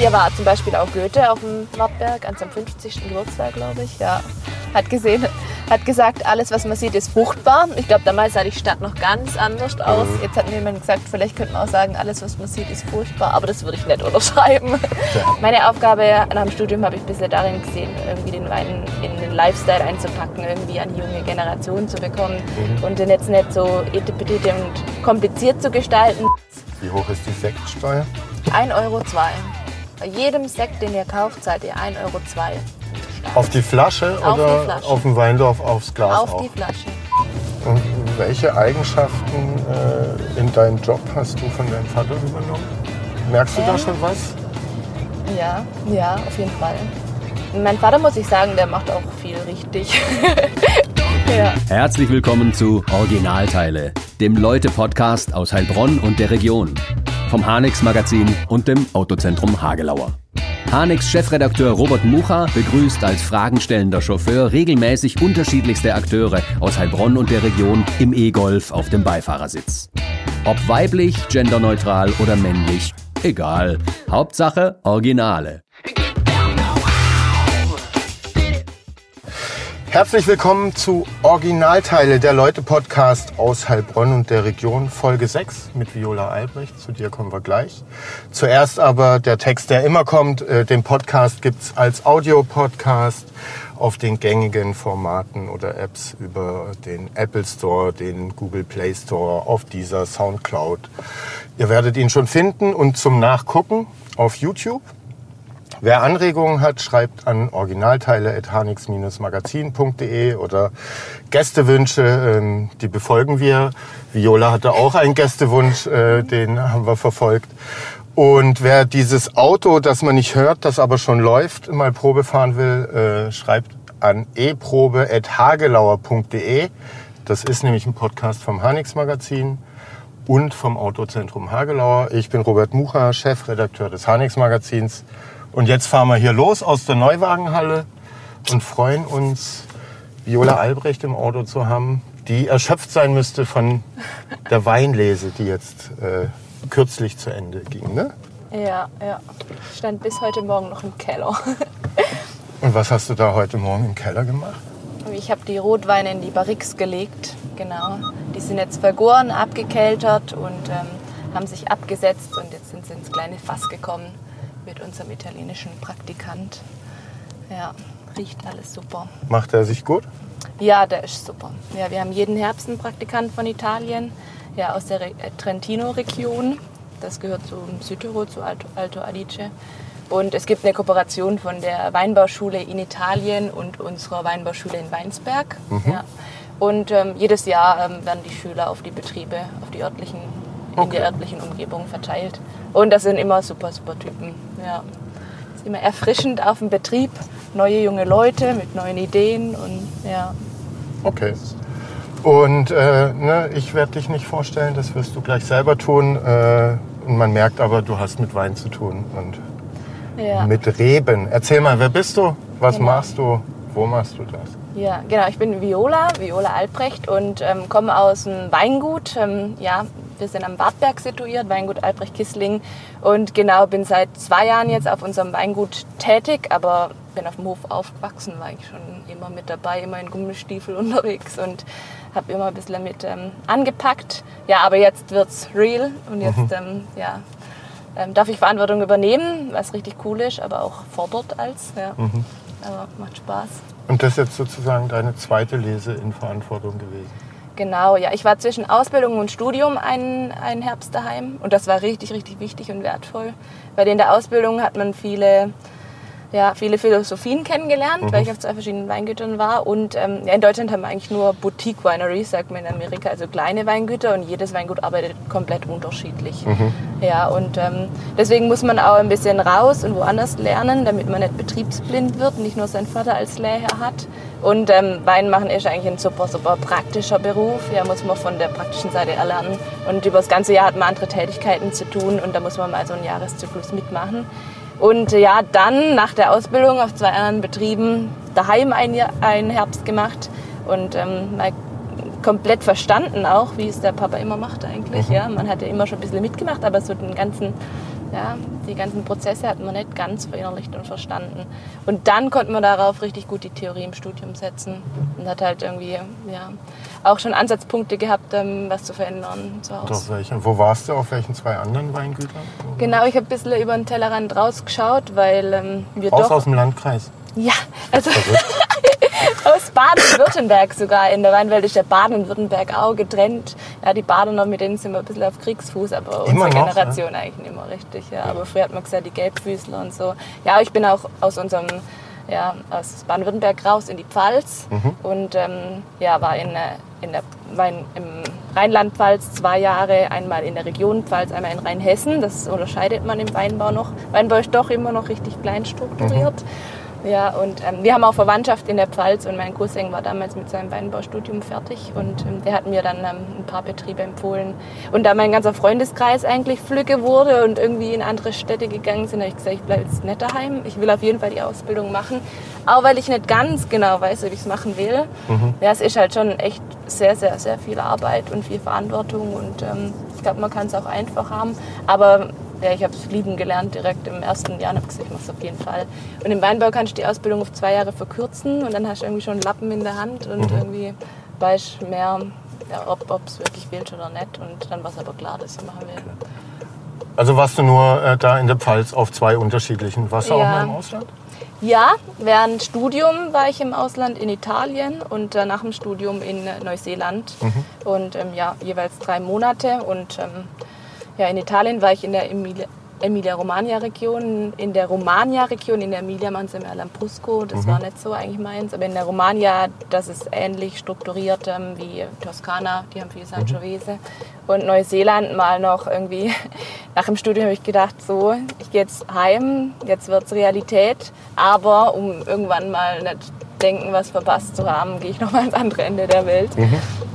Hier war zum Beispiel auch Goethe auf dem Wartberg an seinem 50. Geburtstag, glaube ich. Ja. Hat gesehen, hat gesagt, alles, was man sieht, ist fruchtbar. Ich glaube, damals sah die Stadt noch ganz anders aus. Mhm. Jetzt hat mir jemand gesagt, vielleicht könnte man auch sagen, alles, was man sieht, ist furchtbar. Aber das würde ich nicht unterschreiben. Meine Aufgabe nach dem Studium habe ich bisher darin gesehen, irgendwie den Wein in den Lifestyle einzupacken, irgendwie an die junge Generation zu bekommen Mhm. und den jetzt nicht so etipetete und kompliziert zu gestalten. Wie hoch ist die Sektsteuer? 1,02 Euro. Bei jedem Sekt, den ihr kauft, zahlt ihr 1,02 Euro. Auf die Flasche Auf oder die Flasche. auf dem Weindorf aufs Glas Auf auch? die Flasche. Und welche Eigenschaften äh, in deinem Job hast du von deinem Vater übernommen? Merkst du da Ähm, schon was? Ja, ja, auf jeden Fall. Mein Vater, muss ich sagen, der macht auch viel richtig. ja. Herzlich willkommen zu Originalteile, dem Leute-Podcast aus Heilbronn und der Region. Vom Hanex Magazin und dem Autozentrum Hagelauer. Hanex Chefredakteur Robert Mucha begrüßt als fragenstellender Chauffeur regelmäßig unterschiedlichste Akteure aus Heilbronn und der Region im E-Golf auf dem Beifahrersitz. Ob weiblich, genderneutral oder männlich, egal. Hauptsache Originale. Herzlich willkommen zu Originalteile der Leute-Podcast aus Heilbronn und der Region, Folge 6 mit Viola Albrecht. Zu dir kommen wir gleich. Zuerst aber der Text, der immer kommt. Äh, Den Podcast gibt's als Audio-Podcast auf den gängigen Formaten oder Apps über den Apple Store, den Google Play Store, auf dieser Soundcloud. Ihr werdet ihn schon finden und zum Nachgucken auf YouTube. Wer Anregungen hat, schreibt an originalteile.hanix-magazin.de oder Gästewünsche, ähm, die befolgen wir. Viola hatte auch einen Gästewunsch, äh, den haben wir verfolgt. Und wer dieses Auto, das man nicht hört, das aber schon läuft, mal Probe fahren will, äh, schreibt an eprobe.hagelauer.de. Das ist nämlich ein Podcast vom Hanix Magazin und vom Autozentrum Hagelauer. Ich bin Robert Mucha, Chefredakteur des Hanix Magazins. Und jetzt fahren wir hier los aus der Neuwagenhalle und freuen uns, Viola Albrecht im Auto zu haben, die erschöpft sein müsste von der Weinlese, die jetzt äh, kürzlich zu Ende ging. Ne? Ja, ja. Stand bis heute Morgen noch im Keller. Und was hast du da heute Morgen im Keller gemacht? Ich habe die Rotweine in die Barriques gelegt, genau. Die sind jetzt vergoren, abgekeltert und ähm, haben sich abgesetzt und jetzt sind sie ins kleine Fass gekommen mit unserem italienischen Praktikant. Ja, riecht alles super. Macht er sich gut? Ja, der ist super. Ja, wir haben jeden Herbst einen Praktikant von Italien, ja, aus der äh, Trentino-Region. Das gehört zum Südtirol, zu Alto, Alto Adige. Und es gibt eine Kooperation von der Weinbauschule in Italien und unserer Weinbauschule in Weinsberg. Ja. Und ähm, jedes Jahr ähm, werden die Schüler auf die Betriebe, auf die örtlichen, in Okay. der örtlichen Umgebung verteilt. Und das sind immer super, super Typen. Ja. ist immer erfrischend auf dem Betrieb. Neue junge Leute mit neuen Ideen und ja. Okay. Und äh, ne, ich werde dich nicht vorstellen, das wirst du gleich selber tun. Äh, und man merkt aber, du hast mit Wein zu tun und Ja, mit Reben. Erzähl mal, wer bist du? Was Genau. machst du? Wo machst du das? Ja, genau. Ich bin Viola, Viola Albrecht und ähm, komme aus dem Weingut. Ähm, ja, wir sind am Wartberg situiert, Weingut Albrecht Kissling. Und genau, bin seit zwei Jahren jetzt auf unserem Weingut tätig, aber bin auf dem Hof aufgewachsen, war ich schon immer mit dabei, immer in Gummistiefel unterwegs und habe immer ein bisschen mit ähm, angepackt. Ja, aber jetzt wird's real und jetzt ähm, ja, ähm, darf ich Verantwortung übernehmen, was richtig cool ist, aber auch fordert als. Ja. Aber macht Spaß. Und das ist jetzt sozusagen deine zweite Lese in Verantwortung gewesen. Genau, ja. Ich war zwischen Ausbildung und Studium einen, einen Herbst daheim und das war richtig, richtig wichtig und wertvoll. Weil in der Ausbildung hat man viele, ja, viele Philosophien kennengelernt, weil ich auf zwei verschiedenen Weingütern war. Und ähm, ja, in Deutschland haben wir eigentlich nur Boutique Wineries, sagt man in Amerika, also kleine Weingüter und jedes Weingut arbeitet komplett unterschiedlich. Ja, und ähm, deswegen muss man auch ein bisschen raus und woanders lernen, damit man nicht betriebsblind wird, nicht nur seinen Vater als Lehrherr hat. Und ähm, Wein machen ist eigentlich ein super, super praktischer Beruf. Ja, muss man von der praktischen Seite erlernen. Und über das ganze Jahr hat man andere Tätigkeiten zu tun und da muss man mal so einen Jahreszyklus mitmachen. Und äh, ja, dann nach der Ausbildung auf zwei anderen Betrieben daheim ein, einen Herbst gemacht und ähm, mal komplett verstanden auch, wie es der Papa immer macht eigentlich. Ja, man hat ja immer schon ein bisschen mitgemacht, aber so den ganzen ja, die ganzen Prozesse hat man nicht ganz verinnerlicht und verstanden. Und dann konnte man darauf richtig gut die Theorie im Studium setzen und hat halt irgendwie ja, auch schon Ansatzpunkte gehabt, ähm, was zu verändern zu Hause. Doch, welche? Wo warst du? Auf welchen zwei anderen Weingütern? Genau, ich habe ein bisschen über den Tellerrand rausgeschaut, weil ähm, wir Raus doch... aus dem Landkreis. Ja, also aus Baden-Württemberg sogar. In der Weinwelt ist ja Baden-Württemberg auch getrennt. Ja, die Badener, mit denen sind wir ein bisschen auf Kriegsfuß, aber Immer unsere noch, Generation eigentlich nicht mehr richtig. Ja. Aber früher hat man gesagt, die Gelbfüßler und so. Ja, ich bin auch aus unserem ja, aus Baden-Württemberg raus in die Pfalz und ähm, ja, war in, äh, in der, war in, im Rheinland-Pfalz zwei Jahre, einmal in der Region Pfalz, einmal in Rheinhessen. Das unterscheidet man im Weinbau noch. Weinbau ist doch immer noch richtig klein strukturiert. Ja, und ähm, wir haben auch Verwandtschaft in der Pfalz und mein Cousin war damals mit seinem Weinbaustudium fertig und ähm, der hat mir dann ähm, ein paar Betriebe empfohlen. Und da mein ganzer Freundeskreis eigentlich flügge wurde und irgendwie in andere Städte gegangen sind, habe ich gesagt, ich bleibe jetzt nicht daheim. Ich will auf jeden Fall die Ausbildung machen, auch weil ich nicht ganz genau weiß, ob ich es machen will. Ja, es ist halt schon echt sehr, sehr, sehr viel Arbeit und viel Verantwortung und ähm, ich glaube, man kann es auch einfach haben. Aber ja, ich habe es lieben gelernt direkt im ersten Jahr und habe gesagt, ich mache es auf jeden Fall. Und im Weinbau kannst du die Ausbildung auf zwei Jahre verkürzen und dann hast du irgendwie schon einen Lappen in der Hand und irgendwie weißt mehr, ja, ob es wirklich willst oder nicht. Und dann war es aber klar, dass ich machen will. Also warst du nur äh, da in der Pfalz auf zwei unterschiedlichen. Warst du auch Ja. mal im Ausland? Ja, während Studium war ich im Ausland in Italien und äh, nach dem Studium in äh, Neuseeland. Und ähm, ja, jeweils drei Monate. Und ähm, ja, in Italien war ich in der Emilia- Emilia-Romagna-Region. In der Romagna-Region, in der Emilia waren es im Lambrusco. Das war nicht so eigentlich meins. Aber in der Romagna, das ist ähnlich strukturiert ähm, wie Toskana. Die haben viel Sangiovese. Und Neuseeland mal noch irgendwie. Nach dem Studium habe ich gedacht, so, ich gehe jetzt heim, jetzt wird es Realität. Aber um irgendwann mal nicht denken, was verpasst zu haben, gehe ich noch mal ans andere Ende der Welt.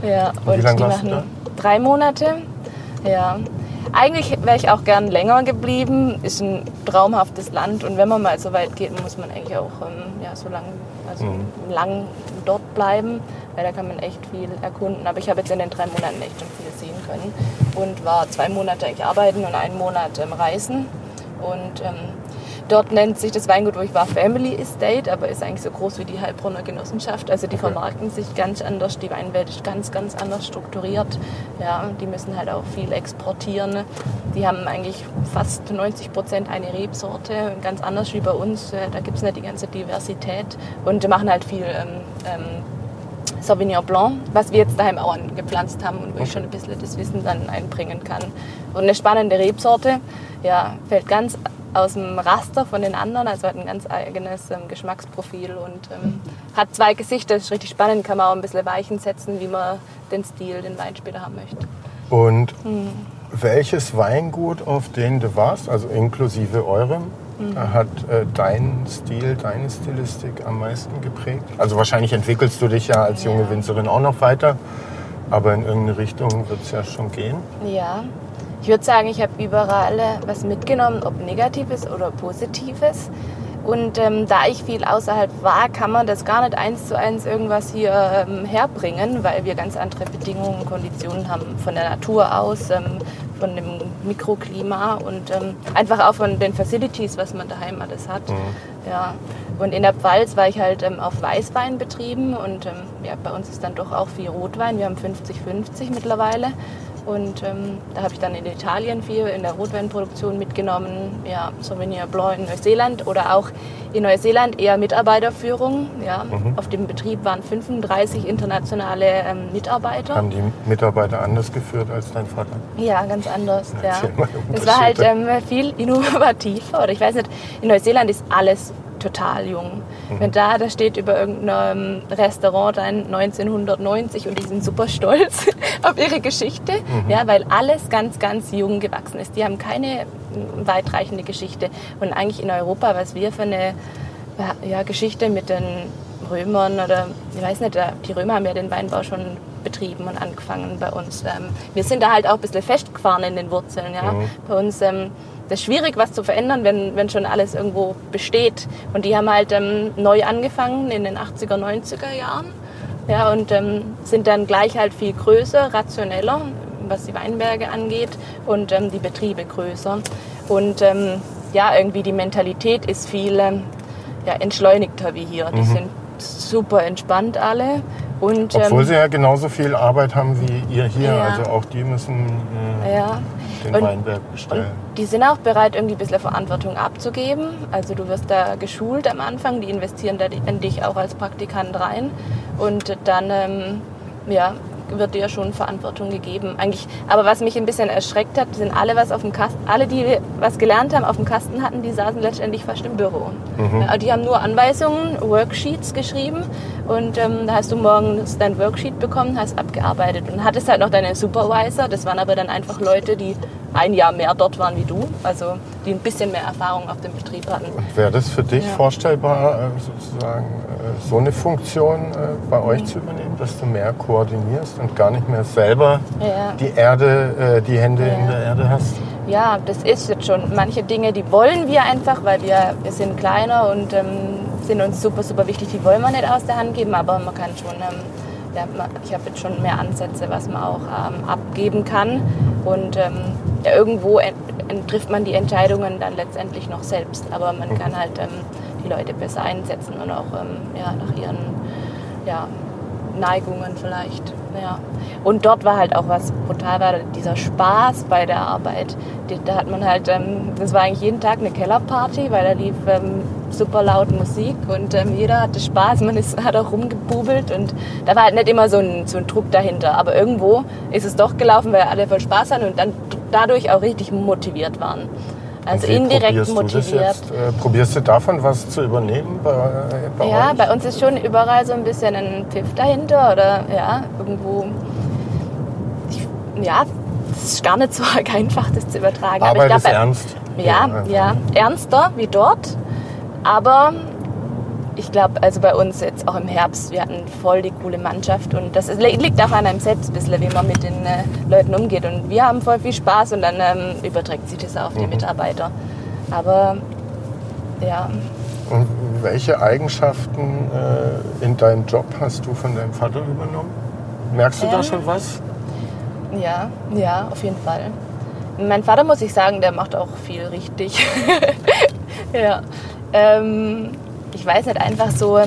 Ja, Mhm. Und wie lange die warst du machen drei Monate. Ja. Eigentlich wäre ich auch gern länger geblieben. Ist ein traumhaftes Land und wenn man mal so weit geht, muss man eigentlich auch ähm, ja, so lang, also Mhm. lang dort bleiben, weil da kann man echt viel erkunden. Aber ich habe jetzt in den drei Monaten echt schon viel sehen können und war zwei Monate eigentlich arbeiten und einen Monat ähm, reisen. Und ähm, dort nennt sich das Weingut, wo ich war, Family Estate, aber ist eigentlich so groß wie die Heilbronner Genossenschaft. Also die vermarkten sich ganz anders, die Weinwelt ist ganz, ganz anders strukturiert. Ja, die müssen halt auch viel exportieren. Die haben eigentlich fast 90 Prozent eine Rebsorte, ganz anders wie bei uns. Äh, Da gibt es nicht die ganze Diversität und die machen halt viel ähm, ähm, Sauvignon Blanc, was wir jetzt daheim auch angepflanzt haben und wo ich schon ein bisschen das Wissen dann einbringen kann. Und eine spannende Rebsorte, ja, fällt ganz aus dem Raster von den anderen, also hat ein ganz eigenes ähm, Geschmacksprofil und ähm, hat zwei Gesichter, das ist richtig spannend, kann man auch ein bisschen Weichen setzen, wie man den Stil, den Wein später haben möchte. Und Hm. welches Weingut, auf dem du warst, also inklusive eurem, Hm. hat äh, deinen Stil, deine Stilistik am meisten geprägt? Also wahrscheinlich entwickelst du dich ja als junge Ja. Winzerin auch noch weiter, aber in irgendeine Richtung wird es ja schon gehen. Ja, ich würde sagen, ich habe überall äh, was mitgenommen, ob Negatives oder Positives. Und ähm, da ich viel außerhalb war, kann man das gar nicht eins zu eins irgendwas hier ähm, herbringen, weil wir ganz andere Bedingungen und Konditionen haben von der Natur aus, ähm, von dem Mikroklima und ähm, einfach auch von den Facilities, was man daheim alles hat. Ja. Und in der Pfalz war ich halt ähm, auf Weißweinbetrieben und ähm, ja, bei uns ist dann doch auch viel Rotwein. Wir haben 50-50 mittlerweile. Und ähm, da habe ich dann in Italien viel in der Rotweinproduktion mitgenommen, ja, Sauvignon Blanc in Neuseeland oder auch in Neuseeland eher Mitarbeiterführung. Ja. Auf dem Betrieb waren 35 internationale ähm, Mitarbeiter. Haben die Mitarbeiter anders geführt als dein Vater? Ja, ganz anders. Ja. Es war halt ähm, viel innovativer. Oder ich weiß nicht, in Neuseeland ist alles total jung. Wenn da, da steht über irgendeinem Restaurant dann 1990 und die sind super stolz auf ihre Geschichte, ja, weil alles ganz, ganz jung gewachsen ist. Die haben keine weitreichende Geschichte. Und eigentlich in Europa, was wir für eine ja, Geschichte mit den Römern oder ich weiß nicht, die Römer haben ja den Weinbau schon betrieben und angefangen bei uns. Ähm, wir sind da halt auch ein bisschen festgefahren in den Wurzeln. Ja? Bei uns ähm, das ist schwierig, was zu verändern, wenn, wenn schon alles irgendwo besteht. Und die haben halt ähm, neu angefangen in den 80er, 90er Jahren. Ja, und ähm, sind dann gleich halt viel größer, rationeller, was die Weinberge angeht und ähm, die Betriebe größer. Und ähm, ja, irgendwie die Mentalität ist viel ähm, ja, entschleunigter wie hier. Die sind super entspannt alle. Und, Obwohl ähm, sie ja genauso viel Arbeit haben wie ihr hier. Ja. Also auch die müssen äh, ja. den Und- Weinberg bestellen. die sind auch bereit, irgendwie ein bisschen Verantwortung abzugeben. Also du wirst da geschult am Anfang, die investieren da in dich auch als Praktikant rein. Und dann ähm, ja, wird dir schon Verantwortung gegeben. Eigentlich, aber was mich ein bisschen erschreckt hat, sind alle, was auf dem Kasten, alle, die was gelernt haben, auf dem Kasten hatten, die saßen letztendlich fast im Büro. Ja, die haben nur Anweisungen, Worksheets geschrieben und ähm, da hast du morgens dein Worksheet bekommen, hast abgearbeitet und hattest halt noch deine Supervisor. Das waren aber dann einfach Leute, die ein Jahr mehr dort waren wie du, also die ein bisschen mehr Erfahrung auf dem Betrieb hatten. Wäre das für dich Ja. vorstellbar, äh, sozusagen äh, so eine Funktion äh, bei euch zu übernehmen, dass du mehr koordinierst und gar nicht mehr selber Ja. die Erde, äh, die Hände in Ja. der Erde hast? Ja, das ist jetzt schon. Manche Dinge, die wollen wir einfach, weil wir, wir sind kleiner und ähm, sind uns super, super wichtig. Die wollen wir nicht aus der Hand geben, aber man kann schon, ähm, ja, ich habe jetzt schon mehr Ansätze, was man auch ähm, abgeben kann. Und ähm, irgendwo ent, ent, trifft man die Entscheidungen dann letztendlich noch selbst. Aber man kann halt ähm, die Leute besser einsetzen und auch ähm, ja, nach ihren ja, Neigungen vielleicht. Ja. Und dort war halt auch was brutal war, dieser Spaß bei der Arbeit. Da hat man halt, ähm, das war eigentlich jeden Tag eine Kellerparty, weil da lief ähm, super laut Musik und ähm, jeder hatte Spaß, man ist, hat auch rumgebubelt und da war halt nicht immer so ein, so ein Druck dahinter. Aber irgendwo ist es doch gelaufen, weil alle voll Spaß hatten und dann dadurch auch richtig motiviert waren. Also indirekt probierst du das motiviert. Jetzt? Äh, probierst du davon was zu übernehmen bei, bei Ja, euch? bei uns ist schon überall so ein bisschen ein Pfiff dahinter oder ja, irgendwo. Ich, ja, es ist gar nicht so einfach, das zu übertragen. Arbeit ich ist glaub, bei- ernst. Ja, einfach. ja, ernster wie dort. Aber ich glaube, also bei uns jetzt auch im Herbst, wir hatten voll die coole Mannschaft und das ist, liegt auch an einem selbst ein bisschen, wie man mit den äh, Leuten umgeht. Und wir haben voll viel Spaß und dann ähm, überträgt sich das auf Mhm. die Mitarbeiter. Aber ja, Und welche Eigenschaften äh, in deinem Job hast du von deinem Vater übernommen? Merkst du da Ähm, schon was? Ja, ja, auf jeden Fall. Mein Vater, muss ich sagen, der macht auch viel richtig. ja. Ähm, ich weiß nicht, einfach so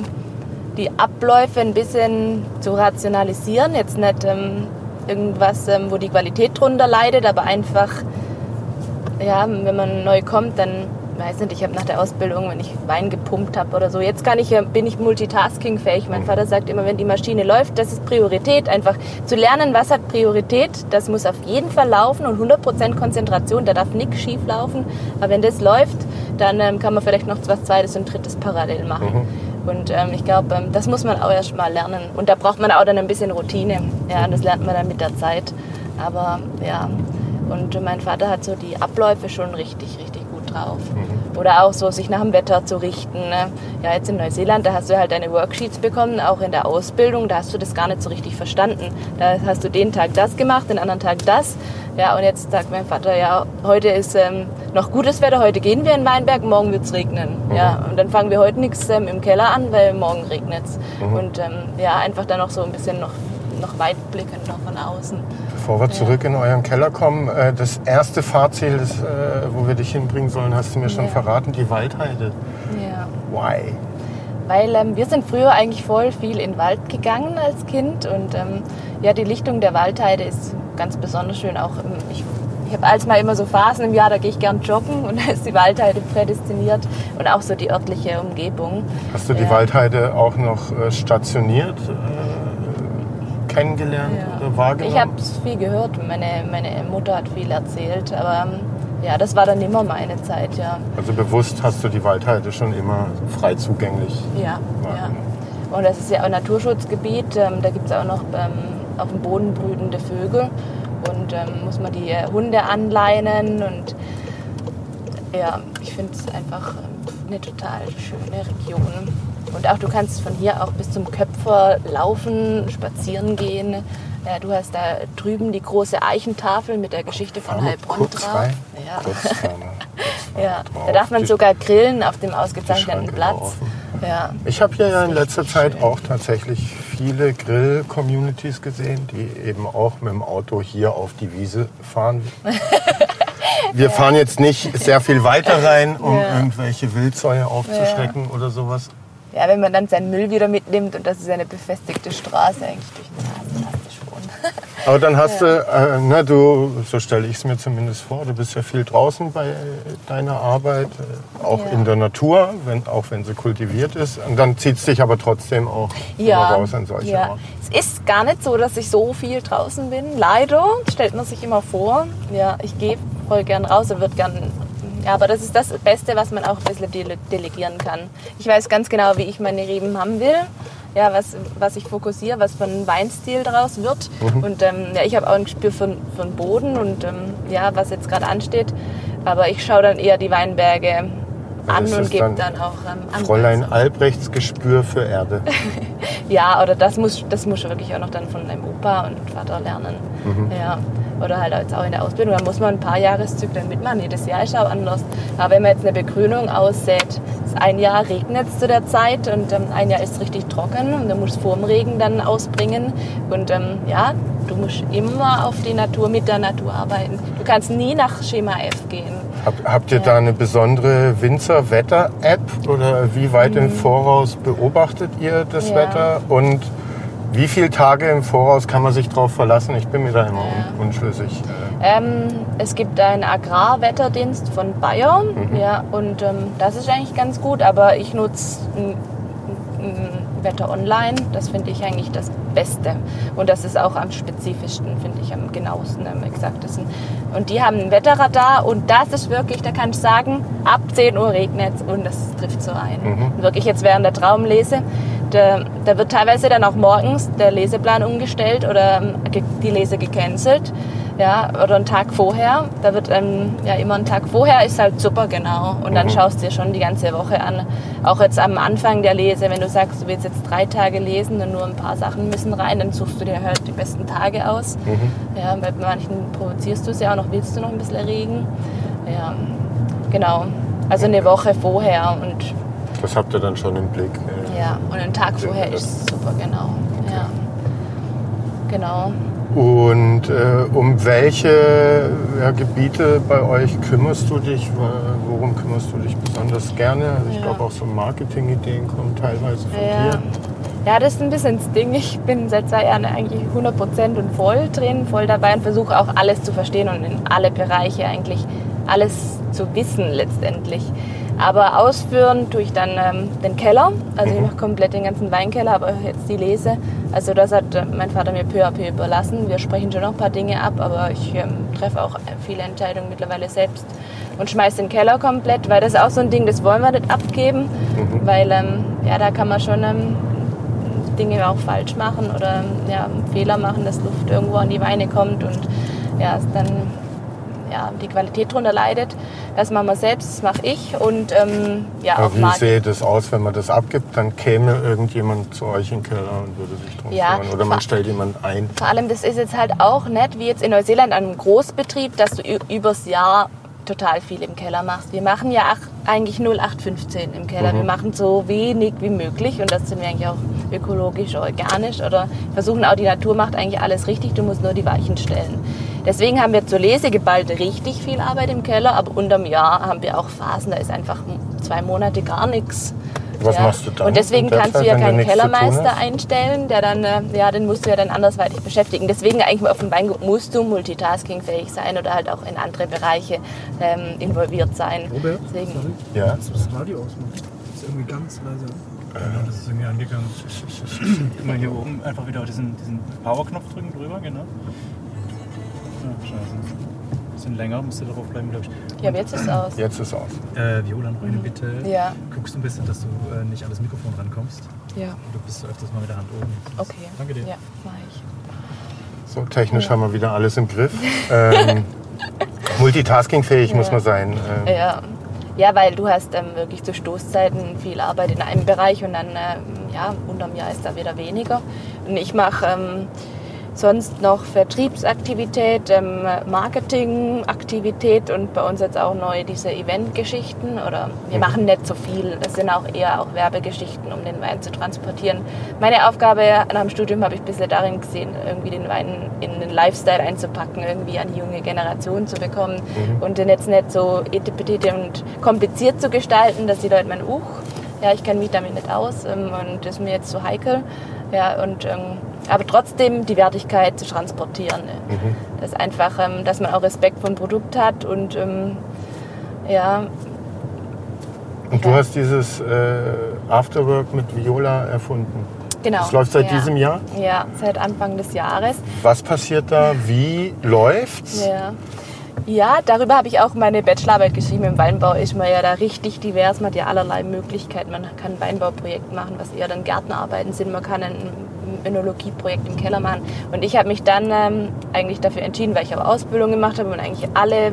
die Abläufe ein bisschen zu rationalisieren. Jetzt nicht ähm, irgendwas, ähm, wo die Qualität drunter leidet, aber einfach, ja, wenn man neu kommt, dann weiß nicht, ich habe nach der Ausbildung, wenn ich Wein gepumpt habe oder so, jetzt kann ich, bin ich multitaskingfähig. Mein Vater sagt immer, wenn die Maschine läuft, das ist Priorität. Einfach zu lernen, was hat Priorität, das muss auf jeden Fall laufen und 100% Konzentration, da darf nichts schief laufen. Aber wenn das läuft, dann ähm, kann man vielleicht noch was Zweites und Drittes parallel machen. Und ähm, ich glaube, ähm, das muss man auch erst mal lernen. Und da braucht man auch dann ein bisschen Routine. Ja, das lernt man dann mit der Zeit. Aber ja, und mein Vater hat so die Abläufe schon richtig, richtig drauf. Oder auch so, sich nach dem Wetter zu richten. Ne? Ja, jetzt in Neuseeland, da hast du halt deine Worksheets bekommen, auch in der Ausbildung, da hast du das gar nicht so richtig verstanden. Da hast du den Tag das gemacht, den anderen Tag das. Ja, und jetzt sagt mein Vater, ja, heute ist ähm, noch gutes Wetter, heute gehen wir in Weinberg, morgen wird es regnen. Ja, und dann fangen wir heute nichts ähm, im Keller an, weil morgen regnet es. Und ähm, ja, einfach dann noch so ein bisschen noch, noch weitblickend noch von außen. Bevor wir zurück in euren Keller kommen, äh, das erste Fahrziel, das, äh, wo wir dich hinbringen sollen, hast du mir schon Ja. verraten, die Waldheide. Ja. Why? Weil ähm, wir sind früher eigentlich voll viel in den Wald gegangen als Kind und ähm, ja, die Lichtung der Waldheide ist ganz besonders schön. Auch ähm, ich, ich habe als mal immer so Phasen im Jahr, da gehe ich gern joggen und da ist die Waldheide prädestiniert und auch so die örtliche Umgebung. Hast du die Ja. Waldheide auch noch äh, stationiert äh, kennengelernt oder wahrgenommen? Ich habe viel gehört, meine, meine Mutter hat viel erzählt, aber ähm, ja, das war dann immer meine Zeit, ja. also bewusst hast du die Waldheide schon immer frei zugänglich. Ja, ja. Und das ist ja auch Naturschutzgebiet. Ähm, da gibt es auch noch ähm, auf dem Boden brütende Vögel. Und ähm, muss man die äh, Hunde anleinen. Und ja, ich finde es einfach ähm, eine total schöne Region. Und auch du kannst von hier auch bis zum Köpfer laufen, spazieren gehen. Ja, du hast da drüben die große Eichentafel mit der Geschichte von Heilbronn drauf. rein? Ja. Fahren wir Ja, drauf. da darf man Die- sogar grillen auf dem ausgezeichneten Schranke Platz. Ja. Ich habe hier ja in letzter Zeit schön. auch tatsächlich viele Grill-Communities gesehen, die eben auch mit dem Auto hier auf die Wiese fahren. wir fahren jetzt nicht sehr viel weiter rein, um Ja. irgendwelche Wildsäue aufzuschrecken oder sowas. Ja, wenn man dann seinen Müll wieder mitnimmt und das ist eine befestigte Straße eigentlich durch den Rasen, hast du schon. Aber dann hast du, äh, na, du, so stelle ich es mir zumindest vor, du bist ja viel draußen bei äh, deiner Arbeit, äh, auch Ja. in der Natur, wenn, auch wenn sie kultiviert ist. Und dann zieht es dich aber trotzdem auch immer raus an solche ja. Orte. Es ist gar nicht so, dass ich so viel draußen bin. Leider stellt man sich immer vor. Ja, ich gehe voll gern raus und würde gern. Ja, aber das ist das Beste, was man auch ein bisschen dele delegieren kann. Ich weiß ganz genau, wie ich meine Reben haben will. Ja, was, was ich fokussiere, was für ein Weinstil daraus wird. Mhm. Und ähm, ja, ich habe auch ein Gespür für, für den Boden und ähm, ja, was jetzt gerade ansteht. Aber ich schaue dann eher die Weinberge an ist und gebe dann auch ähm. Fräulein Albrechts Gespür für Erde. Ja, oder das muss, das muss wirklich auch noch dann von deinem Opa und Vater lernen. Ja. Oder halt jetzt auch in der Ausbildung, da muss man ein paar Jahreszyklen mitmachen. Jedes Jahr ist auch anders. Aber wenn man jetzt eine Begrünung aussät, ist ein Jahr regnet es zu der Zeit und ähm, ein Jahr ist es richtig trocken und dann musst du vor dem Regen dann ausbringen. Und ähm, ja, du musst immer auf die Natur, mit der Natur arbeiten. Du kannst nie nach Schema F gehen. Hab, habt ihr da eine besondere Winzer-Wetter-App oder wie weit im Voraus beobachtet ihr das Ja. Wetter und wie viele Tage im Voraus kann man sich darauf verlassen? Ich bin mir da immer Ja. un unschlüssig. Äh, Ähm, es gibt einen Agrarwetterdienst von Bayern, ja, und ähm, das ist eigentlich ganz gut, aber ich nutze Wetter Online, das finde ich eigentlich das Beste. Und das ist auch am spezifischsten, finde ich, am genauesten, am exaktesten. Und die haben ein Wetterradar und das ist wirklich, da kann ich sagen, ab 10 Uhr regnet es und das trifft so ein. Und wirklich jetzt während der Traumlese, da, da wird teilweise dann auch morgens der Leseplan umgestellt oder ähm, die Lese gecancelt. Ja, oder einen Tag vorher. Da wird ähm, ja immer ein Tag vorher ist halt super genau. Und dann schaust du dir schon die ganze Woche an. Auch jetzt am Anfang der Lese, wenn du sagst, du willst jetzt drei Tage lesen und nur ein paar Sachen müssen rein, dann suchst du dir halt die besten Tage aus. Ja, bei manchen provozierst du es ja auch noch, willst du noch ein bisschen erregen. Ja, genau. Also eine Woche vorher und das habt ihr dann schon im Blick. äh. ja, und einen Tag vorher ist es super genau. Ja. Genau. Und äh, um welche ja, Gebiete bei euch kümmerst du dich? Wo- Worum kümmerst du dich besonders gerne? Also ich Ja. glaube auch so Marketing-Ideen kommen teilweise von Ja. dir. ja, das ist ein bisschen das Ding. Ich bin seit zwei Jahren eigentlich 100% und voll drin, voll dabei und versuche auch alles zu verstehen und in alle Bereiche eigentlich alles zu wissen letztendlich. Aber ausführen tue ich dann ähm, den Keller. Also ich mache komplett den ganzen Weinkeller, aber jetzt die Lese. Also das hat äh, mein Vater mir peu à peu überlassen. Wir sprechen schon noch ein paar Dinge ab, aber ich ähm, treffe auch viele Entscheidungen mittlerweile selbst und schmeiß den Keller komplett, weil das ist auch so ein Ding, das wollen wir nicht abgeben, weil ähm, ja, da kann man schon ähm, Dinge auch falsch machen oder ja, Fehler machen, dass Luft irgendwo an die Weine kommt und ja, dann ja, die Qualität darunter leidet. Das machen wir selbst, das mache ich und ähm, ja, Aber auch wie Marketing. sähe das aus, wenn man das abgibt? Dann käme irgendjemand zu euch in den Keller und würde sich drum Ja, kümmern. Oder man stellt jemand ein. Vor allem, das ist jetzt halt auch nicht wie jetzt in Neuseeland an einem Großbetrieb, dass du übers Jahr total viel im Keller machst. Wir machen ja eigentlich 0815 im Keller. Wir machen so wenig wie möglich und das sind wir eigentlich auch ökologisch, organisch oder versuchen auch die Natur macht eigentlich alles richtig, du musst nur die Weichen stellen. Deswegen haben wir zur Lese geballt richtig viel Arbeit im Keller, aber unterm Jahr haben wir auch Phasen, da ist einfach zwei Monate gar nichts. Was machst du dann Und deswegen kannst du ja keinen Kellermeister einstellen, der dann, äh, ja, den musst du ja dann andersweitig beschäftigen. Deswegen eigentlich auf dem Weingut musst du multitaskingfähig sein oder halt auch in andere Bereiche ähm, involviert sein. Robert, Deswegen, sorry, Ja. kannst du das Radio ausmachen? Das ist irgendwie ganz leise. Genau, das ist irgendwie angegangen. Immer hier oben einfach wieder auf diesen, diesen Power-Knopf drücken drüber, genau. Ah, scheiße. Bisschen länger, müsste darauf bleiben, glaube ich. ja, aber jetzt ist es aus. Jetzt ist aus. Äh, Viola, noch eine Bitte. Ja. Guckst du ein bisschen, dass du äh, nicht an das Mikrofon rankommst. Ja, Du bist öfters mal mit der Hand oben. okay. Danke dir. Ja, mach ich. So, technisch haben wir wieder alles im Griff. Ähm, multitaskingfähig muss Ja. man sein. Äh, Ja. ja, weil du hast ähm, wirklich zu Stoßzeiten viel Arbeit in einem Bereich und dann, ähm, ja, unterm Jahr ist da wieder weniger. Und ich mache ähm, sonst noch Vertriebsaktivität, ähm, Marketingaktivität und bei uns jetzt auch neu diese Eventgeschichten. Oder wir Mhm. machen nicht so viel. Das sind auch eher auch Werbegeschichten, um den Wein zu transportieren. Meine Aufgabe nach dem Studium habe ich bisschen darin gesehen, irgendwie den Wein in den Lifestyle einzupacken, irgendwie an die junge Generation zu bekommen Mhm. und den jetzt nicht so etipetete und kompliziert zu gestalten, dass die Leute meinen, uch, ja, ich kenne mich damit nicht aus ähm, und das ist mir jetzt zu heikel. Ja, und, ähm, aber trotzdem die Wertigkeit zu transportieren. Mhm. Das einfach, ähm, dass man auch Respekt vom Produkt hat und ähm, ja, Und du Ja. hast dieses äh, Afterwork mit Viola erfunden. genau. Das läuft seit ja. diesem Jahr. Ja, seit Anfang des Jahres. Was passiert da? Wie läuft's? Ja. Ja, darüber habe ich auch meine Bachelorarbeit geschrieben. Im Weinbau ist man ja da richtig divers. Man hat ja allerlei Möglichkeiten. Man kann ein Weinbauprojekt machen, was eher dann Gärtnerarbeiten sind. Man kann ein Önologieprojekt im Keller machen. Und ich habe mich dann ähm, eigentlich dafür entschieden, weil ich auch Ausbildung gemacht habe und eigentlich alle,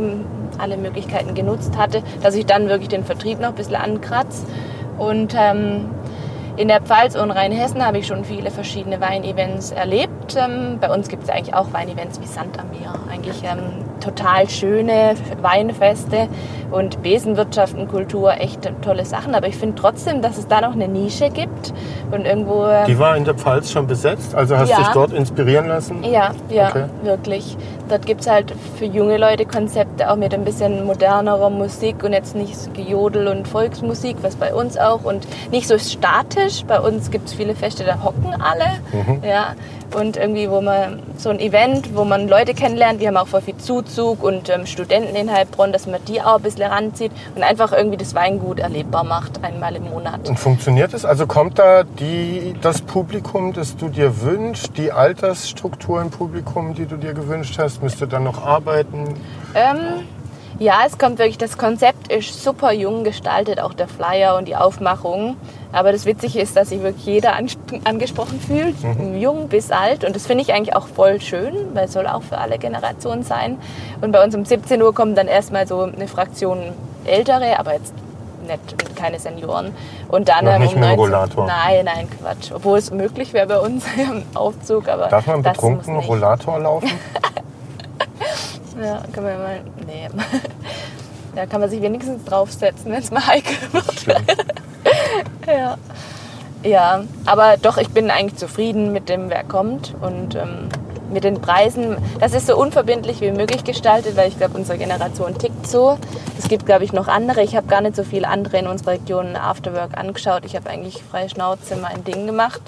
alle Möglichkeiten genutzt hatte, dass ich dann wirklich den Vertrieb noch ein bisschen ankratze. Und ähm, in der Pfalz und Rheinhessen habe ich schon viele verschiedene Weinevents erlebt. Ähm, bei uns gibt es eigentlich auch Weinevents wie Sand am Meer. Eigentlich ähm, total schöne Weinfeste und Besenwirtschaft und Kultur, echt tolle Sachen. Aber ich finde trotzdem, dass es da noch eine Nische gibt und irgendwo... ähm, Die war in der Pfalz schon besetzt, also hast Ja. dich dort inspirieren lassen? ja, ja, Okay. wirklich. Dort gibt es halt für junge Leute Konzepte auch mit ein bisschen modernerer Musik und jetzt nicht so Gejodel und Volksmusik, was bei uns auch und nicht so statisch. Bei uns gibt es viele Feste, da hocken alle. Ja, und irgendwie, wo man so ein Event, wo man Leute kennenlernt, wir haben auch voll viel Zuzug und ähm, Studenten in Heilbronn, dass man die auch ein bisschen ranzieht und einfach irgendwie das Weingut erlebbar macht, einmal im Monat. Und funktioniert es? Also kommt da die, das Publikum, das du dir wünschst, die Altersstruktur im Publikum, die du dir gewünscht hast? Müsst ihr dann noch arbeiten? Ähm, ja, es kommt wirklich, das Konzept ist super jung gestaltet, auch der Flyer und die Aufmachung. Aber das Witzige ist, dass sich wirklich jeder angesprochen fühlt, jung bis alt. Und das finde ich eigentlich auch voll schön, weil es soll auch für alle Generationen sein. Und bei uns um 17 Uhr kommen dann erstmal so eine Fraktion Ältere, aber jetzt nicht, keine Senioren. Und dann Noch nicht um mit dem 19 Rollator? Nein, nein, Quatsch. Obwohl es möglich wäre bei uns im Aufzug. Aber Darf man betrunken. Rollator laufen? Ja, kann man ja mal. Nee. Da kann man sich wenigstens draufsetzen, wenn es mal heikel wird. Ja. ja, aber doch, ich bin eigentlich zufrieden mit dem, wer kommt und ähm, mit den Preisen. Das ist so unverbindlich wie möglich gestaltet, weil ich glaube, unsere Generation tickt so. Es gibt, glaube ich, noch andere. Ich habe gar nicht so viele andere in unserer Region Afterwork angeschaut. Ich habe eigentlich freie Schnauze mein Ding gemacht.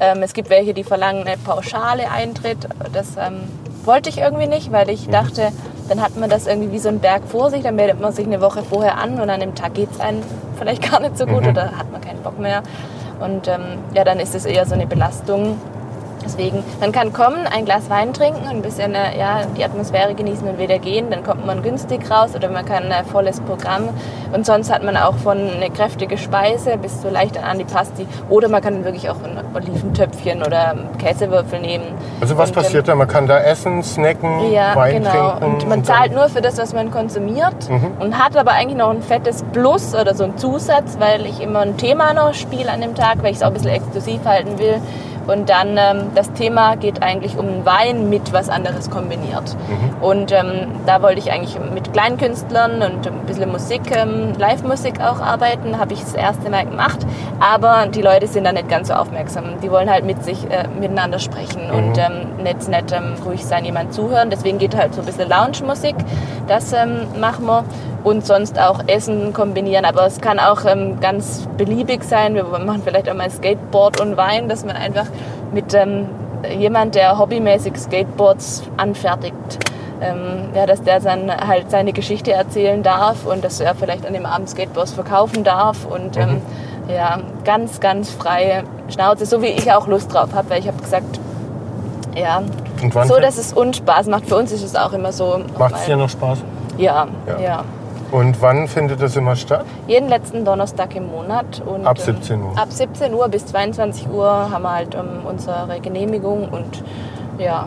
Ähm, es gibt welche, die verlangen eine pauschale Eintritt. Das ähm, wollte ich irgendwie nicht, weil ich dachte, dann hat man das irgendwie wie so ein Berg vor sich, dann meldet man sich eine Woche vorher an und an dem Tag geht es einem vielleicht gar nicht so gut oder hat man keinen Bock mehr. Und ähm, ja, dann ist es eher so eine Belastung. Deswegen, man kann kommen, ein Glas Wein trinken, ein bisschen äh, ja, die Atmosphäre genießen und wieder gehen. Dann kommt man günstig raus oder man kann ein volles Programm. Und sonst hat man auch von eine kräftige Speise bis zu leichten Antipasti. Oder man kann wirklich auch ein Oliventöpfchen oder Käsewürfel nehmen. Also was Und, ähm, passiert da? Man kann da essen, snacken, ja, Wein genau. trinken? Und man dann- zahlt nur für das, was man konsumiert Mhm. und hat aber eigentlich noch ein fettes Plus oder so ein Zusatz, weil ich immer ein Thema noch spiele an dem Tag, weil ich es auch ein bisschen exklusiv halten will. Und dann ähm, das Thema geht eigentlich um Wein mit was anderes kombiniert. Mhm. Und ähm, da wollte ich eigentlich mit Kleinkünstlern und ein bisschen Musik, ähm, Live-Musik auch arbeiten, habe ich das erste Mal gemacht. Aber die Leute sind da nicht ganz so aufmerksam. Die wollen halt mit sich äh, miteinander sprechen und ähm, nicht, nicht ähm, ruhig sein, jemand zuhören. Deswegen geht halt so ein bisschen Lounge-Musik. Das ähm, machen wir. Und sonst auch Essen kombinieren. Aber es kann auch ähm, ganz beliebig sein. Wir machen vielleicht auch mal Skateboard und Wein, dass man einfach mit ähm, jemand, der hobbymäßig Skateboards anfertigt, ähm, ja, dass der dann halt seine Geschichte erzählen darf und dass er vielleicht an dem Abend Skateboards verkaufen darf und ähm, ja, ganz, ganz freie Schnauze, so wie ich auch Lust drauf habe, weil ich habe gesagt, ja, so, dass es uns Spaß macht. Für uns ist es auch immer so. Macht es dir noch Spaß? Ja, Ja. ja, Und wann findet das immer statt? Jeden letzten Donnerstag im Monat. Und, Ab ähm, 17 Uhr. Ab 17 Uhr bis 22 Uhr haben wir halt ähm, unsere Genehmigung und ja,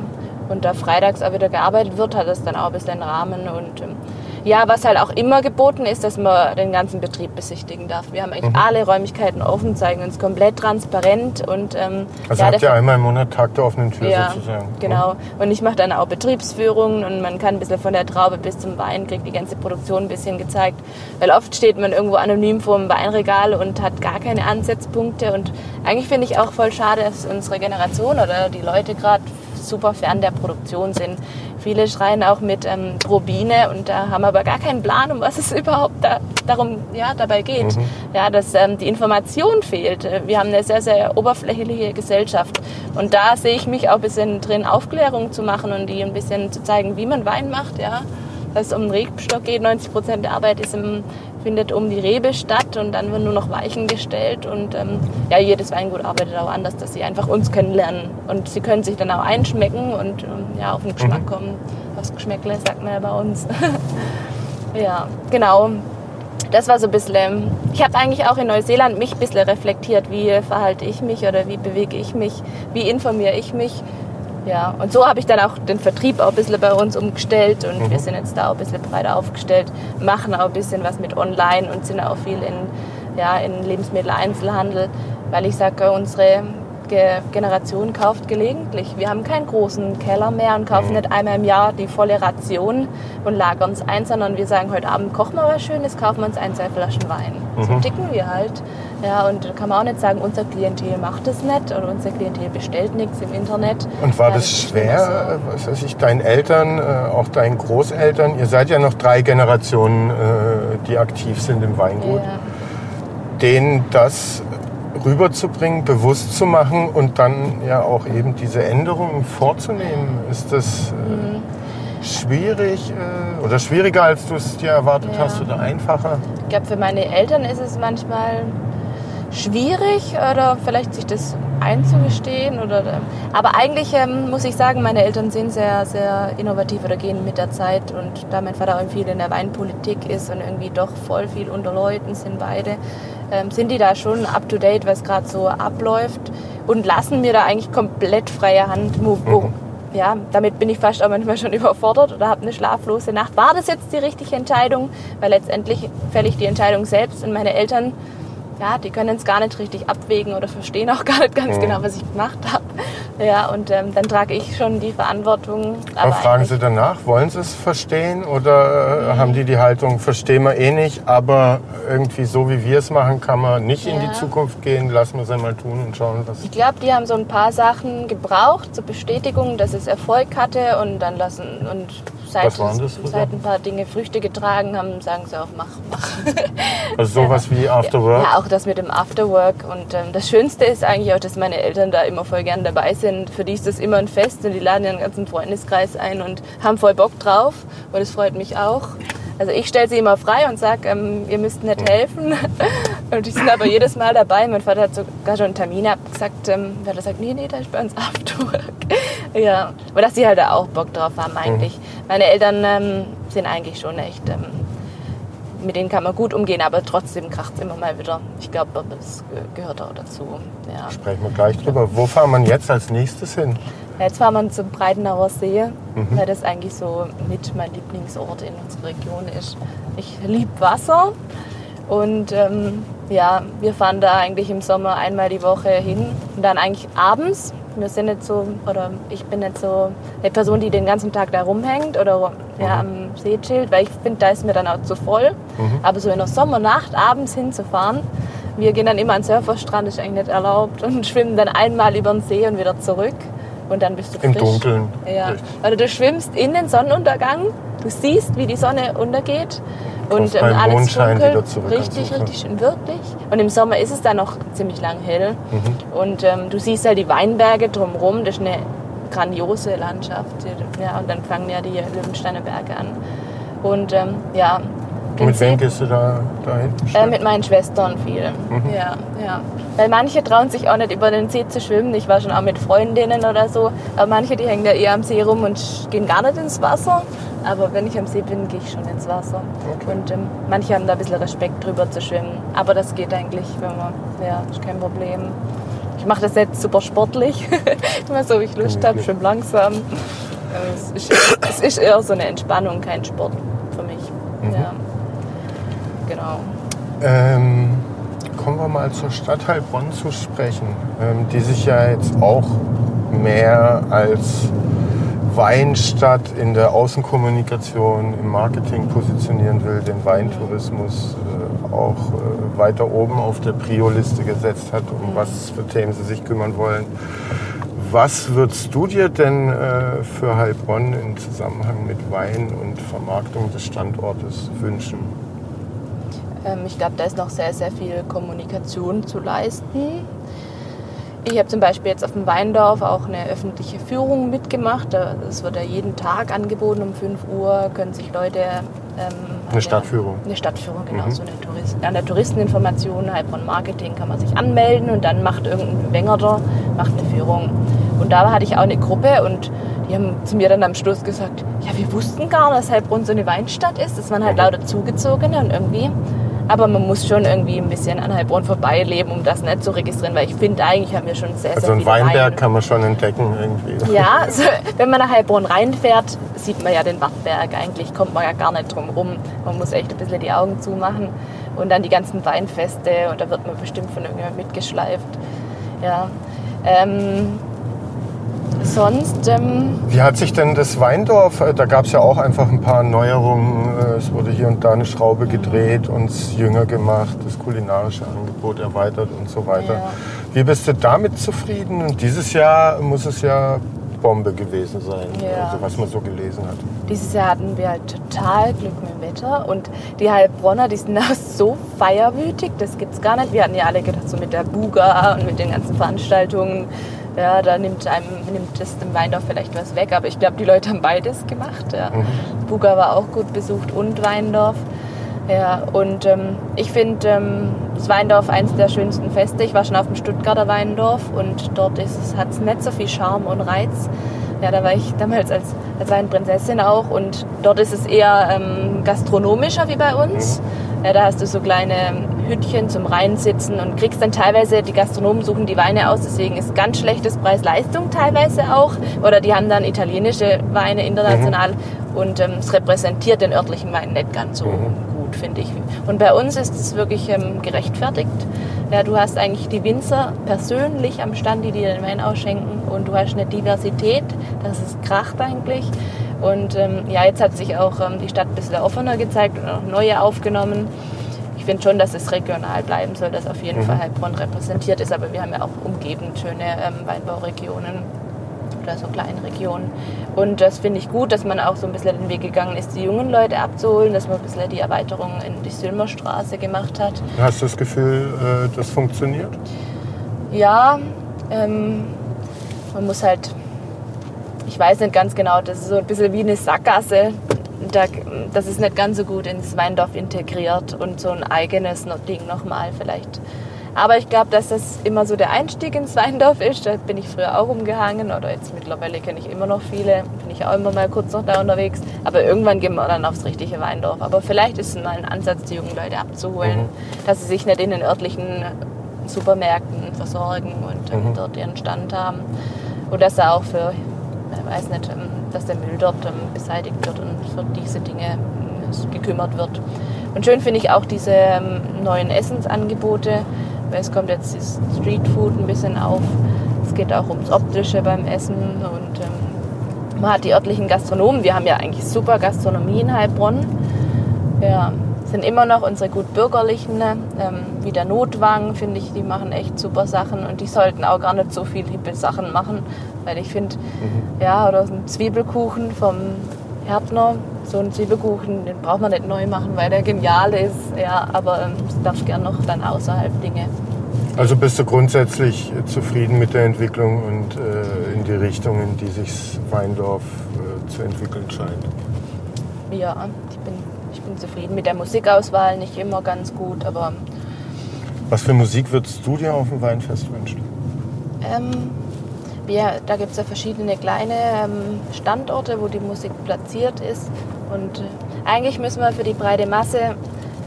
und da freitags auch wieder gearbeitet wird, hat das dann auch ein bisschen Rahmen und ähm, Ja, was halt auch immer geboten ist, dass man den ganzen Betrieb besichtigen darf. Wir haben eigentlich Mhm. alle Räumlichkeiten offen, zeigen uns komplett transparent und ähm, Also ja, habt ihr einmal im Monat Tag der offenen Tür ja, sozusagen. Mhm. genau. Und ich mache dann auch Betriebsführungen und man kann ein bisschen von der Traube bis zum Wein, kriegt die ganze Produktion ein bisschen gezeigt. Weil oft steht man irgendwo anonym vor dem Weinregal und hat gar keine Ansatzpunkte. Und eigentlich finde ich auch voll schade, dass unsere Generation oder die Leute gerade super fern der Produktion sind. Viele schreien auch mit ähm, Turbine und da haben aber gar keinen Plan, um was es überhaupt da, darum ja, dabei geht. Ja, dass ähm, die Information fehlt. Äh, Wir haben eine sehr, sehr oberflächliche Gesellschaft. Und da sehe ich mich auch ein bisschen drin, Aufklärung zu machen und die ein bisschen zu zeigen, wie man Wein macht. Ja. Dass es um den Rebstock geht. 90 Prozent der Arbeit ist im, findet um die Rebe statt und dann werden nur noch Weichen gestellt. Und ähm, ja, jedes Weingut arbeitet auch anders, dass sie einfach uns kennenlernen. Und sie können sich dann auch einschmecken und ähm, ja, auf den Geschmack kommen. Aufs Geschmäckle, sagt man ja bei uns. ja, genau. Das war so ein bisschen, ich habe eigentlich auch in Neuseeland mich ein bisschen reflektiert, wie verhalte ich mich oder wie bewege ich mich, wie informiere ich mich. Ja, und so habe ich dann auch den Vertrieb auch ein bisschen bei uns umgestellt und wir sind jetzt da auch ein bisschen breiter aufgestellt, machen auch ein bisschen was mit online und sind auch viel in, ja, in Lebensmitteleinzelhandel, weil ich sage, unsere Generation kauft gelegentlich. Wir haben keinen großen Keller mehr und kaufen nicht einmal im Jahr die volle Ration und lagern es ein, sondern wir sagen, heute Abend kochen wir was Schönes, kaufen wir uns ein, zwei Flaschen Wein. So ticken wir halt. Ja, und da kann man auch nicht sagen, unser Klientel macht es nicht oder unser Klientel bestellt nichts im Internet. Und war Ja, das immer schwer, äh, was weiß ich, deinen Eltern, äh, auch deinen Großeltern? Ihr seid ja noch drei Generationen, äh, die aktiv sind im. Weingut. Ja. Denen das rüberzubringen, bewusst zu machen und dann ja auch eben diese Änderungen vorzunehmen. Ist das Mhm. äh, schwierig äh, oder schwieriger, als du es dir erwartet Ja. hast oder einfacher? Ich glaube, für meine Eltern ist es manchmal schwierig oder vielleicht sich das einzugestehen. Oder, aber eigentlich ähm, muss ich sagen, meine Eltern sind sehr, sehr innovativ oder gehen mit der Zeit. Und da mein Vater auch viel in der Weinpolitik ist und irgendwie doch voll viel unter Leuten sind beide, ähm, sind die da schon up to date, was gerade so abläuft und lassen mir da eigentlich komplett freie Hand. Wo, ja, damit bin ich fast auch manchmal schon überfordert oder habe eine schlaflose Nacht. War das jetzt die richtige Entscheidung? Weil letztendlich fälle ich die Entscheidung selbst und meine Eltern, ja, die können es gar nicht richtig abwägen oder verstehen auch gar nicht ganz Mhm. genau, was ich gemacht habe. Ja, und ähm, dann trage ich schon die Verantwortung. Aber fragen eigentlich- Sie danach, wollen Sie es verstehen oder äh, haben die die Haltung, verstehen wir eh nicht, aber irgendwie so wie wir es machen, kann man nicht in die Ja. Zukunft gehen, lassen wir es einmal tun und schauen, was... Ich glaube, die haben so ein paar Sachen gebraucht zur Bestätigung, dass es Erfolg hatte und dann lassen und seit, Was waren das seit ein paar Dinge Früchte getragen haben, sagen sie auch, mach, mach. Also sowas wie After Work. Ja, auch das mit dem Afterwork. Und ähm, das Schönste ist eigentlich auch, dass meine Eltern da immer voll gern dabei sind. Für die ist das immer ein Fest und die laden ihren ganzen Freundeskreis ein und haben voll Bock drauf. Und es freut mich auch. Also ich stelle sie immer frei und sage, ähm, ihr müsst nicht helfen. Und die sind aber jedes Mal dabei. Mein Vater hat sogar schon einen Termin abgesagt. Ähm, der hat gesagt, nee, nee, da ist bei uns Afterwork. Ja, aber dass sie halt auch Bock drauf haben eigentlich. Meine Eltern ähm, sind eigentlich schon echt... Ähm, mit denen kann man gut umgehen, aber trotzdem kracht es immer mal wieder. Ich glaube, das ge- gehört auch dazu. Ja. Sprechen wir gleich drüber. Wo fahren wir jetzt als nächstes hin? Jetzt fahren wir zum Breitenauer See, weil das eigentlich so mit mein Lieblingsort in unserer Region ist. Ich liebe Wasser und ähm, ja, wir fahren da eigentlich im Sommer einmal die Woche hin und dann eigentlich abends. Wir sind nicht so, oder ich bin nicht so eine Person, die den ganzen Tag da rumhängt oder ja, am See chillt, weil ich finde, da ist mir dann auch zu voll. Aber so in der Sommernacht abends hinzufahren, wir gehen dann immer an den Surferstrand, ist eigentlich nicht erlaubt, und schwimmen dann einmal über den See und wieder zurück. Und dann bist du Im frisch. Dunkeln. Ja. Richtig. Oder du schwimmst in den Sonnenuntergang, du siehst, wie die Sonne untergeht. Und ähm, alles Mondschein dunkel. wieder zurück Richtig, richtig schön, wirklich. Und im Sommer ist es dann noch ziemlich lang hell. Mhm. Und ähm, du siehst halt die Weinberge drumherum, das ist eine grandiose Landschaft. Ja, und dann fangen ja die Löwensteiner Berge an. Und ähm, ja. den Mit wem gehst du da dahin? äh, mit meinen Schwestern viel. Mhm. Ja, ja. Weil manche trauen sich auch nicht über den See zu schwimmen. Ich war schon auch mit Freundinnen oder so. Aber manche, die hängen da eher am See rum und gehen gar nicht ins Wasser. Aber wenn ich am See bin, gehe ich schon ins Wasser. Okay. Und ähm, manche haben da ein bisschen Respekt drüber zu schwimmen. Aber das geht eigentlich, wenn man, ja, ist kein Problem. Ich mache das jetzt super sportlich. Immer so, wie ich Lust habe, Gemütlich. schwimm langsam. Es ist, es ist eher so eine Entspannung, kein Sport für mich. Ja. Genau. Ähm, kommen wir mal zur Stadt Heilbronn zu sprechen, ähm, die sich ja jetzt auch mehr als Weinstadt in der Außenkommunikation, im Marketing positionieren will, den Weintourismus äh, auch äh, weiter oben auf der Prio-Liste gesetzt hat, um was für Themen sie sich kümmern wollen. Was würdest du dir denn äh, für Heilbronn im Zusammenhang mit Wein und Vermarktung des Standortes wünschen? Ähm, ich glaube, da ist noch sehr, sehr viel Kommunikation zu leisten. Ich habe zum Beispiel jetzt auf dem Weindorf auch eine öffentliche Führung mitgemacht. Das wird ja jeden Tag angeboten um 5 Uhr, können sich Leute... Ähm, Eine Stadtführung. Eine Stadtführung, genau. Mhm. So eine Tourist an der Touristeninformation, Heilbronn Marketing kann man sich anmelden und dann macht irgendein Wengerter macht eine Führung. Und da hatte ich auch eine Gruppe und die haben zu mir dann am Schluss gesagt, ja, wir wussten gar nicht, dass Heilbronn so eine Weinstadt ist. Das waren halt Mhm. lauter Zugezogene und irgendwie... Aber man muss schon irgendwie ein bisschen an Heilbronn vorbeileben, um das nicht zu registrieren, weil ich finde, eigentlich haben wir schon sehr, Also sehr ein viele Weinberg Weine. kann man schon entdecken irgendwie. Ja, also, wenn man nach Heilbronn reinfährt, sieht man ja den Wartberg. Eigentlich kommt man ja gar nicht drum rum. Man muss echt ein bisschen die Augen zumachen. Und dann die ganzen Weinfeste und da wird man bestimmt von irgendjemandem mitgeschleift. Ja. Ähm, sonst, ähm, Wie hat sich denn das Weindorf, äh, da gab es ja auch einfach ein paar Neuerungen, äh, es wurde hier und da eine Schraube gedreht, uns jünger gemacht, das kulinarische Angebot erweitert und so weiter. Ja. Wie bist du damit zufrieden? Und dieses Jahr muss es ja Bombe gewesen sein, Ja. also was man so gelesen hat. dieses Jahr hatten wir halt total Glück mit dem Wetter. Und die Heilbronner, die sind auch so feierwütig, das gibt's gar nicht. Wir hatten ja alle gedacht, so mit der Buga und mit den ganzen Veranstaltungen, ja, da nimmt einem nimmt das dem Weindorf vielleicht was weg. Aber ich glaube, die Leute haben beides gemacht. Ja. Buga war auch gut besucht und Weindorf. Ja, und ähm, ich finde ähm, das Weindorf eins der schönsten Feste. Ich war schon auf dem Stuttgarter Weindorf und dort hat es nicht so viel Charme und Reiz. Ja, da war ich damals als, als Weinprinzessin auch und dort ist es eher ähm, gastronomischer wie bei uns. Ja, da hast du so kleine Hütchen zum Reinsitzen und kriegst dann teilweise, die Gastronomen suchen die Weine aus, deswegen ist ganz schlechtes Preis-Leistung teilweise auch. Oder die haben dann italienische Weine international und ähm, es repräsentiert den örtlichen Wein nicht ganz so gut, finde ich. Und bei uns ist es wirklich ähm, gerechtfertigt. Ja, du hast eigentlich die Winzer persönlich am Stand, die dir den Wein ausschenken und du hast eine Diversität, das ist kracht eigentlich. Und ähm, ja, jetzt hat sich auch ähm, die Stadt ein bisschen offener gezeigt und auch neue aufgenommen. Ich finde schon, dass es regional bleiben soll, dass auf jeden Fall Heilbronn repräsentiert ist, aber wir haben ja auch umgebend schöne ähm, Weinbauregionen oder so kleine Regionen. Und das finde ich gut, dass man auch so ein bisschen den Weg gegangen ist, die jungen Leute abzuholen, dass man ein bisschen die Erweiterung in die Sülmerstraße gemacht hat. Hast du das Gefühl, äh, das funktioniert? Ja, ähm, man muss halt, ich weiß nicht ganz genau, das ist so ein bisschen wie eine Sackgasse. Da, das ist nicht ganz so gut ins Weindorf integriert und so ein eigenes Ding nochmal vielleicht. Aber ich glaube, dass das immer so der Einstieg ins Weindorf ist. Da bin ich früher auch rumgehangen oder jetzt mittlerweile kenne ich immer noch viele. Bin ich auch immer mal kurz noch da unterwegs. Aber irgendwann gehen wir dann aufs richtige Weindorf. Aber vielleicht ist es mal ein Ansatz, die jungen Leute abzuholen, dass sie sich nicht in den örtlichen Supermärkten versorgen und ähm, dort ihren Stand haben. Und dass da auch für, ich weiß nicht, ähm, dass der Müll dort ähm, beseitigt wird und für diese Dinge ähm, gekümmert wird. Und schön finde ich auch diese ähm, neuen Essensangebote, weil es kommt jetzt das Streetfood ein bisschen auf. Es geht auch ums Optische beim Essen und ähm, man hat die örtlichen Gastronomen. Wir haben ja eigentlich super Gastronomie in Heilbronn. Ja, sind immer noch unsere gut bürgerlichen, ähm, wie der Notwang, finde ich, die machen echt super Sachen und die sollten auch gar nicht so viel hippe Sachen machen, weil ich finde, ja, oder so ein Zwiebelkuchen vom Härtner, so einen Zwiebelkuchen, den braucht man nicht neu machen, weil der genial ist, ja, aber ähm, es darf gern noch dann außerhalb Dinge. Also bist du grundsätzlich zufrieden mit der Entwicklung und äh, in die Richtung, in die sich Weindorf äh, zu entwickeln scheint? Ja, ich bin, ich bin zufrieden mit der Musikauswahl, nicht immer ganz gut, aber Was für Musik würdest du dir auf dem Weinfest wünschen? Ähm, wir, da gibt es ja verschiedene kleine ähm, Standorte, wo die Musik platziert ist. Und eigentlich müssen wir für die breite Masse,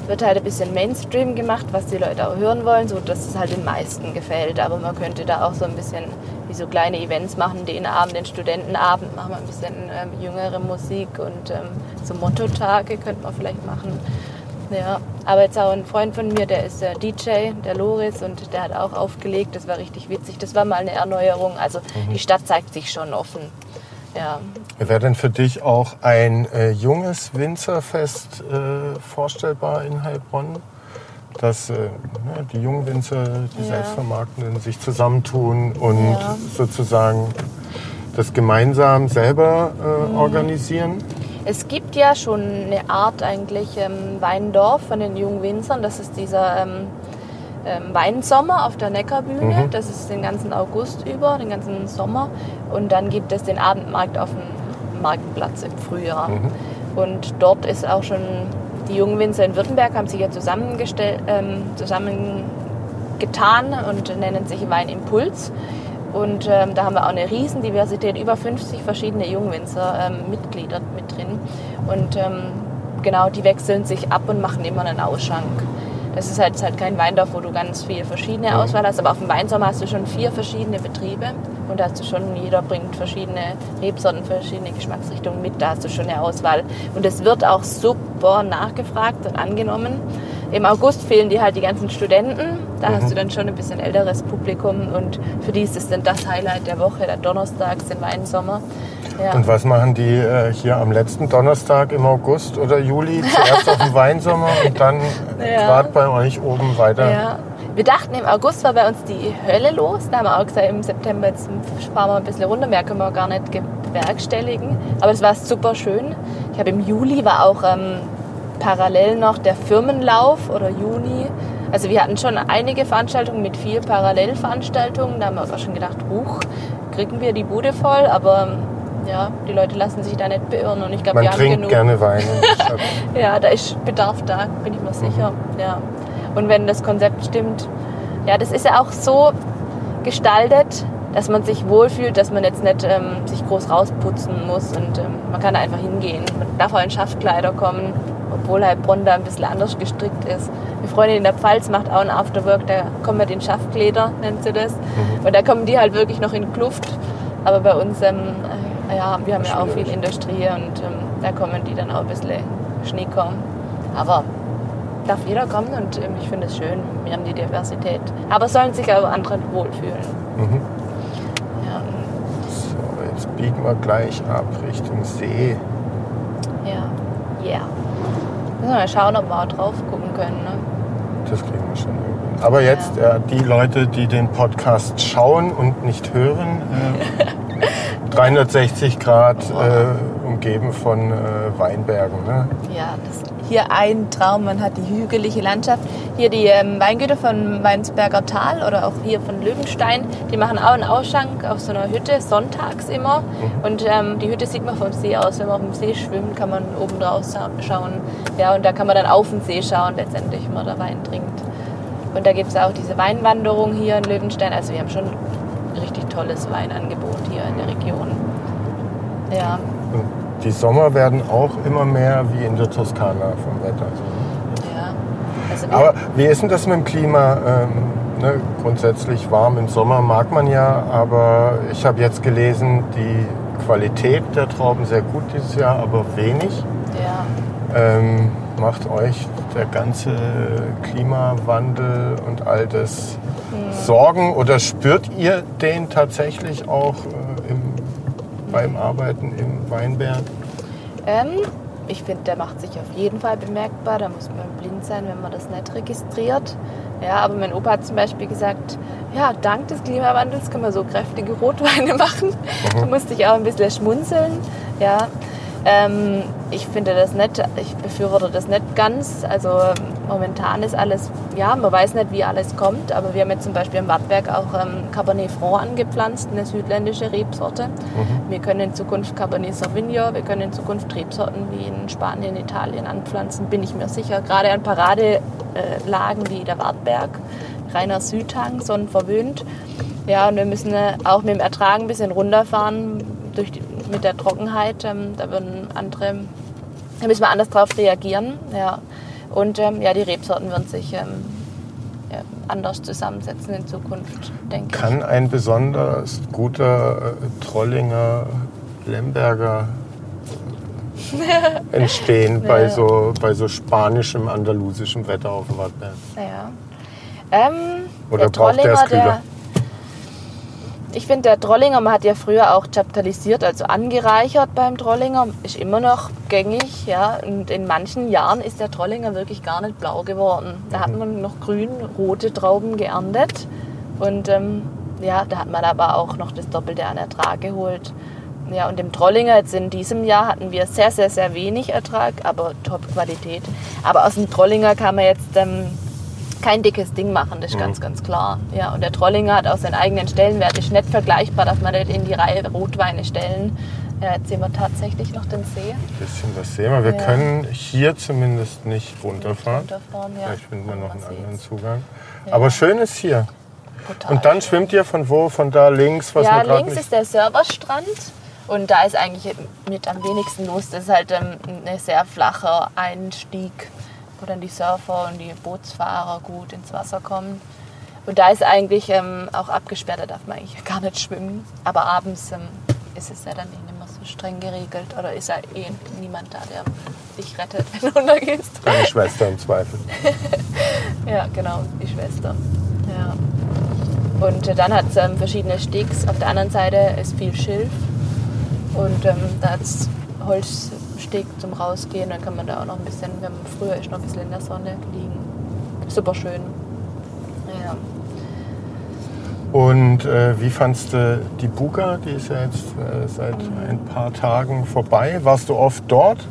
wird halt ein bisschen Mainstream gemacht, was die Leute auch hören wollen, so dass es halt den meisten gefällt. Aber man könnte da auch so ein bisschen die so kleine Events machen, den Abend, den Studentenabend, machen wir ein bisschen ähm, jüngere Musik und ähm, so Motto-Tage könnte man vielleicht machen. Ja, aber jetzt auch ein Freund von mir, der ist der DJ, der Loris, und der hat auch aufgelegt. Das war richtig witzig. Das war mal eine Erneuerung. Also die Stadt zeigt sich schon offen. Ja, Wäre denn für dich auch ein äh, junges Winzerfest äh, vorstellbar in Heilbronn? Dass äh, ne, die jungen Winzer, die Ja. Selbstvermarktenden sich zusammentun und Ja. sozusagen das gemeinsam selber Mhm. äh, organisieren? Es gibt ja schon eine Art eigentlich ähm, Weindorf von den jungen Winzern. Das ist dieser ähm, ähm, Weinsommer auf der Neckarbühne. Mhm. Das ist den ganzen August über, den ganzen Sommer. Und dann gibt es den Abendmarkt auf dem Marktplatz im Frühjahr. Mhm. Und dort ist auch schon, die jungen Winzer in Württemberg haben sich ja ähm, zusammengetan und nennen sich Weinimpuls. Und ähm, da haben wir auch eine Riesendiversität, über 50 verschiedene Jungwinzer ähm, mit drin. Und ähm, genau, die wechseln sich ab und machen immer einen Ausschank. Das ist halt, ist halt kein Weindorf, wo du ganz viel verschiedene Auswahl hast, aber auf dem Weinsommer hast du schon vier verschiedene Betriebe und da hast du schon, jeder bringt verschiedene Rebsorten, verschiedene Geschmacksrichtungen mit, da hast du schon eine Auswahl. Und es wird auch super nachgefragt und angenommen. Im August fehlen dir halt die ganzen Studenten, da hast du dann schon ein bisschen älteres Publikum und für die ist es dann das Highlight der Woche, der Donnerstags, den Weinsommer. Ja. Und was machen die äh, hier am letzten Donnerstag im August oder Juli? Zuerst auf dem Weinsommer und dann Ja. gerade bei euch oben weiter. Ja. Wir dachten, im August war bei uns die Hölle los. Da haben wir auch gesagt, im September jetzt fahren wir ein bisschen runter. Mehr können wir gar nicht bewerkstelligen. Aber es war super schön. Ich habe im Juli war auch ähm, parallel noch der Firmenlauf oder Juni. Also wir hatten schon einige Veranstaltungen mit vier Parallelveranstaltungen. Da haben wir auch schon gedacht, huch, kriegen wir die Bude voll. Aber ja, die Leute lassen sich da nicht beirren. Und ich glaube, wir haben trinkt genug. gerne Wein. Ja, da ist Bedarf da, bin ich mir sicher. Ja. Und wenn das Konzept stimmt, ja, das ist ja auch so gestaltet, dass man sich wohlfühlt, dass man jetzt nicht ähm, sich groß rausputzen muss und ähm, man kann da einfach hingehen. Man darf auch in Schaftkleider kommen, obwohl Heilbronn da ein bisschen anders gestrickt ist. Freundin in der Pfalz macht auch ein Afterwork, da kommen wir in Schaftkleider, nennt sie das. Und da kommen die halt wirklich noch in Kluft. Aber bei uns, ähm, äh, ja, wir haben ja auch viel Industrie und ähm, da kommen die dann auch ein bisschen Schneeker. Aber darf jeder kommen und ähm, ich finde es schön. Wir haben die Diversität. Aber sollen sich auch andere wohlfühlen. Mhm. Ja, So, jetzt biegen wir gleich ab Richtung See. ja, yeah. Müssen wir mal schauen, ob wir auch drauf gucken können. Ne? Das kriegen wir schon irgendwie. Aber jetzt äh, die Leute, die den Podcast schauen und nicht hören, äh, 360 Grad äh, umgeben von äh, Weinbergen. Ne? Ja, das ist hier ein Traum. Man hat die hügelige Landschaft. Hier die ähm, Weingüter von Weinsberger Tal oder auch hier von Löwenstein, die machen auch einen Ausschank auf so einer Hütte, sonntags immer. Und ähm, die Hütte sieht man vom See aus. Wenn man auf dem See schwimmt, kann man oben drauf schauen. Ja, und da kann man dann auf den See schauen, letztendlich, wenn man da Wein trinkt. Und da gibt es auch diese Weinwanderung hier in Löwenstein. Also wir haben schon ein richtig tolles Weinangebot hier in der Region. Ja, Und die Sommer werden auch immer mehr wie in der Toskana vom Wetter. ja. Also Aber wie ist denn das mit dem Klima? Ähm, ne, grundsätzlich warm im Sommer mag man ja, aber ich habe jetzt gelesen, die Qualität der Trauben sehr gut dieses Jahr, aber wenig. ja. Ähm, macht euch der ganze Klimawandel und all das Sorgen oder spürt ihr den tatsächlich auch äh, beim Arbeiten im Weinberg? Ähm, ich finde, der macht sich auf jeden Fall bemerkbar. Da muss man blind sein, wenn man das nicht registriert. Ja, aber mein Opa hat zum Beispiel gesagt, ja, dank des Klimawandels können wir so kräftige Rotweine machen. Da musste ich auch ein bisschen schmunzeln. Ja, ähm, ich finde das nicht, ich befürworte das nicht ganz. Also ähm, momentan ist alles, ja, man weiß nicht, wie alles kommt, aber wir haben jetzt zum Beispiel im Wattberg auch ähm, Cabernet Franc angepflanzt, eine südländische Rebsorte. Wir können in Zukunft Cabernet Sauvignon, wir können in Zukunft Rebsorten wie in Spanien, Italien anpflanzen, bin ich mir sicher. Gerade an Paradelagen wie der Wartberg, reiner Südhang, sonnenverwöhnt. Ja, und wir müssen äh, auch mit dem Ertrag ein bisschen runterfahren durch die, mit der Trockenheit. Ähm, da würden andere, da müssen wir anders drauf reagieren. Ja. Und ähm, ja, die Rebsorten würden sich ähm, anders zusammensetzen in Zukunft, denke ich. Kann ein besonders guter äh, Trollinger Lemberger entstehen bei, Ja. so, bei so spanischem, andalusischem Wetter auf dem Wattberg? Ja. Ähm, Oder der braucht der es Trollinger, kühler? Ich finde, der Trollinger, man hat ja früher auch chaptalisiert, also angereichert beim Trollinger, ist immer noch gängig, ja. Und in manchen Jahren ist der Trollinger wirklich gar nicht blau geworden. Da Mhm. hat man noch grün-rote Trauben geerntet. Und ähm, ja, da hat man aber auch noch das Doppelte an Ertrag geholt. Ja, und im Trollinger jetzt in diesem Jahr hatten wir sehr, sehr, sehr wenig Ertrag, aber Top-Qualität. Aber aus dem Trollinger kann man jetzt ähm, kein dickes Ding machen, das ist ganz, ganz klar. Ja, und der Trollinger hat auch seinen eigenen Stellenwert. Ist nicht vergleichbar, dass man nicht in die Reihe Rotweine stellen. Ja, jetzt sehen wir tatsächlich noch den See. Ein bisschen was sehen wir. Wir Ja. können hier zumindest nicht runterfahren. runterfahren, ja. Vielleicht finden wir noch einen anderen sieht's. Zugang. Aber schön ist hier. Total Und dann schön. schwimmt ihr von wo? Von da links, was ja, links nicht... ist der Serverstrand und da ist eigentlich mit am wenigsten los. Das ist halt ähm, ein sehr flacher Einstieg, wo dann die Surfer und die Bootsfahrer gut ins Wasser kommen. Und da ist eigentlich ähm, auch abgesperrt, da darf man eigentlich gar nicht schwimmen. Aber abends ähm, ist es ja dann eh nicht mehr so streng geregelt oder ist ja eh niemand da, der dich rettet, wenn du untergehst. Deine Schwester im Zweifel. Ja, genau, die Schwester. Ja. Und äh, dann hat es ähm, verschiedene Sticks. Auf der anderen Seite ist viel Schilf. Und ähm, da hat es Holzsteg zum Rausgehen. Dann kann man da auch noch ein bisschen, wenn man früher ist, noch ein bisschen in der Sonne liegen. Super schön. Ja. Und äh, wie fandst du die Buga? Die ist ja jetzt äh, seit Mhm. ein paar Tagen vorbei. Warst du oft dort?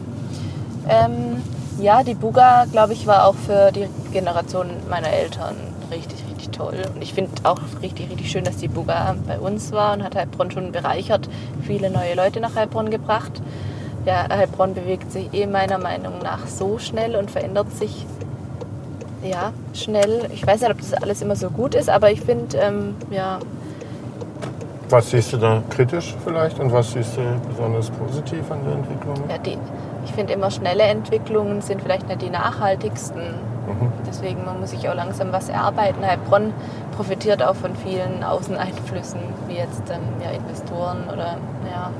Ähm, ja, die Buga, glaube ich, war auch für die Generation meiner Eltern richtig, richtig toll. Und ich finde auch richtig, richtig schön, dass die Buga bei uns war und hat Heilbronn schon bereichert, viele neue Leute nach Heilbronn gebracht. Ja, Heilbronn bewegt sich eh meiner Meinung nach so schnell und verändert sich ja, schnell. Ich weiß nicht, ob das alles immer so gut ist, aber ich finde, ähm, ja, Was siehst du da kritisch vielleicht und was siehst du besonders positiv an der Entwicklung? ja die, ich finde immer schnelle Entwicklungen sind vielleicht nicht die nachhaltigsten. Mhm. Deswegen man muss sich auch langsam was erarbeiten. Heilbronn profitiert auch von vielen Außeneinflüssen, wie jetzt ähm, ja, Investoren oder ja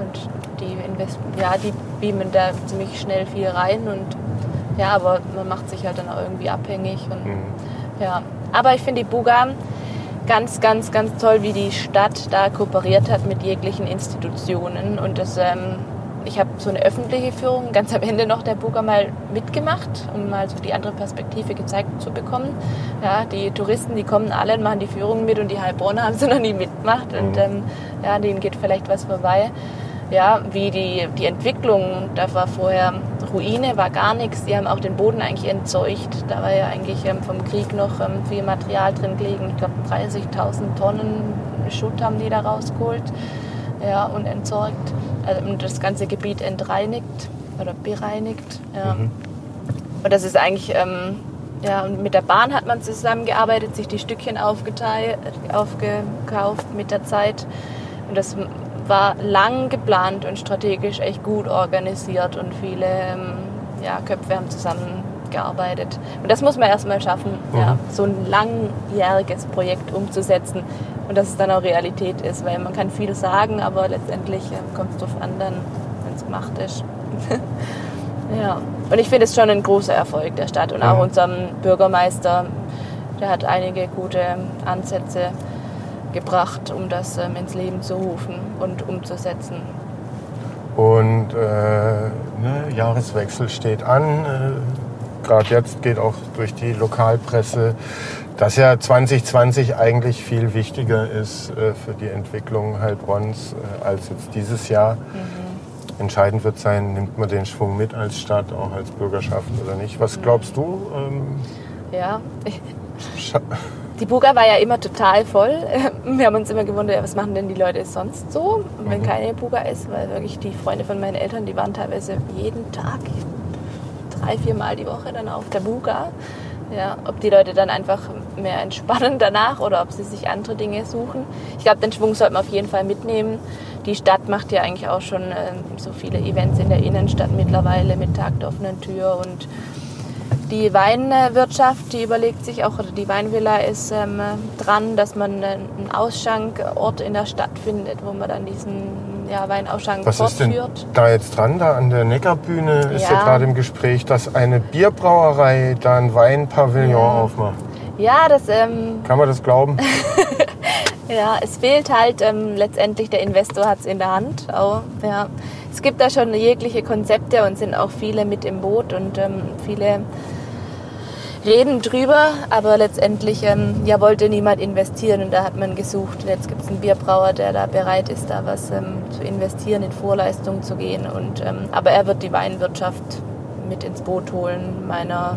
und die Invest ja die beamen da ziemlich schnell viel rein und ja, aber man macht sich halt dann auch irgendwie abhängig und Mhm. ja. Aber ich finde die Buga ganz, ganz, ganz toll, wie die Stadt da kooperiert hat mit jeglichen Institutionen und das ähm, ich habe so eine öffentliche Führung ganz am Ende noch der Buga mal mitgemacht, um mal so die andere Perspektive gezeigt zu bekommen. Ja, die Touristen, die kommen alle und machen die Führung mit und die Heilbronner haben sie noch nie mitgemacht und Mhm. ähm, ja, denen geht vielleicht was vorbei. Ja, wie die, die Entwicklung, da war vorher Ruine, war gar nichts. Die haben auch den Boden eigentlich entzeugt. Da war ja eigentlich ähm, vom Krieg noch ähm, viel Material drin gelegen. Ich glaube 30.000 Tonnen Schutt haben die da rausgeholt ja, und entsorgt. Also, und das ganze Gebiet entreinigt oder bereinigt. Ja. Mhm. Und das ist eigentlich, ähm, ja, und mit der Bahn hat man zusammengearbeitet, sich die Stückchen aufgeteilt, aufgekauft mit der Zeit. Und das war lang geplant und strategisch echt gut organisiert und viele ähm, ja, Köpfe haben zusammengearbeitet. Und das muss man erstmal schaffen, ja, so ein langjähriges Projekt umzusetzen und dass es dann auch Realität ist, weil man kann viel sagen, aber letztendlich äh, kommt es drauf an, dann, wenn es gemacht ist. Ja, und ich finde es schon ein großer Erfolg der Stadt und auch Mhm. unserem Bürgermeister, der hat einige gute Ansätze gebracht, um das ähm, ins Leben zu rufen und umzusetzen. Und äh, ne, Jahreswechsel steht an. Äh, Gerade jetzt geht auch durch die Lokalpresse, dass ja 2020 eigentlich viel wichtiger ist äh, für die Entwicklung Heilbronns äh, als jetzt dieses Jahr. Entscheidend wird sein, nimmt man den Schwung mit als Stadt, auch als Bürgerschaft oder nicht. Was glaubst du? Ähm, Ja, scha- Die Buga war ja immer total voll. Wir haben uns immer gewundert, was machen denn die Leute sonst so, wenn keine Buga ist, weil wirklich die Freunde von meinen Eltern, die waren teilweise jeden Tag, drei, vier Mal die Woche dann auf der Buga. Ja, ob die Leute dann einfach mehr entspannen danach oder ob sie sich andere Dinge suchen. Ich glaube, den Schwung sollte man auf jeden Fall mitnehmen. Die Stadt macht ja eigentlich auch schon ähm, so viele Events in der Innenstadt mittlerweile mit Tag der offenen Tür und Die Weinwirtschaft, die überlegt sich auch, oder die Weinvilla ist ähm, dran, dass man einen Ausschankort in der Stadt findet, wo man dann diesen ja, Weinausschank Was ist denn fortführt. da jetzt dran? Da an der Neckarbühne ist ja, Ja. gerade im Gespräch, dass eine Bierbrauerei da ein Weinpavillon Ja. aufmacht. Ja, das, ähm, Kann man das glauben? ja, es fehlt halt ähm, letztendlich, der Investor hat es in der Hand. Auch, ja. Es gibt da schon jegliche Konzepte und sind auch viele mit im Boot und ähm, viele reden drüber, aber letztendlich ähm, ja, wollte niemand investieren und da hat man gesucht. Und jetzt gibt es einen Bierbrauer, der da bereit ist, da was ähm, zu investieren, in Vorleistung zu gehen. Und, ähm, aber er wird die Weinwirtschaft mit ins Boot holen, meiner,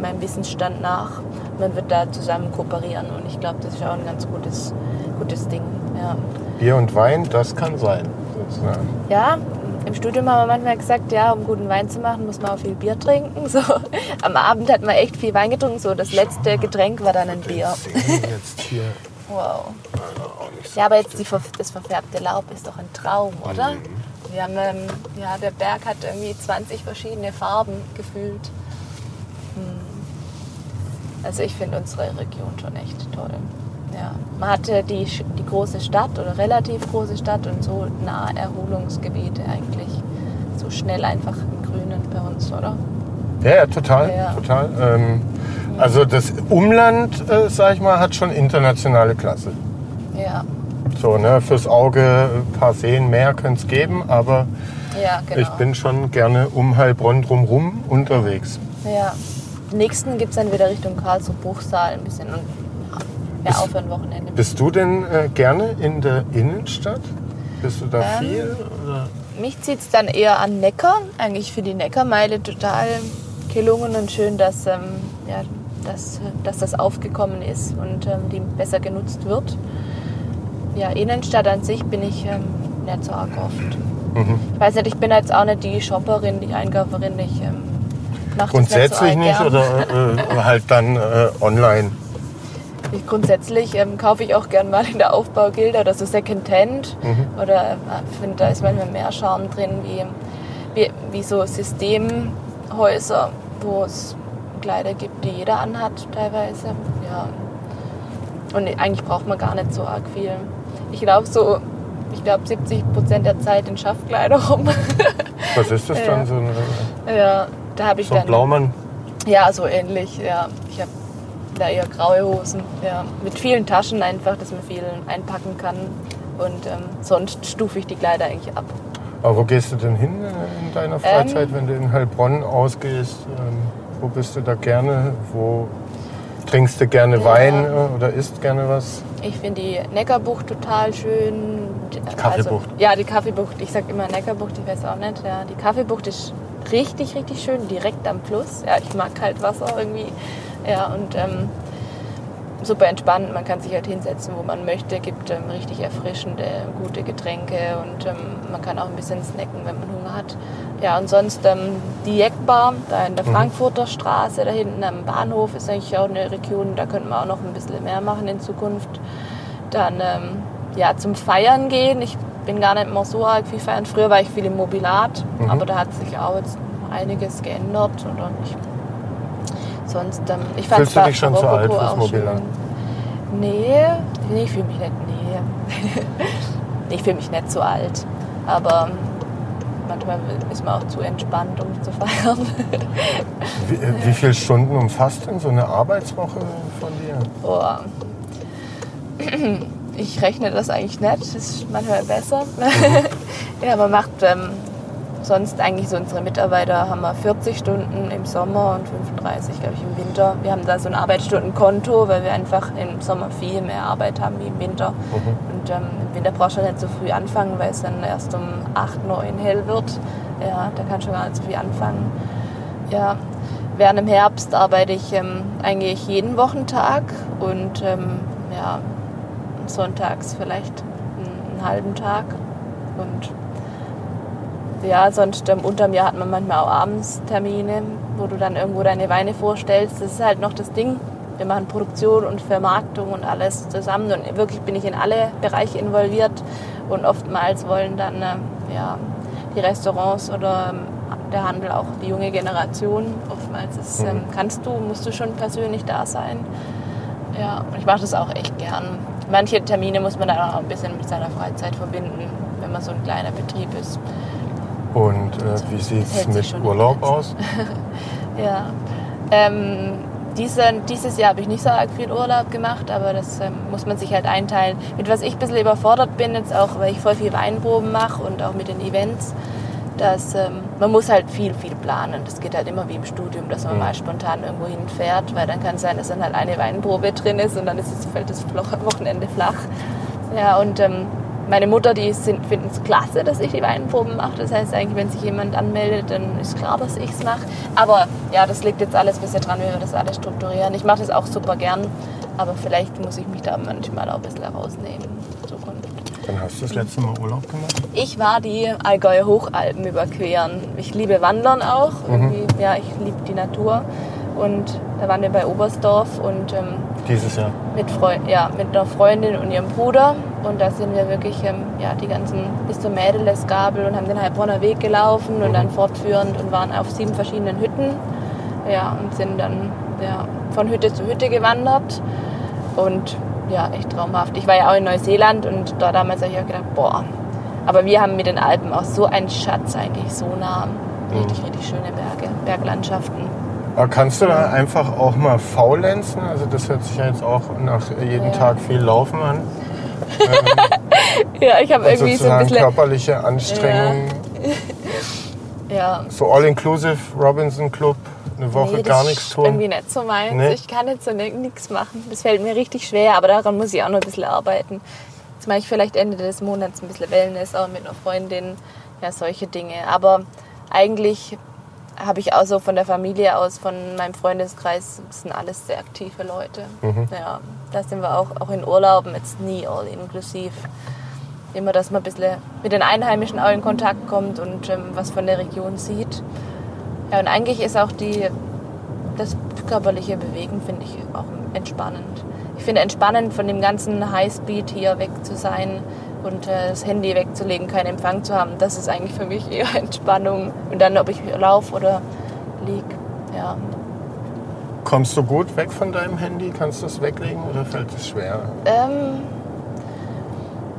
meinem Wissensstand nach. Man wird da zusammen kooperieren und ich glaube, das ist auch ein ganz gutes, gutes Ding. Ja. Bier und Wein, das kann sein. sozusagen. Ja, im Studium haben wir manchmal gesagt, ja, um guten Wein zu machen, muss man auch viel Bier trinken. So, am Abend hat man echt viel Wein getrunken. So, das letzte Getränk war dann ein Bier. Wow. Ja, aber jetzt die, das verfärbte Laub ist doch ein Traum, oder? Wir haben, ähm, ja, der Berg hat irgendwie 20 verschiedene Farben gefühlt. Hm. Also ich finde unsere Region schon echt toll. Ja. Man hatte die, die große Stadt oder relativ große Stadt und so nahe Erholungsgebiete eigentlich. So schnell einfach im Grünen bei uns, oder? Ja, ja, total. Ja. total. Ähm, also das Umland, äh, sag ich mal, hat schon internationale Klasse. Ja, So, ne, fürs Auge ein paar Seen mehr könnte es geben, aber ja genau. ich bin schon gerne um Heilbronn drumherum unterwegs. Ja. Nächsten gibt es dann wieder Richtung Karlsruhe Bruchsal ein bisschen und auch für ein Wochenende. Bist du denn äh, gerne in der Innenstadt? Bist du da Ähm, viel? Oder? Mich zieht es dann eher an Neckar. Eigentlich für die Neckarmeile total gelungen und schön, dass, ähm, ja, dass, dass das aufgekommen ist und ähm, die besser genutzt wird. Ja, Innenstadt an sich bin ich ähm, nicht so arg oft. Mhm. Ich weiß nicht, ich bin jetzt auch nicht die Shopperin, die Einkauferin. Ich ähm, Grundsätzlich das nicht, nicht, so gern. oder äh, halt dann äh, online? Ich grundsätzlich ähm, kaufe ich auch gern mal in der Aufbaugilde oder so Secondhand. Mhm. Oder äh, finde, da ist manchmal mehr Charme drin, wie, wie, wie so Systemhäuser, wo es Kleider gibt, die jeder anhat teilweise. Ja. Und eigentlich braucht man gar nicht so arg viel. Ich laufe so, ich glaube 70 Prozent der Zeit in Schaffkleider rum. Was ist das Ja. dann? So, eine, ja, da habe ich so ein dann... Blaumann? Ja, so ähnlich, ja. Ich habe da eher graue Hosen, ja. Mit vielen Taschen einfach, dass man viel einpacken kann. Und ähm, sonst stufe ich die Kleider eigentlich ab. Aber wo gehst du denn hin in deiner Ähm. Freizeit, wenn du in Heilbronn ausgehst? Ähm, wo bist du da gerne? Wo trinkst du gerne Ja. Wein äh, oder isst gerne was? Ich finde die Neckarbucht total schön. Die Kaffeebucht. Also, ja, die Kaffeebucht. Ich sag immer Neckarbucht, ich weiß auch nicht. Ja, die Kaffeebucht ist richtig, richtig schön, direkt am Fluss. Ja, ich mag halt Wasser irgendwie. Ja, und ähm, super entspannt. Man kann sich halt hinsetzen, wo man möchte. Gibt ähm, richtig erfrischende, gute Getränke und ähm, man kann auch ein bisschen snacken, wenn man Hunger hat. Ja, und sonst ähm, die Jeckbar, da in der Frankfurter Straße, da hinten am Bahnhof, ist eigentlich auch eine Region, da könnte man auch noch ein bisschen mehr machen in Zukunft. Dann ähm, ja, zum Feiern gehen. Ich bin gar nicht mehr so arg viel feiern. Früher war ich viel im Mobilat, aber da hat sich auch jetzt einiges geändert. Oder ich, sonst, ähm, ich fand Fühlst du dich schon zu alt fürs Mobilat? Nee, nee, ich fühle mich nicht. Nee. ich fühle mich nicht so alt. Aber ähm, manchmal ist man auch zu entspannt, um zu feiern. Wie, äh, wie viele Stunden umfasst denn so eine Arbeitswoche von dir? Boah. Ich rechne das eigentlich nicht. Das ist manchmal besser. ja, man macht ähm, sonst eigentlich so unsere Mitarbeiter haben wir 40 Stunden im Sommer und 35, glaube ich, im Winter. Wir haben da so ein Arbeitsstundenkonto, weil wir einfach im Sommer viel mehr Arbeit haben wie im Winter. Und ähm, im Winter brauchst du nicht so früh anfangen, weil es dann erst um 8, 9 hell wird. Ja, da kannst du gar nicht so viel anfangen. Ja, während im Herbst arbeite ich ähm, eigentlich jeden Wochentag und ähm, ja, sonntags vielleicht einen halben Tag. Und ja, sonst ähm, unterm Jahr hat man manchmal auch abends Termine, wo du dann irgendwo deine Weine vorstellst. Das ist halt noch das Ding. Wir machen Produktion und Vermarktung und alles zusammen und wirklich bin ich in alle Bereiche involviert und oftmals wollen dann äh, ja, die Restaurants oder ähm, der Handel auch die junge Generation. Oftmals ist, Mhm. ähm, kannst du, musst du schon persönlich da sein. Ja, und ich mache das auch echt gern. Manche Termine muss man dann auch ein bisschen mit seiner Freizeit verbinden, wenn man so ein kleiner Betrieb ist. Und äh, wie sieht es mit Urlaub aus? Ja. Ähm, diese, dieses Jahr habe ich nicht so arg viel Urlaub gemacht, aber das ähm, muss man sich halt einteilen. Mit was ich ein bisschen überfordert bin, jetzt auch, weil ich voll viel Weinproben mache und auch mit den Events, dass ähm, man muss halt viel, viel planen. Das geht halt immer wie im Studium, dass man Mhm. mal spontan irgendwo hinfährt, weil dann kann es sein, dass dann halt eine Weinprobe drin ist und dann ist es, fällt das Wochenende flach. Ja, und ähm, meine Mutter, die finden es klasse, dass ich die Weinproben mache. Das heißt eigentlich, wenn sich jemand anmeldet, dann ist klar, dass ich es mache. Aber ja, das liegt jetzt alles ein bisschen dran, wie wir das alles strukturieren. Ich mache das auch super gern, aber vielleicht muss ich mich da manchmal auch ein bisschen herausnehmen in Zukunft. Dann hast du das letzte Mal Urlaub gemacht? Ich war die Allgäuer Hochalpen überqueren. Ich liebe Wandern auch. Irgendwie, ja, ich liebe die Natur. Und da waren wir bei Oberstdorf und ähm, Dieses Jahr. mit, Freu ja, mit einer Freundin und ihrem Bruder. Und da sind wir wirklich ähm, ja, die ganzen bis zur Mädelesgabel und haben den Heilbronner Weg gelaufen und dann fortführend und waren auf sieben verschiedenen Hütten. Ja, und sind dann ja, von Hütte zu Hütte gewandert. Und ja, echt traumhaft. Ich war ja auch in Neuseeland und da damals habe ich auch gedacht, boah. Aber wir haben mit den Alpen auch so einen Schatz eigentlich so nah. Richtig, richtig schöne Berge, Berglandschaften. Aber kannst du da einfach auch mal faulenzen? Also das hört sich ja jetzt auch nach jedem Ja. Tag viel Laufen an. Ja, ich habe irgendwie so ein bisschen. körperliche Anstrengung. Ja, So All-Inclusive Robinson Club, eine Woche Nee, gar nichts tun. irgendwie nicht so meins. Nee? Ich kann jetzt so nichts machen. Das fällt mir richtig schwer, aber daran muss ich auch noch ein bisschen arbeiten. Jetzt mache ich vielleicht Ende des Monats ein bisschen Wellness, auch mit einer Freundin, ja, solche Dinge. Aber eigentlich habe ich auch so von der Familie aus, von meinem Freundeskreis, das sind alles sehr aktive Leute. Mhm. Ja, da sind wir auch, auch in Urlauben jetzt nie all inklusiv. Immer, dass man ein bisschen mit den Einheimischen auch in Kontakt kommt und ähm, was von der Region sieht. Ja, und eigentlich ist auch die, das körperliche Bewegen, finde ich auch entspannend. Ich finde entspannend, von dem ganzen Highspeed hier weg zu sein und äh, das Handy wegzulegen, keinen Empfang zu haben. Das ist eigentlich für mich eher Entspannung. Und dann, ob ich laufe oder lieg, ja. Kommst du gut weg von deinem Handy? Kannst du es weglegen oder fällt es schwer? Ähm,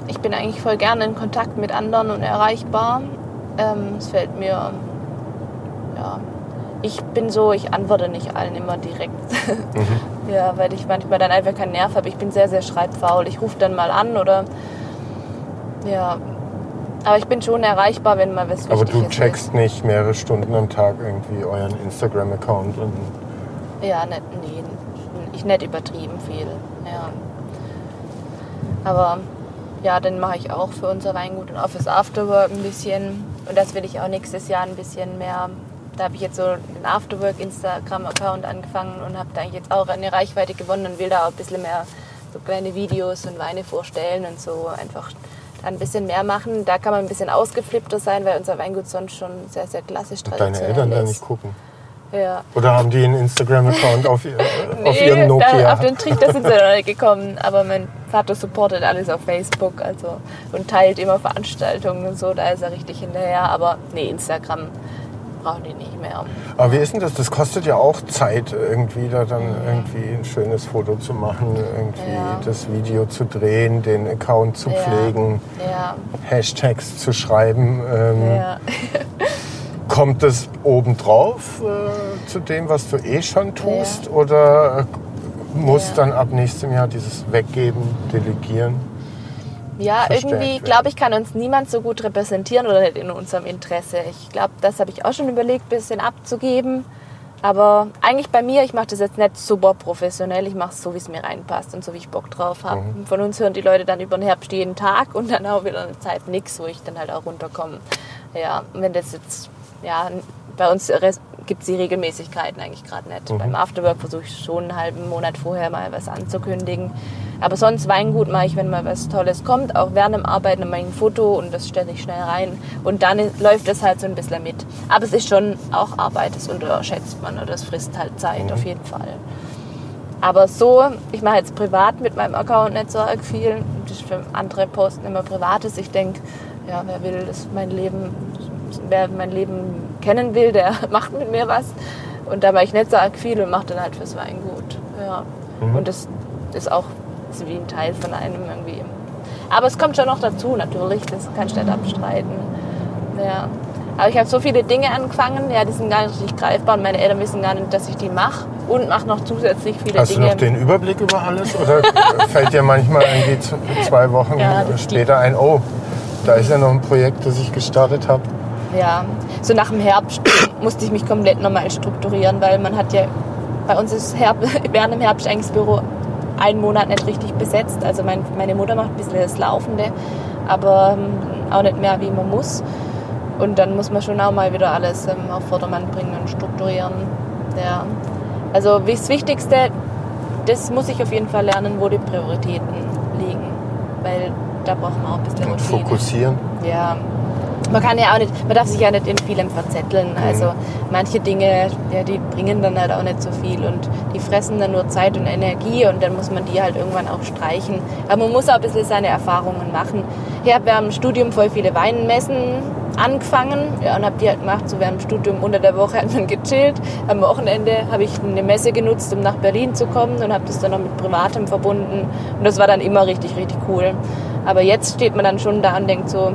ich bin eigentlich voll gerne in Kontakt mit anderen und erreichbar. Ähm, es fällt mir, ja, ich bin so, ich antworte nicht allen immer direkt. ja, weil ich manchmal dann einfach keinen Nerv habe. Ich bin sehr, sehr schreibfaul. Ich rufe dann mal an oder, ja. Aber ich bin schon erreichbar, wenn mal was Aber du ist. checkst nicht mehrere Stunden am Tag irgendwie euren Instagram-Account und Ja, nicht, nee, ich nicht übertrieben viel. Ja. Aber ja, dann mache ich auch für unser Weingut und auch fürs Afterwork ein bisschen. Und das will ich auch nächstes Jahr ein bisschen mehr. Da habe ich jetzt so den Afterwork Instagram-Account angefangen und habe da jetzt auch eine Reichweite gewonnen und will da auch ein bisschen mehr so kleine Videos und Weine vorstellen und so einfach ein bisschen mehr machen. Da kann man ein bisschen ausgeflippter sein, weil unser Weingut sonst schon sehr, sehr klassisch deine traditionell Eltern da ist. nicht gucken. Ja. Oder haben die einen Instagram-Account auf, ihr, auf Nee, ihrem Nokia? Da, auf den Trichter sind sie noch nicht gekommen. Aber mein Vater supportet alles auf Facebook also, und teilt immer Veranstaltungen und so. Da ist er richtig hinterher. Aber nee, Instagram brauchen die nicht mehr. Aber wie ist denn das? Das kostet ja auch Zeit, irgendwie da dann irgendwie ein schönes Foto zu machen, irgendwie Ja. das Video zu drehen, den Account zu Ja. pflegen, Ja, Hashtags zu schreiben. Ähm. Kommt das obendrauf äh, zu dem, was du eh schon tust? Oder muss dann ab nächstem Jahr dieses Weggeben, Delegieren? Ja, irgendwie glaube ich, kann uns niemand so gut repräsentieren oder nicht in unserem Interesse. Ich glaube, das habe ich auch schon überlegt, ein bisschen abzugeben. Aber eigentlich bei mir, ich mache das jetzt nicht super professionell. Ich mache es so, wie es mir reinpasst und so, wie ich Bock drauf habe. Mhm. Von uns hören die Leute dann über den Herbst jeden Tag und dann auch wieder eine Zeit nix, wo ich dann halt auch runterkomme. Ja, wenn das jetzt, ja, bei uns gibt es die Regelmäßigkeiten eigentlich gerade nicht. Beim Afterwork versuche ich schon einen halben Monat vorher mal was anzukündigen. Aber sonst Weingut mache ich, wenn mal was Tolles kommt, auch während dem Arbeiten mache ich ein Foto und das stelle ich schnell rein. Und dann läuft das halt so ein bisschen mit. Aber es ist schon auch Arbeit, das unterschätzt man oder das frisst halt Zeit auf jeden Fall. Aber so, ich mache jetzt privat mit meinem Account nicht so arg viel. Das ist für andere Posten immer Privates. Ich denke, ja, wer will, dass mein Leben wer mein Leben kennen will, der macht mit mir was. Und da mache ich nicht so viel und mache dann halt fürs Weingut. Ja. Mhm. Und das ist auch ist wie ein Teil von einem irgendwie. Aber es kommt schon noch dazu, natürlich, das kann ich nicht abstreiten. Ja. Aber ich habe so viele Dinge angefangen, ja, die sind gar nicht richtig greifbar und meine Eltern wissen gar nicht, dass ich die mache und mache noch zusätzlich viele Hast du Dinge. noch den Überblick über alles? Oder fällt dir manchmal irgendwie zwei Wochen Ja, später ein, oh, da ist ja noch ein Projekt, das ich gestartet habe? Ja, so nach dem Herbst musste ich mich komplett nochmal strukturieren, weil man hat ja, bei uns ist Herb, während dem Herbst eigentlich das Büro einen Monat nicht richtig besetzt. Also mein, meine Mutter macht ein bisschen das Laufende, aber ähm, auch nicht mehr, wie man muss. Und dann muss man schon auch mal wieder alles ähm, auf Vordermann bringen und strukturieren. Ja. Also das Wichtigste, das muss ich auf jeden Fall lernen, wo die Prioritäten liegen. Weil da braucht man auch ein bisschen Und Routine. fokussieren? Ja. Man kann ja auch nicht, man darf sich ja nicht in vielem verzetteln. Also manche Dinge, ja, die bringen dann halt auch nicht so viel und die fressen dann nur Zeit und Energie und dann muss man die halt irgendwann auch streichen. Aber man muss auch ein bisschen seine Erfahrungen machen. Ich habe während dem Studium voll viele Weinmessen angefangen ja, und habe die halt gemacht. So während dem Studium unter der Woche hat man gechillt. Am Wochenende habe ich eine Messe genutzt, um nach Berlin zu kommen und habe das dann noch mit Privatem verbunden. Und das war dann immer richtig, richtig cool. Aber jetzt steht man dann schon da und denkt so,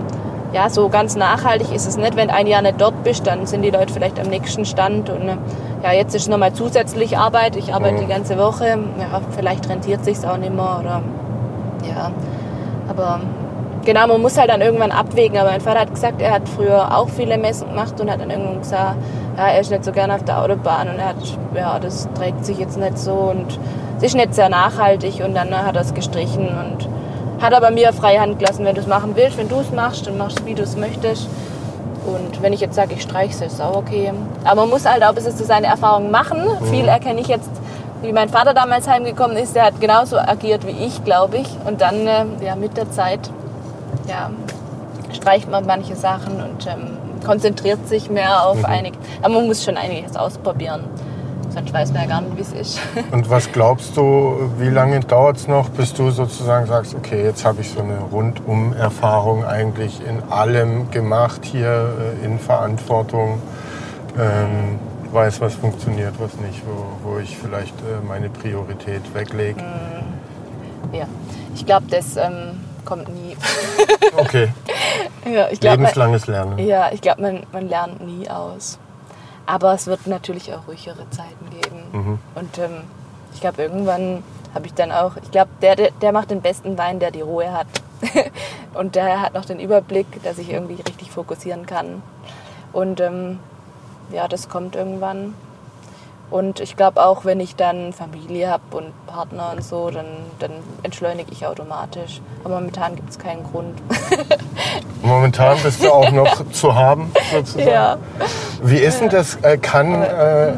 ja, so ganz nachhaltig ist es nicht. Wenn ein Jahr nicht dort bist, dann sind die Leute vielleicht am nächsten Stand. Und äh, ja, jetzt ist nochmal zusätzlich Arbeit. Ich arbeite die ganze Woche. Ja, vielleicht rentiert sich auch nicht mehr. Oder, ja, aber genau, man muss halt dann irgendwann abwägen. Aber mein Vater hat gesagt, er hat früher auch viele Messen gemacht und hat dann irgendwann gesagt, ja, er ist nicht so gerne auf der Autobahn und er hat, ja, das trägt sich jetzt nicht so und es ist nicht sehr nachhaltig und dann hat er es gestrichen und hat aber mir freie Hand gelassen, wenn du es machen willst, wenn du es machst, dann machst du, wie du es möchtest. Und wenn ich jetzt sage, ich streiche es, ist es auch okay. Aber man muss halt auch ein bisschen so seine Erfahrungen machen. Viel erkenne ich jetzt, wie mein Vater damals heimgekommen ist, der hat genauso agiert wie ich, glaube ich. Und dann, äh, ja, mit der Zeit, ja, streicht man manche Sachen und ähm, konzentriert sich mehr auf einige. Aber man muss schon einiges ausprobieren. Sonst weiß man ja gar nicht, wie es ist. Und was glaubst du, wie lange dauert es noch, bis du sozusagen sagst, okay, jetzt habe ich so eine Rundum-Erfahrung eigentlich in allem gemacht hier, äh, in Verantwortung, ähm, weiß, was funktioniert, was nicht, wo, wo ich vielleicht äh, meine Priorität weglege. Ja, ich glaube, das ähm, kommt nie. Okay, ja, ich glaube, lebenslanges Lernen. Ja, ich glaube, man, man lernt nie aus. Aber es wird natürlich auch ruhigere Zeiten geben. Mhm. Und ähm, ich glaube, irgendwann habe ich dann auch, ich glaube, der, der, der macht den besten Wein, der die Ruhe hat. und der hat noch den Überblick, dass ich irgendwie richtig fokussieren kann. Und ähm, ja, das kommt irgendwann. Und ich glaube auch, wenn ich dann Familie habe und Partner und so, dann, dann entschleunige ich automatisch. Aber momentan gibt es keinen Grund. Momentan bist du auch noch zu haben, sozusagen. ja. Wie ist denn das? Äh, kann. Äh,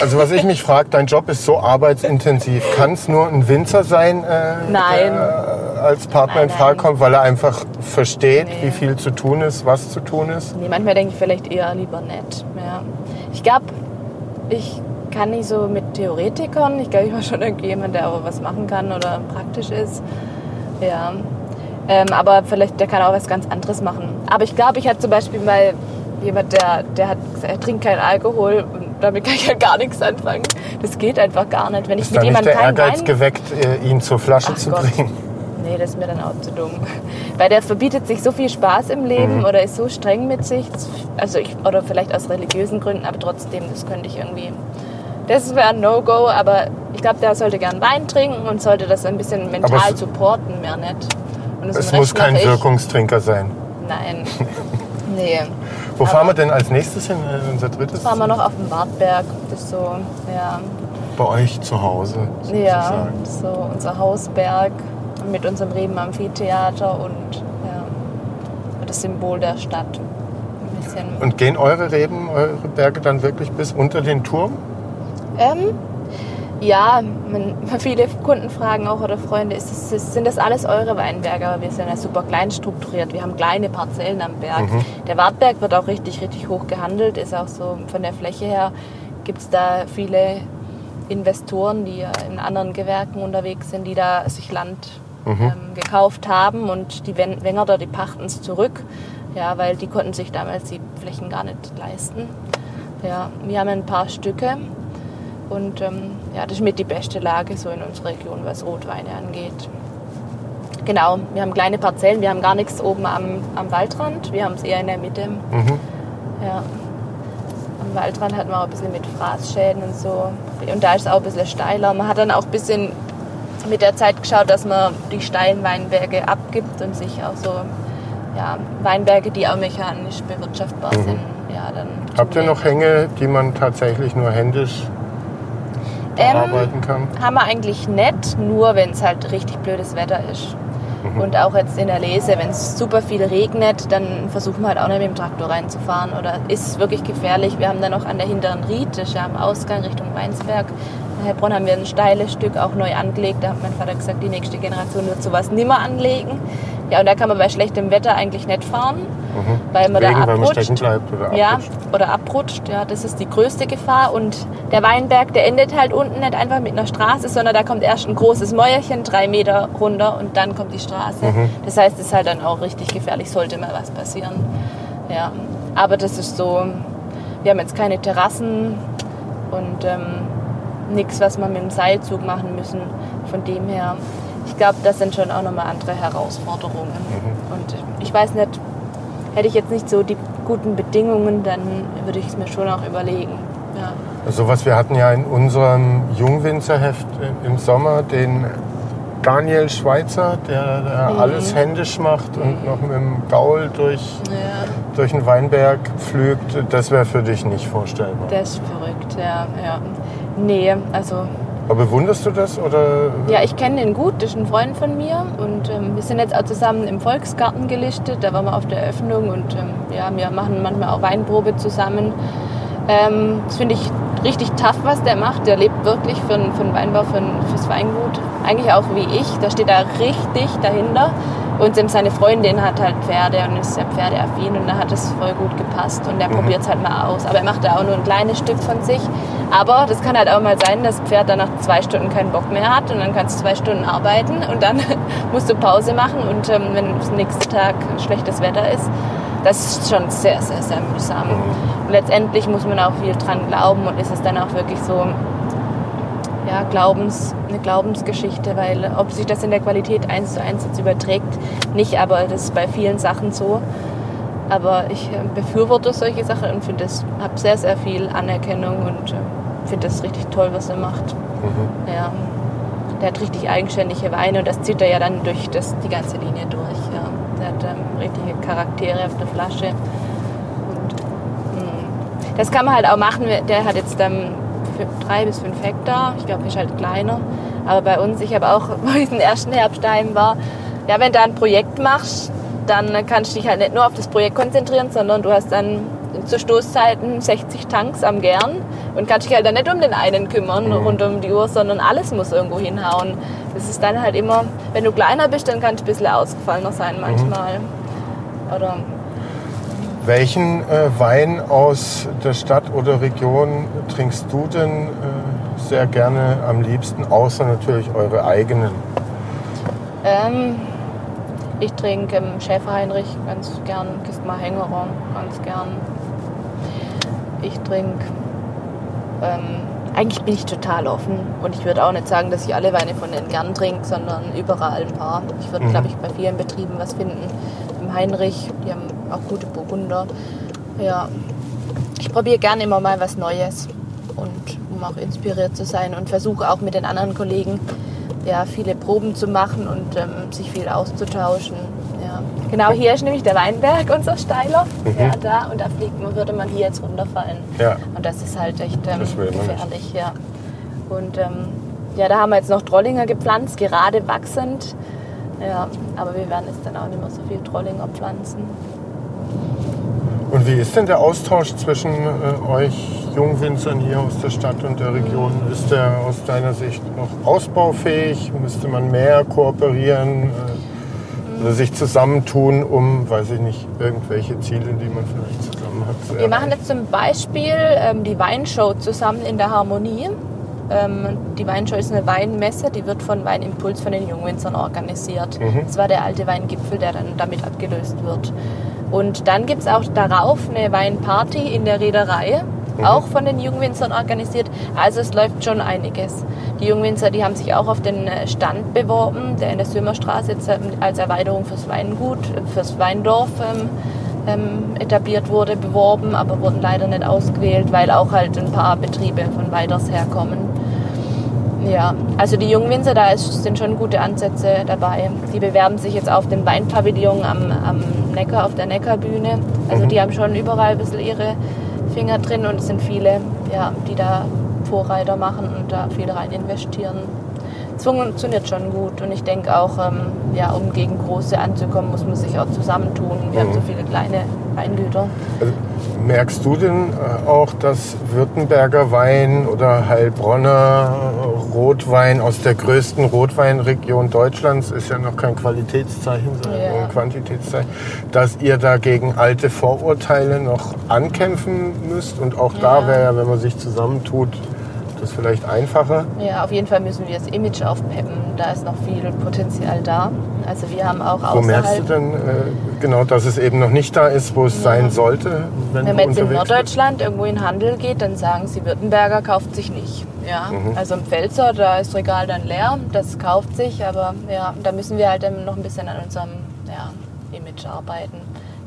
also, was ich mich frage, dein Job ist so arbeitsintensiv. Kann es nur ein Winzer sein, äh, Nein. der als Partner Nein, in Frage kommt, weil er einfach versteht, Nee. wie viel zu tun ist, was zu tun ist? Nee, manchmal denke ich vielleicht eher lieber nett. Ja. Ich glaube, ich kann nicht so mit Theoretikern. Ich glaube, ich war schon irgendwie jemand, der auch was machen kann oder praktisch ist. Ja. Ähm, aber vielleicht, der kann auch was ganz anderes machen. Aber ich glaube, ich hatte zum Beispiel mal jemand, der, der hat gesagt, er trinkt keinen Alkohol und damit kann ich ja gar nichts anfangen. Das geht einfach gar nicht. Wenn ich Ist mit da nicht jemandem der keinen Ehrgeiz Wein geweckt, äh, ihn zur Flasche Ach zu Gott. bringen? Nee, das ist mir dann auch zu dumm. Weil der verbietet sich so viel Spaß im Leben Mhm. oder ist so streng mit sich. Also ich, oder vielleicht aus religiösen Gründen, aber trotzdem, das könnte ich irgendwie. Das wäre ein No-Go, aber ich glaube, der sollte gern Wein trinken und sollte das ein bisschen mental supporten, mehr nicht. Und Es muss kein ich. Wirkungstrinker sein. Nein. nee. Wo Aber- fahren wir denn als nächstes hin? Äh, Unser drittes? Fahren wir noch auf den Wartberg. Das ist so, ja, Bei euch zu Hause, ja, sozusagen. ist so unser Hausberg mit unserem Reben Amphitheater und ja, das Symbol der Stadt. Ein bisschen. Und gehen eure Reben, eure Berge dann wirklich bis unter den Turm? Ähm, ja, man, viele Kunden fragen auch oder Freunde, ist ist, sind das alles eure Weinberge? Aber wir sind ja super klein strukturiert. Wir haben kleine Parzellen am Berg. Der Wartberg wird auch richtig, richtig hoch gehandelt. Ist auch so von der Fläche her gibt es da viele Investoren, die in anderen Gewerken unterwegs sind, die da sich Land ähm, gekauft haben und die Wen- Wengerder, die pachten es zurück. Ja, weil die konnten sich damals die Flächen gar nicht leisten. Ja, wir haben ein paar Stücke und ähm, ja, das ist mit die beste Lage so in unserer Region, was Rotweine angeht. Genau, wir haben kleine Parzellen, wir haben gar nichts oben am, am Waldrand, wir haben es eher in der Mitte. Mhm. Ja. Am Waldrand hat man auch ein bisschen mit Fraßschäden und so. Und da ist es auch ein bisschen steiler. Man hat dann auch ein bisschen mit der Zeit geschaut, dass man die steilen Weinberge abgibt und sich auch so ja, Weinberge, die auch mechanisch bewirtschaftbar sind, ja, dann Mhm. Habt ihr noch Hänge, die man tatsächlich nur händisch Ähm, bearbeiten kann? Haben wir eigentlich nicht, nur wenn es halt richtig blödes Wetter ist. Mhm. Und auch jetzt in der Lese, wenn es super viel regnet, dann versuchen wir halt auch nicht mit dem Traktor reinzufahren. Oder ist es wirklich gefährlich? Wir haben dann noch an der hinteren Ried, das ist ja am Ausgang Richtung Weinsberg. In Heilbronn haben wir ein steiles Stück auch neu angelegt. Da hat mein Vater gesagt, die nächste Generation wird sowas nimmer anlegen. Ja, und da kann man bei schlechtem Wetter eigentlich nicht fahren, weil man Mhm. Wegen, da weil man abrutscht. stecken bleibt oder Ja, abrutscht. oder abrutscht. Ja, das ist die größte Gefahr. Und der Weinberg, der endet halt unten nicht einfach mit einer Straße, sondern da kommt erst ein großes Mäuerchen, drei Meter runter und dann kommt die Straße. Mhm. Das heißt, es ist halt dann auch richtig gefährlich, sollte mal was passieren. Ja, aber das ist so, wir haben jetzt keine Terrassen und ähm, nichts, was wir mit dem Seilzug machen müssen. Von dem her, ich glaube, das sind schon auch nochmal andere Herausforderungen. Mhm. Und ich weiß nicht, hätte ich jetzt nicht so die guten Bedingungen, dann würde ich es mir schon auch überlegen. Ja. Sowas, wir hatten ja in unserem Jungwinzerheft im Sommer den Daniel Schweizer, der, der Mhm. alles händisch macht und noch mit dem Gaul durch, ja, durch den Weinberg pflügt. Das wäre für dich nicht vorstellbar. der ist verrückt, ja. ja. Nee, also Aber bewunderst du das? Oder? Ja, ich kenne den gut, das ist ein Freund von mir und ähm, wir sind jetzt auch zusammen im Volksgarten gelistet, da waren wir auf der Eröffnung und ähm, ja, wir machen manchmal auch Weinprobe zusammen. Ähm, das finde ich richtig tough, was der macht. Der lebt wirklich für, den- für den Weinbau, für, fürs Weingut. Eigentlich auch wie ich, da steht da richtig dahinter. Und seine Freundin hat halt Pferde und ist sehr pferdeaffin und da hat es voll gut gepasst und der probiert es halt mal aus. Aber er macht da auch nur ein kleines Stück von sich. Aber das kann halt auch mal sein, dass das Pferd dann nach zwei Stunden keinen Bock mehr hat und dann kannst du zwei Stunden arbeiten und dann musst du Pause machen und ähm, wenn am nächsten Tag schlechtes Wetter ist, das ist schon sehr, sehr, sehr mühsam. Und letztendlich muss man auch viel dran glauben und ist es dann auch wirklich so, ja, Glaubens, eine Glaubensgeschichte, weil ob sich das in der Qualität eins zu eins jetzt überträgt, nicht, aber das ist bei vielen Sachen so. Aber ich äh, befürworte solche Sachen und finde es, habe sehr, sehr viel Anerkennung und äh, finde das richtig toll, was er macht. Ja. Der hat richtig eigenständige Weine und das zieht er ja dann durch das, die ganze Linie durch. Ja. Der hat ähm, richtige Charaktere auf der Flasche. Und, mh, das kann man halt auch machen. Der hat jetzt ähm, drei bis fünf Hektar. Ich glaube, ist halt kleiner. Aber bei uns, ich habe auch, wo ich den ersten Herbst daheim war, ja, wenn du ein Projekt machst, dann kannst du dich halt nicht nur auf das Projekt konzentrieren, sondern du hast dann zu Stoßzeiten 60 Tanks am Gern und kannst dich halt dann nicht um den einen kümmern rund um die Uhr, sondern alles muss irgendwo hinhauen. Das ist dann halt immer, wenn du kleiner bist, dann kann es ein bisschen ausgefallener sein manchmal. Oder Welchen äh, Wein aus der Stadt oder Region trinkst du denn äh, sehr gerne am liebsten, außer natürlich eure eigenen? Ähm, ich trinke ähm, Schäferheinrich ganz gern, Kistmar Hängerer ganz gern. Ich trinke, ähm, eigentlich bin ich total offen und ich würde auch nicht sagen, dass ich alle Weine von denen gern trinke, sondern überall ein paar. Ich würde, glaube ich, bei vielen Betrieben was finden. Im Heinrich, die haben auch gute Burgunder. Ja, ich probiere gerne immer mal was Neues und um auch inspiriert zu sein und versuche auch mit den anderen Kollegen ja, viele Proben zu machen und ähm, sich viel auszutauschen. Ja. Genau hier ist nämlich der Weinberg, unser Steiler. Ja, da, und da fliegt man, würde man hier jetzt runterfallen. Ja. Und das ist halt echt ähm, gefährlich. Ja. Und ähm, ja, da haben wir jetzt noch Trollinger gepflanzt, gerade wachsend. Ja, aber wir werden jetzt dann auch nicht mehr so viel Trollinger pflanzen. Und wie ist denn der Austausch zwischen äh, euch Jungwinzern hier aus der Stadt und der Region? Ist der aus deiner Sicht noch ausbaufähig? Müsste man mehr kooperieren äh, oder sich zusammentun, um, weiß ich nicht, irgendwelche Ziele, die man vielleicht zusammen hat? Wir machen jetzt zum Beispiel ähm, die Weinshow zusammen in der Harmonie. Ähm, die Weinshow ist eine Weinmesse, die wird von Weinimpuls von den Jungwinzern organisiert. Das war der alte Weingipfel, der dann damit abgelöst wird. Und dann gibt es auch darauf eine Weinparty in der Reederei, auch von den Jungwinzern organisiert. Also es läuft schon einiges. Die Jungwinzer, die haben sich auch auf den Stand beworben, der in der Sömerstraße jetzt ähm, als Erweiterung fürs Weingut, äh, fürs Weindorf ähm, ähm, etabliert wurde, beworben, aber wurden leider nicht ausgewählt, weil auch halt ein paar Betriebe von weiters herkommen. Ja, also die Jungwinzer, da ist, sind schon gute Ansätze dabei. Die bewerben sich jetzt auf den Weinpavillon am, am Neckar, auf der Neckarbühne. Also die haben schon überall ein bisschen ihre Finger drin und es sind viele, ja, die da Vorreiter machen und da viel rein investieren. Es funktioniert schon gut und ich denke auch, ähm, ja, um gegen große anzukommen, muss man sich auch zusammentun. Wir haben so viele kleine Weingüter. Also, merkst du denn äh, auch, dass Württemberger Wein oder Heilbronner Rotwein aus der größten Rotweinregion Deutschlands ist ja noch kein Qualitätszeichen, sondern Ja. nur ein Quantitätszeichen, dass ihr da gegen alte Vorurteile noch ankämpfen müsst und auch da Ja. wäre ja, wenn man sich zusammentut, das vielleicht einfacher. Ja, auf jeden Fall müssen wir das Image aufpeppen. Da ist noch viel Potenzial da. Also wir haben auch Wo merkst du außerhalb, denn äh, genau, dass es eben noch nicht da ist, wo es sein sollte, wenn, wenn man jetzt in unterwegs bist? Norddeutschland irgendwo in Handel geht, dann sagen sie, Württemberger kauft sich nicht. Ja, Mhm. also im Pfälzer, da ist Regal dann leer, das kauft sich, aber ja, da müssen wir halt dann noch ein bisschen an unserem ja, Image arbeiten.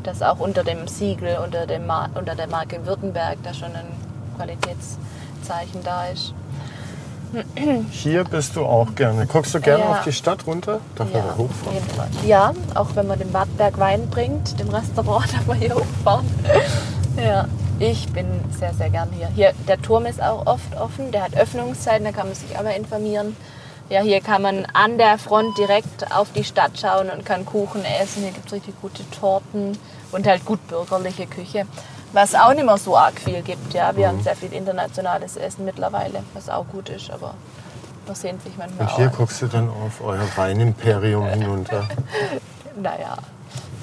Dass auch unter dem Siegel, unter, dem Mar unter der Marke Württemberg da schon ein Qualitätszeichen da ist. Hier bist du auch gerne. Guckst du gerne Ja. auf die Stadt runter? Darf man Ja, auf hochfahren? Ja, auch wenn man den Wartberg Wein bringt, dem Restaurant, darf man hier hochfahren. ja, ich bin sehr, sehr gern hier. hier. Der Turm ist auch oft offen, der hat Öffnungszeiten, da kann man sich aber informieren. Ja, hier kann man an der Front direkt auf die Stadt schauen und kann Kuchen essen. Hier gibt es richtig gute Torten und halt gut bürgerliche Küche. Was auch nicht mehr so arg viel gibt. Ja, wir haben sehr viel internationales Essen mittlerweile, was auch gut ist, aber man sehnt sich manchmal Und hier auch. guckst du dann auf euer Weinimperium hinunter. Naja,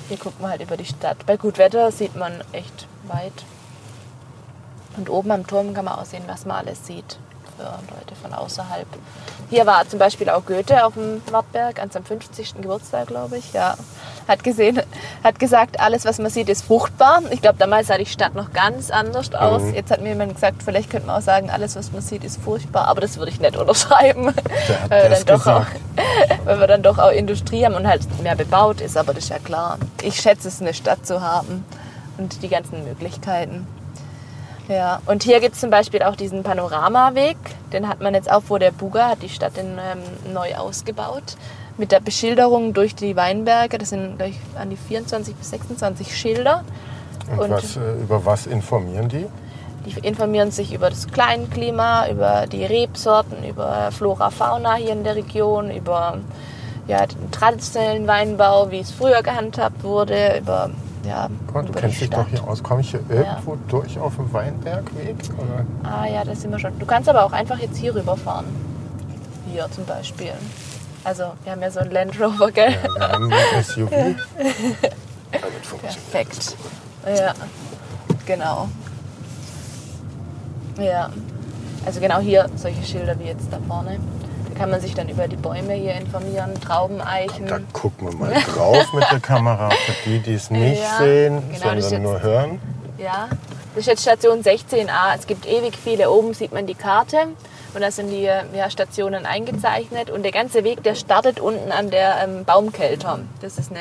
hier guckt man halt über die Stadt. Bei gut Wetter sieht man echt weit. Und oben am Turm kann man auch sehen, was man alles sieht für Leute von außerhalb. Hier war zum Beispiel auch Goethe auf dem Wartberg an seinem 50. Geburtstag, glaube ich. Ja, hat gesehen, hat gesagt, alles, was man sieht, ist fruchtbar. Ich glaube, damals sah die Stadt noch ganz anders aus. Jetzt hat mir jemand gesagt, vielleicht könnte man auch sagen, alles, was man sieht, ist furchtbar. Aber das würde ich nicht unterschreiben. Weil wir dann doch auch, weil wir dann doch auch Industrie haben und halt mehr bebaut ist, aber das ist ja klar. Ich schätze es, eine Stadt zu haben und die ganzen Möglichkeiten. Ja, und hier gibt es zum Beispiel auch diesen Panoramaweg. Den hat man jetzt auch vor der Buga, hat die Stadt den, ähm, neu ausgebaut. Mit der Beschilderung durch die Weinberge. Das sind gleich an die 24 bis 26 Schilder. Und, Und- was, äh, über was informieren die? Die informieren sich über das Kleinklima, über die Rebsorten, über Flora, Fauna hier in der Region, über ja, den traditionellen Weinbau, wie es früher gehandhabt wurde, über, ja, mal, du kennst dich doch hier aus. Komme ich hier irgendwo durch auf dem Weinbergweg? Oder? Ah ja, das sind wir schon. Du kannst aber auch einfach jetzt hier rüberfahren. Hier zum Beispiel. Also wir haben ja so einen Land Rover, gell? Ja, wir haben ein SUV. Damit funktioniert Perfekt. Ja, genau. Ja, also genau hier solche Schilder wie jetzt da vorne. Kann man sich dann über die Bäume hier informieren, Traubeneichen. Da gucken wir mal drauf mit der Kamera. Für die, die es nicht Ja, sehen, genau, sondern jetzt- nur hören. Ja, das ist jetzt Station 16a. Es gibt ewig viele. Oben sieht man die Karte und da sind die ja, Stationen eingezeichnet. Und der ganze Weg, der startet unten an der ähm, Baumkelter. Das ist eine,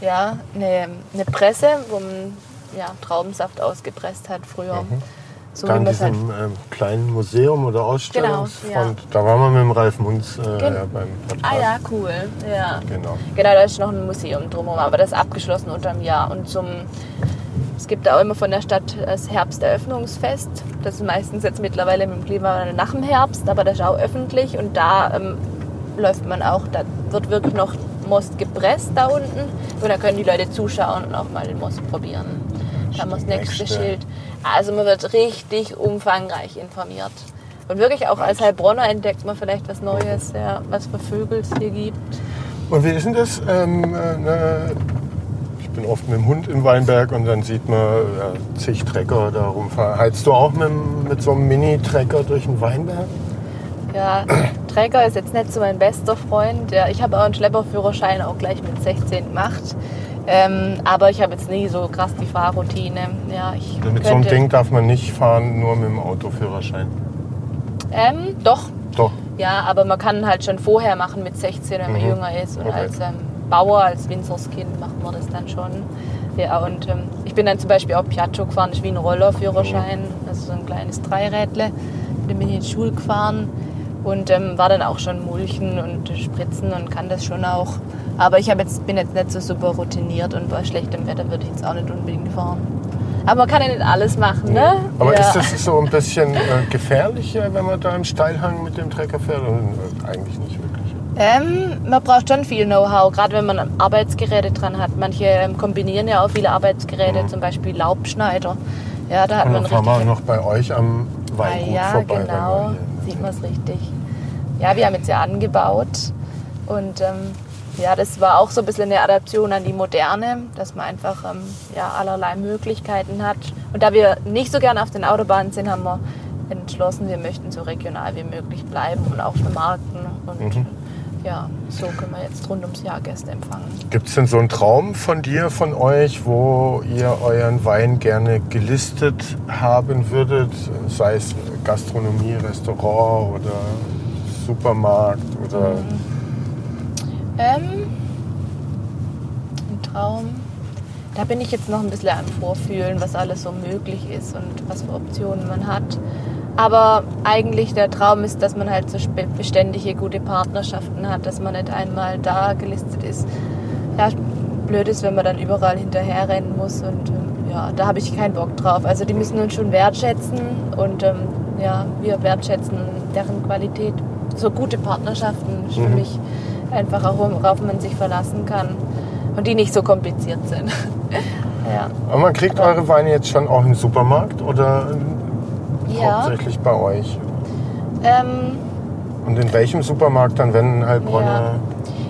ja, eine, eine Presse, wo man ja, Traubensaft ausgepresst hat früher. So Da in es halt diesem ähm, kleinen Museum oder Ausstellungsfront. Genau, ja. Da waren wir mit dem Ralf Munz äh, Gen- ja, beim Podcast. Ah ja, cool. Ja. Genau. Genau, da ist noch ein Museum drumherum, aber das ist abgeschlossen unter einem Jahr. Und zum, es gibt auch immer von der Stadt das Herbsteröffnungsfest. Das ist meistens jetzt mittlerweile mit dem Klimawandel nach dem Herbst, aber das ist auch öffentlich und da ähm, läuft man auch, da wird wirklich noch Most gepresst da unten und da können die Leute zuschauen und auch mal den Most probieren. Da haben wir das Nächste. Schild. Also man wird richtig umfangreich informiert. Und wirklich auch als Heilbronner entdeckt man vielleicht was Neues, ja, was für Vögel es hier gibt. Und wie ist denn das? Ähm, äh, ich bin oft mit dem Hund im Weinberg und dann sieht man ja, zig Trecker da rumfahren. Heizt du auch mit, mit so einem Mini-Trecker durch den Weinberg? Ja, Trecker ist jetzt nicht so mein bester Freund. Ja, ich habe auch einen Schlepperführerschein auch gleich mit 16 gemacht. Ähm, aber ich habe jetzt nie so krass die Fahrroutine. Ja, ich Mit so einem Ding darf man nicht fahren, nur mit dem Autoführerschein. Ähm, doch, Doch. Ja, aber man kann halt schon vorher machen mit 16, wenn man Mhm. jünger ist. Und Okay. als ähm, Bauer, als Winzerskind macht man das dann schon. Ja, und ähm, ich bin dann zum Beispiel auch Piaggio gefahren, das ist wie ein Rollerführerschein, Mhm. also so ein kleines Dreirädle. Dem bin ich in die Schule gefahren und ähm, war dann auch schon Mulchen und Spritzen und kann das schon auch. Aber ich jetzt, bin jetzt nicht so super routiniert und bei schlechtem Wetter würde ich jetzt auch nicht unbedingt fahren. Aber man kann ja nicht alles machen, ne? Aber ja. ist das so ein bisschen äh, gefährlicher, wenn man da im Steilhang mit dem Trecker fährt? Oder, äh, eigentlich nicht wirklich. Ähm, man braucht schon viel Know-how, gerade wenn man Arbeitsgeräte dran hat. Manche ähm, kombinieren ja auch viele Arbeitsgeräte, zum Beispiel Laubschneider. Ja, da hat Und man fahren wir richtig. noch bei euch am Ah, Weingut ja, vorbei. genau. hier- Sieht man es richtig. Ja, wir haben jetzt ja angebaut und ähm, ja, das war auch so ein bisschen eine Adaption an die Moderne, dass man einfach ähm, ja, allerlei Möglichkeiten hat. Und da wir nicht so gerne auf den Autobahnen sind, haben wir entschlossen, wir möchten so regional wie möglich bleiben und auch vermarkten. Und Mhm. ja, so können wir jetzt rund ums Jahr Gäste empfangen. Gibt es denn so einen Traum von dir, von euch, wo ihr euren Wein gerne gelistet haben würdet? Sei es Gastronomie, Restaurant oder Supermarkt oder. Ähm, ein Traum. Da bin ich jetzt noch ein bisschen am Vorfühlen, was alles so möglich ist und was für Optionen man hat. Aber eigentlich der Traum ist, dass man halt so beständige, gute Partnerschaften hat, dass man nicht einmal da gelistet ist. Ja, blöd ist, wenn man dann überall hinterherrennen muss und ähm, ja, da habe ich keinen Bock drauf. Also die müssen uns schon wertschätzen und ähm, ja, wir wertschätzen deren Qualität. So gute Partnerschaften ist für Mhm. Einfach worauf man sich verlassen kann und die nicht so kompliziert sind. ja. Aber man kriegt eure Weine jetzt schon auch im Supermarkt oder Ja. hauptsächlich bei euch? Ähm, Und in welchem Supermarkt dann, wenn in Heilbronner? Ja.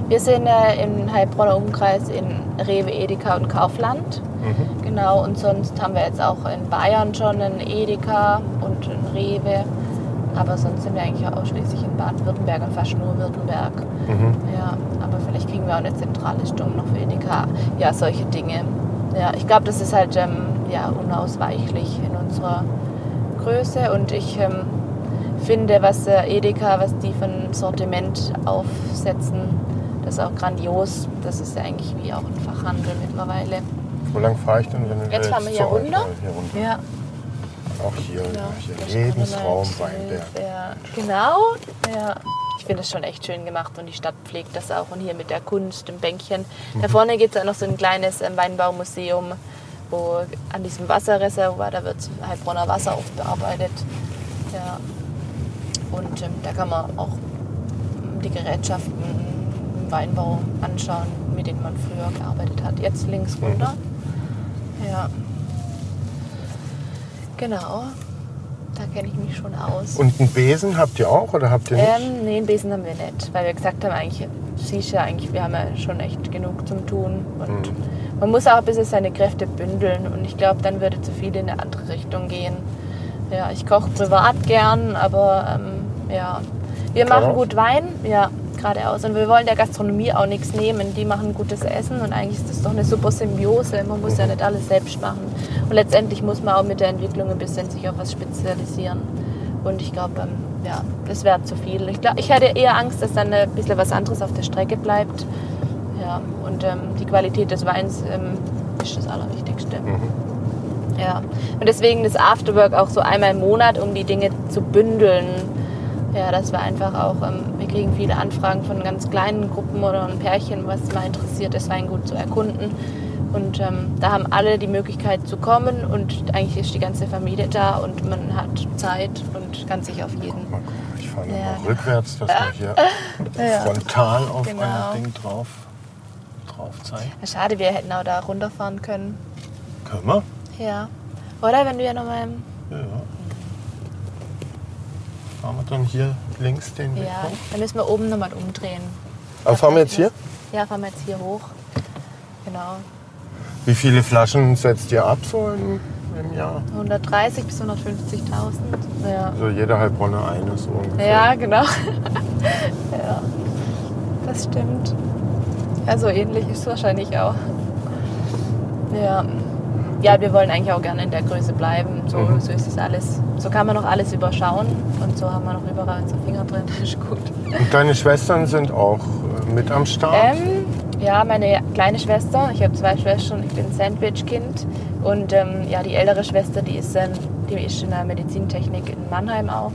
Wir sind äh, im Heilbronner Umkreis in Rewe, Edeka und Kaufland. Mhm. Genau, und sonst haben wir jetzt auch in Bayern schon einen Edeka und einen Rewe. Aber sonst sind wir eigentlich ausschließlich in Baden-Württemberg und fast nur Württemberg. Mhm. Ja, aber vielleicht kriegen wir auch eine zentrale Stimmung noch für Edeka. Ja, solche Dinge. Ja, ich glaube, das ist halt ähm, ja, unausweichlich in unserer Größe. Und ich ähm, finde, was äh, Edeka, was die für ein Sortiment aufsetzen, das ist auch grandios. Das ist ja eigentlich wie auch ein Fachhandel mittlerweile. Wo lang fahre ich denn, wenn Jetzt fahren wir hier runter. Hier runter. Ja, Auch hier, genau. hier Lebensraum Weinberg. Ja, genau. Ja. Ich finde das schon echt schön gemacht und die Stadt pflegt das auch. Und hier mit der Kunst im Bänkchen. Mhm. Da vorne gibt es auch noch so ein kleines ähm, Weinbaumuseum, wo an diesem Wasserreservoir, da wird Heilbronner Wasser aufbearbeitet. Ja. Und ähm, da kann man auch ähm, die Gerätschaften im Weinbau anschauen, mit denen man früher gearbeitet hat. Jetzt links Mhm. runter. Ja. Genau. Da kenne ich mich schon aus. Und einen Besen habt ihr auch oder habt ihr nicht? Ähm, nee, einen Besen haben wir nicht, weil wir gesagt haben, eigentlich, siehst ja eigentlich, wir haben ja schon echt genug zum Tun. Und Mhm. man muss auch ein bisschen seine Kräfte bündeln und ich glaube, dann würde zu viel in eine andere Richtung gehen. Ja, ich koche privat gern, aber ähm, ja, wir machen gut Wein, ja, geradeaus. Und wir wollen der Gastronomie auch nichts nehmen. Die machen gutes Essen und eigentlich ist das doch eine super Symbiose. Man muss ja nicht alles selbst machen. Und letztendlich muss man auch mit der Entwicklung ein bisschen sich auf was spezialisieren. Und ich glaube, ähm, ja, das wäre zu viel. Ich, glaub, ich hätte eher Angst, dass dann ein bisschen was anderes auf der Strecke bleibt. Ja, und ähm, die Qualität des Weins ähm, ist das Allerwichtigste. Ja, und deswegen das Afterwork auch so einmal im Monat, um die Dinge zu bündeln. Ja, das war einfach auch, ähm, wir kriegen viele Anfragen von ganz kleinen Gruppen oder ein Pärchen, was mal interessiert ist, Weingut zu erkunden. Und ähm, da haben alle die Möglichkeit zu kommen und eigentlich ist die ganze Familie da und man hat Zeit und kann sich auf jeden. Mal gucken, ich fahre Ja. nochmal rückwärts, dass man hier Ja. frontal auf Genau. ein Ding drauf, drauf zeigt. Ja, schade, wir hätten auch da runterfahren können. Können wir? Ja. Oder wenn du ja nochmal. Ja. Fahren wir dann hier links den Weg Ja, hoch? dann müssen wir oben nochmal umdrehen. Aber fahren wir jetzt hier? Ja, fahren wir jetzt hier hoch. Genau. Wie viele Flaschen setzt ihr ab so im, im Jahr? 130 bis 150.000. Ja. Also jeder Heilbronner eine so ungefähr. Ja, genau. ja, das stimmt. Ja, so ähnlich ist es wahrscheinlich auch. Ja. Ja, wir wollen eigentlich auch gerne in der Größe bleiben. So, Mhm. so ist es alles. So kann man noch alles überschauen und so haben wir noch überall unsere Finger drin. Das ist gut. Und deine Schwestern sind auch äh, mit am Start? Ähm, ja, meine kleine Schwester, ich habe zwei Schwestern, ich bin Sandwich-Kind. Und ähm, ja, die ältere Schwester, die ist, ähm, die ist in der Medizintechnik in Mannheim auch.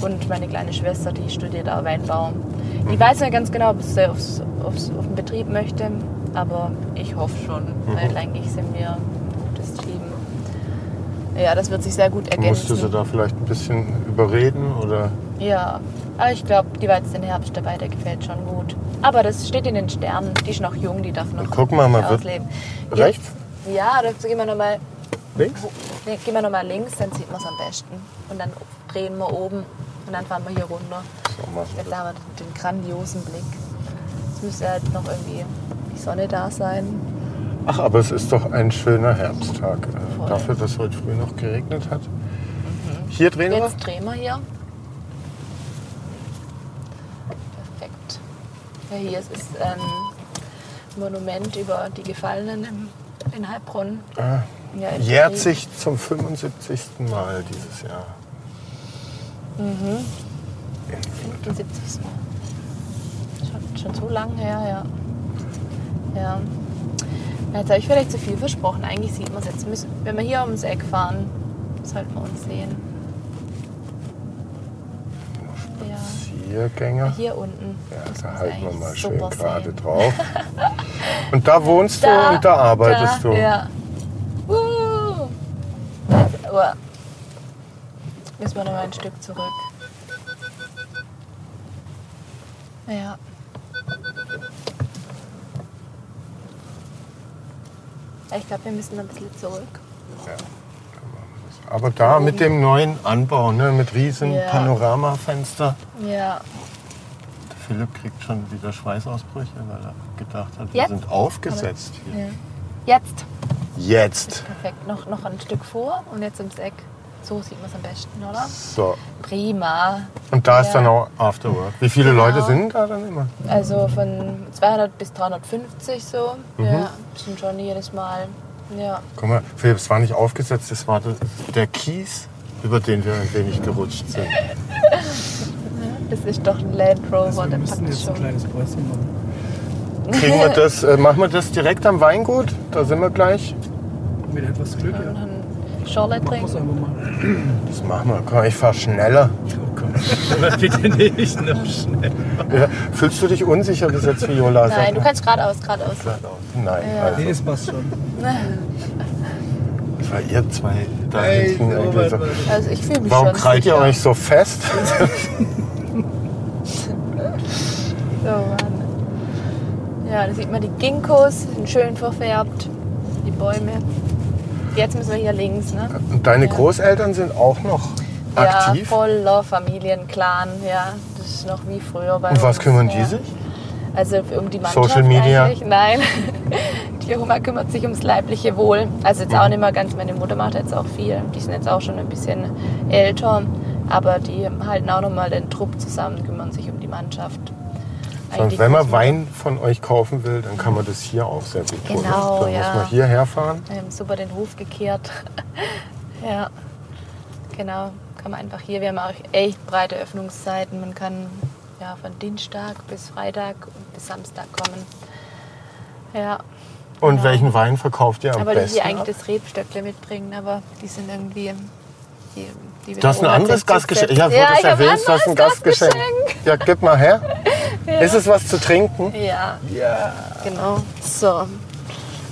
Und meine kleine Schwester, die studiert auch Weinbau. Mhm. Ich weiß nicht ganz genau, ob sie aufs, aufs, auf den Betrieb möchte, aber ich hoffe schon, Mhm. weil eigentlich sind wir. Ja, das wird sich sehr gut ergänzen. Musst du sie da vielleicht ein bisschen überreden? Oder? Ja, aber ich glaube, die war jetzt den Herbst dabei, der gefällt schon gut. Aber das steht in den Sternen. Die ist noch jung, die darf noch Und guck mal, man wird- ausleben. Rechts? Jetzt, ja, da gehen wir nochmal Links? nee, gehen wir noch mal links, dann sieht man es am besten. Und dann drehen wir oben und dann fahren wir hier runter. So Jetzt haben wir den grandiosen Blick. Es müsste halt noch irgendwie die Sonne da sein. Ach, aber es ist doch ein schöner Herbsttag. Äh. Mhm. dafür, dass heute früh noch geregnet hat. Hier drehen wir. Jetzt drehen wir hier. Perfekt. Ja, hier ist ist ein Monument über die Gefallenen im, in Heilbronn. Ah, Ja, jährt Krieg. sich zum 75. Mal dieses Jahr. Mhm. In 75 Mal. Schon, schon so lang her, ja. Ja. Jetzt habe ich vielleicht zu viel versprochen. Eigentlich sieht man es jetzt. Müssen, wenn wir hier ums Eck fahren, sollten wir uns sehen. Spaziergänger. Hier unten. Ja, da halten wir mal schön gerade drauf. Und da wohnst du und da arbeitest da, du. Ja. Uh. Müssen wir noch mal ein Stück zurück. Ja. Ich glaube, wir müssen ein bisschen zurück. Aber da mit dem neuen Anbau, ne, mit riesen Ja. Panoramafenster. Ja. Der Philipp kriegt schon wieder Schweißausbrüche, weil er gedacht hat, wir Jetzt? sind aufgesetzt hier. ja. Jetzt. Jetzt. Perfekt. Noch, noch ein Stück vor und jetzt ums Eck. So sieht man es am besten, oder? So. Prima. Und da ist Ja. dann auch Afterwork. Wie viele Genau. Leute sind da dann immer? Also von 200 bis 350 so. Mhm. Ja, sind schon jedes Mal. Ja. Guck mal, Philipp, es war nicht aufgesetzt, es war der, Kies, über den wir ein wenig gerutscht sind. Das ist doch ein Land Rover, Also wir der müssen packt jetzt ein schon. kleines Päuschen machen. Kriegen wir das, äh, machen wir das direkt am Weingut? Da sind wir gleich. Mit etwas Glück, ja. Ein Schorle Muss trinken. Das machen wir. Komm, ich fahr schneller. Oh. Aber bitte nicht noch schnell. Ja, fühlst du dich unsicher bis jetzt, Viola? Nein, du kannst geradeaus, geradeaus. Nein, Ja. also, Nee, es passt schon. weil ihr zwei da hinten oh, warte, so. Also ich fühle mich Warum krallt ihr euch so fest? So, Mann. Ja, da sieht man die Ginkgos, sind schön verfärbt. Die Bäume. Jetzt müssen wir hier links, ne? Und deine Ja. Großeltern sind auch noch aktiv? Ja, voller Familienclan, ja. Das ist noch wie früher bei Und was uns, kümmern ja. die sich? Also um die Mannschaft Social Media? eigentlich? Nein. Die Oma kümmert sich ums leibliche Wohl. Also jetzt Mhm. auch nicht mehr ganz, meine Mutter macht jetzt auch viel. Die sind jetzt auch schon ein bisschen älter. Aber die halten auch nochmal den Trupp zusammen, kümmern sich um die Mannschaft. Eigentlich wenn man muss Wein von euch kaufen will, dann kann man das hier auch sehr gut holen. Genau, Dann muss ja. man hierher fahren. Wir haben super den Hof gekehrt. ja, genau. Kann man einfach hier. Wir haben auch echt breite Öffnungszeiten. Man kann ja von Dienstag bis Freitag und bis Samstag kommen. Ja, Und Genau. welchen Wein verkauft ihr am aber die besten? hier ab? eigentlich das Rebstöckle mitbringen, aber die sind irgendwie. Die Du hast ein anderes Gastgeschenk. Ja, ja, ich hab ein anderes Gastgeschenk. Ja, gib mal her. Ist es was zu trinken? Ja. Genau. So.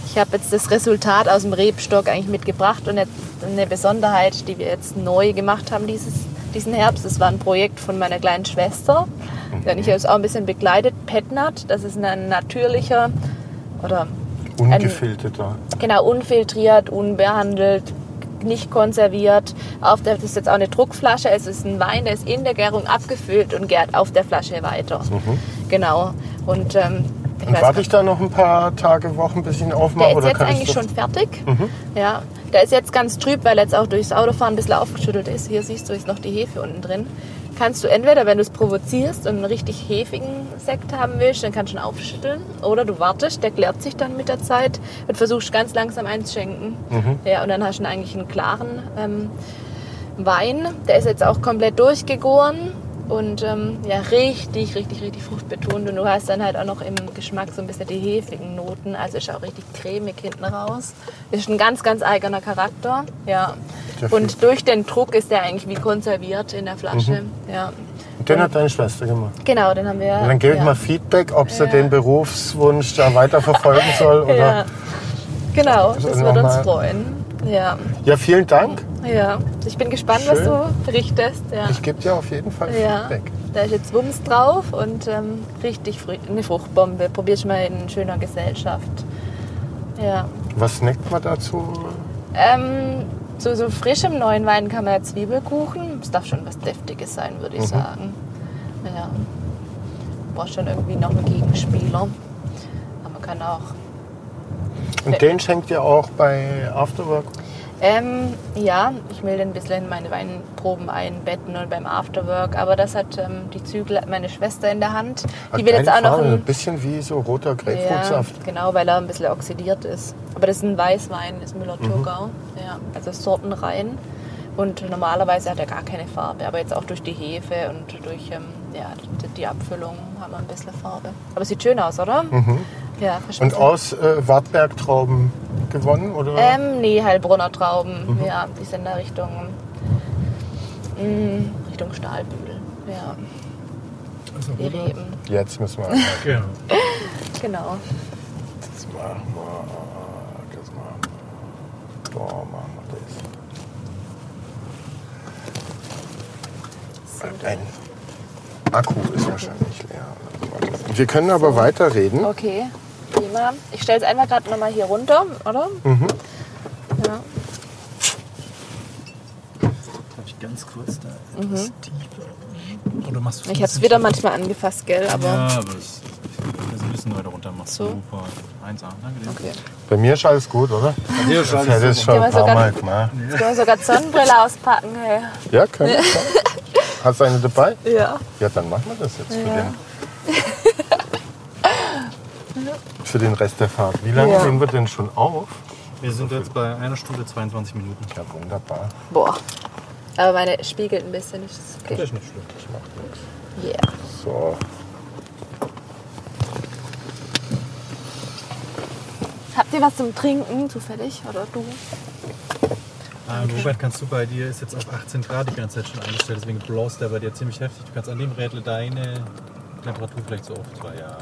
Ich habe jetzt das Resultat aus dem Rebstock eigentlich mitgebracht und eine Besonderheit, die wir jetzt neu gemacht haben dieses, diesen Herbst. Das war ein Projekt von meiner kleinen Schwester. Die hat ich jetzt auch ein bisschen begleitet. Petnat, das ist ein natürlicher oder Ungefilterter. genau unfiltriert, unbehandelt, nicht konserviert. Auf der, das ist jetzt auch eine Druckflasche. Es ist ein Wein, der ist in der Gärung abgefüllt und gärt auf der Flasche weiter. Genau. Und ähm, ich Und warte ich da noch ein paar Tage, Wochen, bis ich ihn aufmache? der ist jetzt eigentlich Mhm. schon fertig. Ja, der ist jetzt ganz trüb, weil er jetzt auch durchs Autofahren ein bisschen aufgeschüttelt ist. Hier siehst du, ist noch die Hefe unten drin. Kannst du entweder, wenn du es provozierst und einen richtig hefigen Sekt haben willst, dann kannst du ihn aufschütteln. Oder du wartest, der klärt sich dann mit der Zeit und versuchst ganz langsam einzuschenken. Ja, und dann hast du eigentlich einen klaren ähm, Wein. Der ist jetzt auch komplett durchgegoren und ähm, ja, richtig, richtig, richtig fruchtbetont. Und du hast dann halt auch noch im Geschmack so ein bisschen die hefigen Noten. Also ist auch richtig cremig hinten raus. Ist ein ganz, ganz eigener Charakter. Ja. Ja, Und durch den Druck ist der eigentlich wie konserviert in der Flasche. Ja. Und den hat deine Schwester gemacht. Genau, den haben wir. Und dann gebe ich ja. mal Feedback, ob sie Ja. den Berufswunsch da weiterverfolgen soll. Oder? Ja. Genau, das würde uns freuen. Ja. Ja, vielen Dank. Ja. Ich bin gespannt, was Schön. du berichtest. Ja. Ich gebe dir auf jeden Fall Ja, Feedback. da ist jetzt Wumms drauf und ähm, richtig eine Fruchtbombe. Probier's mal in schöner Gesellschaft. Ja. Was snackt man dazu? Ähm, zu so frischem neuen Wein kann man ja Zwiebelkuchen. Es darf schon was Deftiges sein, würde ich Mhm. sagen. Ja. Braucht schon irgendwie noch einen Gegenspieler. Aber man kann auch. Und den schenkt ihr auch bei Afterwork? Ähm, ja, ich will den ein bisschen in meine Weinproben einbetten und beim Afterwork. Aber das hat ähm, die Zügel meine Schwester in der Hand. Die will jetzt auch Geile noch Farbe, ein ein bisschen wie so roter Ja, Grapefruitsaft. genau, weil er ein bisschen oxidiert ist. Aber das ist ein Weißwein, ist Müller-Thurgau. Ja, also sortenrein. Und normalerweise hat er gar keine Farbe. Aber jetzt auch durch die Hefe und durch ähm, ja, die, die Abfüllung haben wir ein bisschen Farbe. Aber sieht schön aus, oder? Ja, Und aus äh, Wartbergtrauben gewonnen? Oder? Ähm, nee, Heilbrunner Trauben. Ja, die sind da Richtung, mm, Richtung Stahlbühl. Ja, die Reben. Jetzt müssen wir. Genau. Genau. Das machen wir. Das machen wir. So machen wir das. Ein Akku ist wahrscheinlich leer. Wir können aber weiterreden. Okay, prima. Ich stelle es einfach gerade nochmal hier runter, oder? Mhm. Ja. Darf ich ganz kurz da etwas tiefer? Oder machst du Mhm. Ich habe es wieder manchmal angefasst, gell? Aber Ja, aber es, das ein bisschen weiter runter machst. So. Super. 1A, danke dir. okay. Bei mir ist alles gut, oder? Hier Das hätte ich schon Gehen wir ein paar sogar- Mal gemacht. Jetzt können wir sogar die Sonnenbrille auspacken. Hey. Ja, können wir. Hast du eine dabei? Ja. Ja, dann machen wir das jetzt für, Ja. für den Rest der Fahrt. Wie lange Ja. nehmen wir denn schon auf? Wir sind jetzt bei einer Stunde 22 Minuten. Ja, wunderbar. Boah. Aber meine spiegelt ein bisschen nicht. Das ist Das okay. ist nicht schlimm. Das macht nichts. Yeah. So. Habt ihr was zum Trinken zufällig? Oder du? Ah, Robert, kannst du bei dir, ist jetzt auf 18 Grad die ganze Zeit schon eingestellt, deswegen bloßt der bei dir ziemlich heftig. Du kannst an dem Rädle deine Temperatur vielleicht so auf zwei, ja.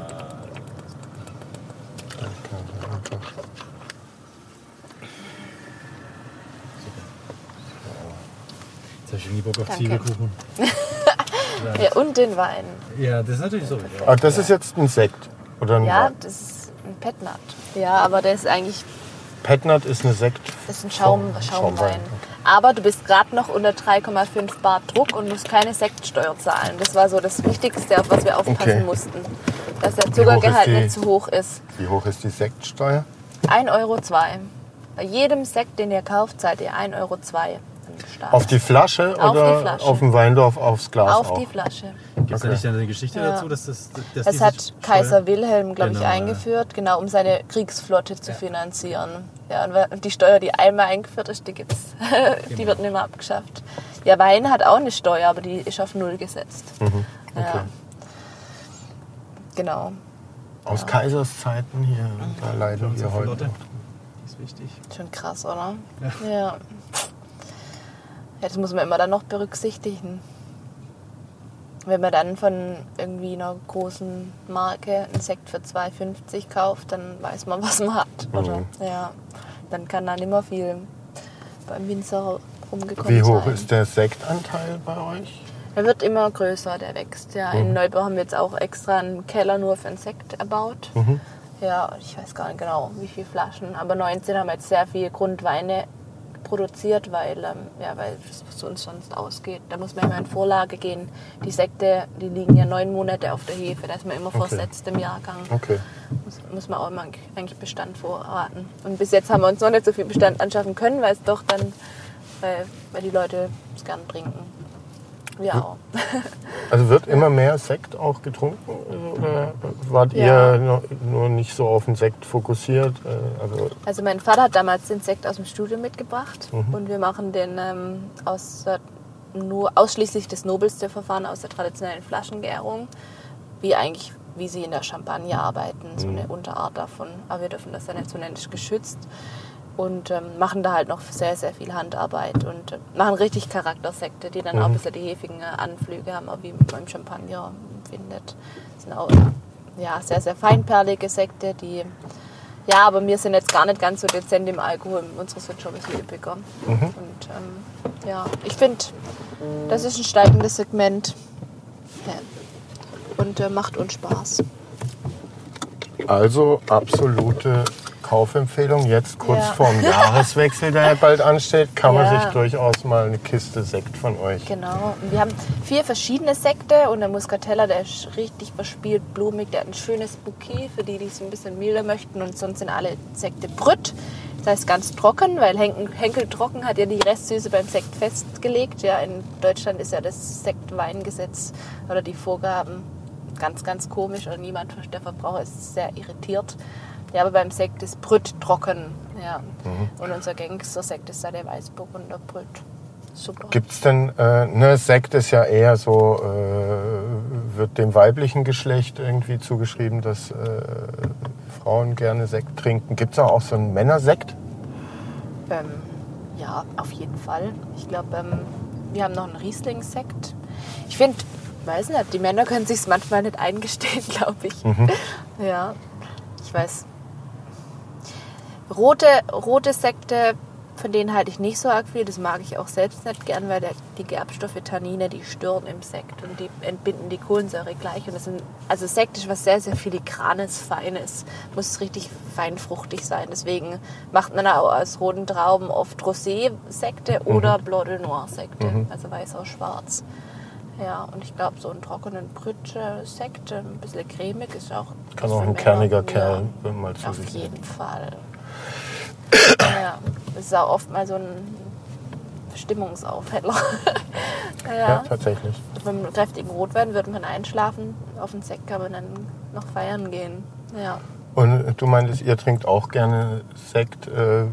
Jetzt habe ich irgendwie Bock auf Danke. Zwiebelkuchen. Ja, und den Wein. Ja, das ist natürlich so. Ja. Ah, das ist jetzt ein Sekt. Oder ein Ja, das ist ein Petnat. Ja, aber der ist eigentlich Petnat ist eine Sekt. das ist ein Schaum, Schaum- Schaumwein. Schaumwein, Aber du bist gerade noch unter 3,5 Bar Druck und musst keine Sektsteuer zahlen. Das war so das Wichtigste, auf was wir aufpassen Okay. mussten. Dass der Zuckergehalt die- nicht zu hoch ist. Wie hoch ist die Sektsteuer? 1,02 Euro. Bei jedem Sekt, den ihr kauft, zahlt ihr 1,02 Euro Staat. Auf die Flasche Auf die oder Flasche. auf dem Weindorf aufs Glas Auf auch? die Flasche. Gibt es da Okay. nicht eine Geschichte Ja. dazu, dass das. Dass Das hat Steuer- Kaiser Wilhelm, glaube ich, Genau, ja. eingeführt, genau um seine Kriegsflotte zu finanzieren. Ja, und die Steuer, die einmal eingeführt ist, die gibt's. die Genau. wird nicht mehr abgeschafft. Ja, Wein hat auch eine Steuer, aber die ist auf Null gesetzt. Mhm. Ja. Genau. Aus Kaisers Zeiten hier. Da leiden wir heute. Die ist wichtig. Schon krass, oder? Ja. Ja. Das muss man immer dann noch berücksichtigen. Wenn man dann von irgendwie einer großen Marke einen Sekt für 2,50 kauft, dann weiß man, was man hat. Oder? Mhm. Ja. Dann kann da nicht mehr viel beim Winzer rumgekommen Wie hoch sein. ist der Sektanteil bei euch? Er wird immer größer, der wächst. Ja. Mhm. In Neubau haben wir jetzt auch extra einen Keller nur für einen Sekt erbaut. Mhm. Ja, ich weiß gar nicht genau, wie viele Flaschen. Aber 19 haben wir jetzt sehr viel Grundweine produziert, weil, ähm, ja, weil es uns sonst ausgeht. Da muss man immer in Vorlage gehen. Die Sekte, die liegen ja neun Monate auf der Hefe. Da ist man immer Okay. versetzt im Jahrgang. Okay. Muss, muss man auch immer eigentlich Bestand vorraten. Und bis jetzt haben wir uns noch nicht so viel Bestand anschaffen können, weil es doch dann, weil, weil die Leute es gern trinken. Wir auch. Also wird immer mehr Sekt auch getrunken? Oder wart Ja. ihr nur, nicht so auf den Sekt fokussiert? Äh, Also, Also mein Vater hat damals den Sekt aus dem Studio mitgebracht Mhm. und wir machen den ähm, aus der, nur ausschließlich das nobelste Verfahren aus der traditionellen Flaschengärung, wie eigentlich wie sie in der Champagne arbeiten, so Mhm. eine Unterart davon. Aber wir dürfen das ja nicht so nennisch geschützt und ähm, machen da halt noch sehr, sehr viel Handarbeit und äh, machen richtig Charaktersekte, die dann auch ein bisschen die hefigen äh, Anflüge haben, auch wie man im Champagner findet. Das sind auch ja, sehr, sehr feinperlige Sekte, die ja, aber wir sind jetzt gar nicht ganz so dezent im Alkohol. Unsere sind schon ein bisschen üppiger. Und ähm, ja, ich finde, das ist ein steigendes Segment. Und äh, macht uns Spaß. also absolute Kaufempfehlung. Jetzt kurz Ja. vorm Jahreswechsel, der ja bald ansteht, kann man Ja. sich durchaus mal eine Kiste Sekt von euch. Genau. Und wir haben vier verschiedene Sekte und der Muscatella, der ist richtig verspielt, blumig, der hat ein schönes Bouquet für die, die es ein bisschen milder möchten. Und sonst sind alle Sekte Brütt. Das heißt ganz trocken, weil Henkel, Henkel Trocken hat ja die Restsüße beim Sekt festgelegt. Ja, in Deutschland ist ja das Sektweingesetz oder die Vorgaben ganz, ganz komisch und niemand, der Verbraucher ist sehr irritiert. Ja, aber beim Sekt ist Brütt trocken. Ja. Und unser gängigster Sekt ist da der Weißburgunder Brütt. Super. Gibt es denn, äh, ne, Sekt ist ja eher so, äh, wird dem weiblichen Geschlecht irgendwie zugeschrieben, dass äh, Frauen gerne Sekt trinken. Gibt es auch so einen Männersekt? Ähm, ja, auf jeden Fall. Ich glaube, ähm, wir haben noch einen Riesling-Sekt. Ich finde, weiß nicht, die Männer können sich manchmal nicht eingestehen, glaube ich. Ja, ich weiß. Rote, rote Sekte, von denen halte ich nicht so arg viel. Das mag ich auch selbst nicht gern, weil der, die Gerbstoffe Tannine, die stören im Sekt und die entbinden die Kohlensäure gleich. Und das sind, also Sekt ist was sehr, sehr filigranes, feines. Muss richtig feinfruchtig sein. Deswegen macht man auch aus roten Trauben oft Rosé-Sekte oder Blanc de Noir-Sekte, also weiß aus schwarz. Ja, und ich glaube, so einen trockenen Brüt-Sekt, ein bisschen cremig, ist auch. Kann auch ein kerniger Ja. Kerl wenn mal zu Auf jeden Fall. Ja, das ist auch oft mal so ein Stimmungsaufheller. Ja, ja. tatsächlich. Mit einem kräftigen Rotwein würde man einschlafen, auf den Sekt kann man dann noch feiern gehen. Ja. Und du meintest, ihr trinkt auch gerne Sekt. Äh,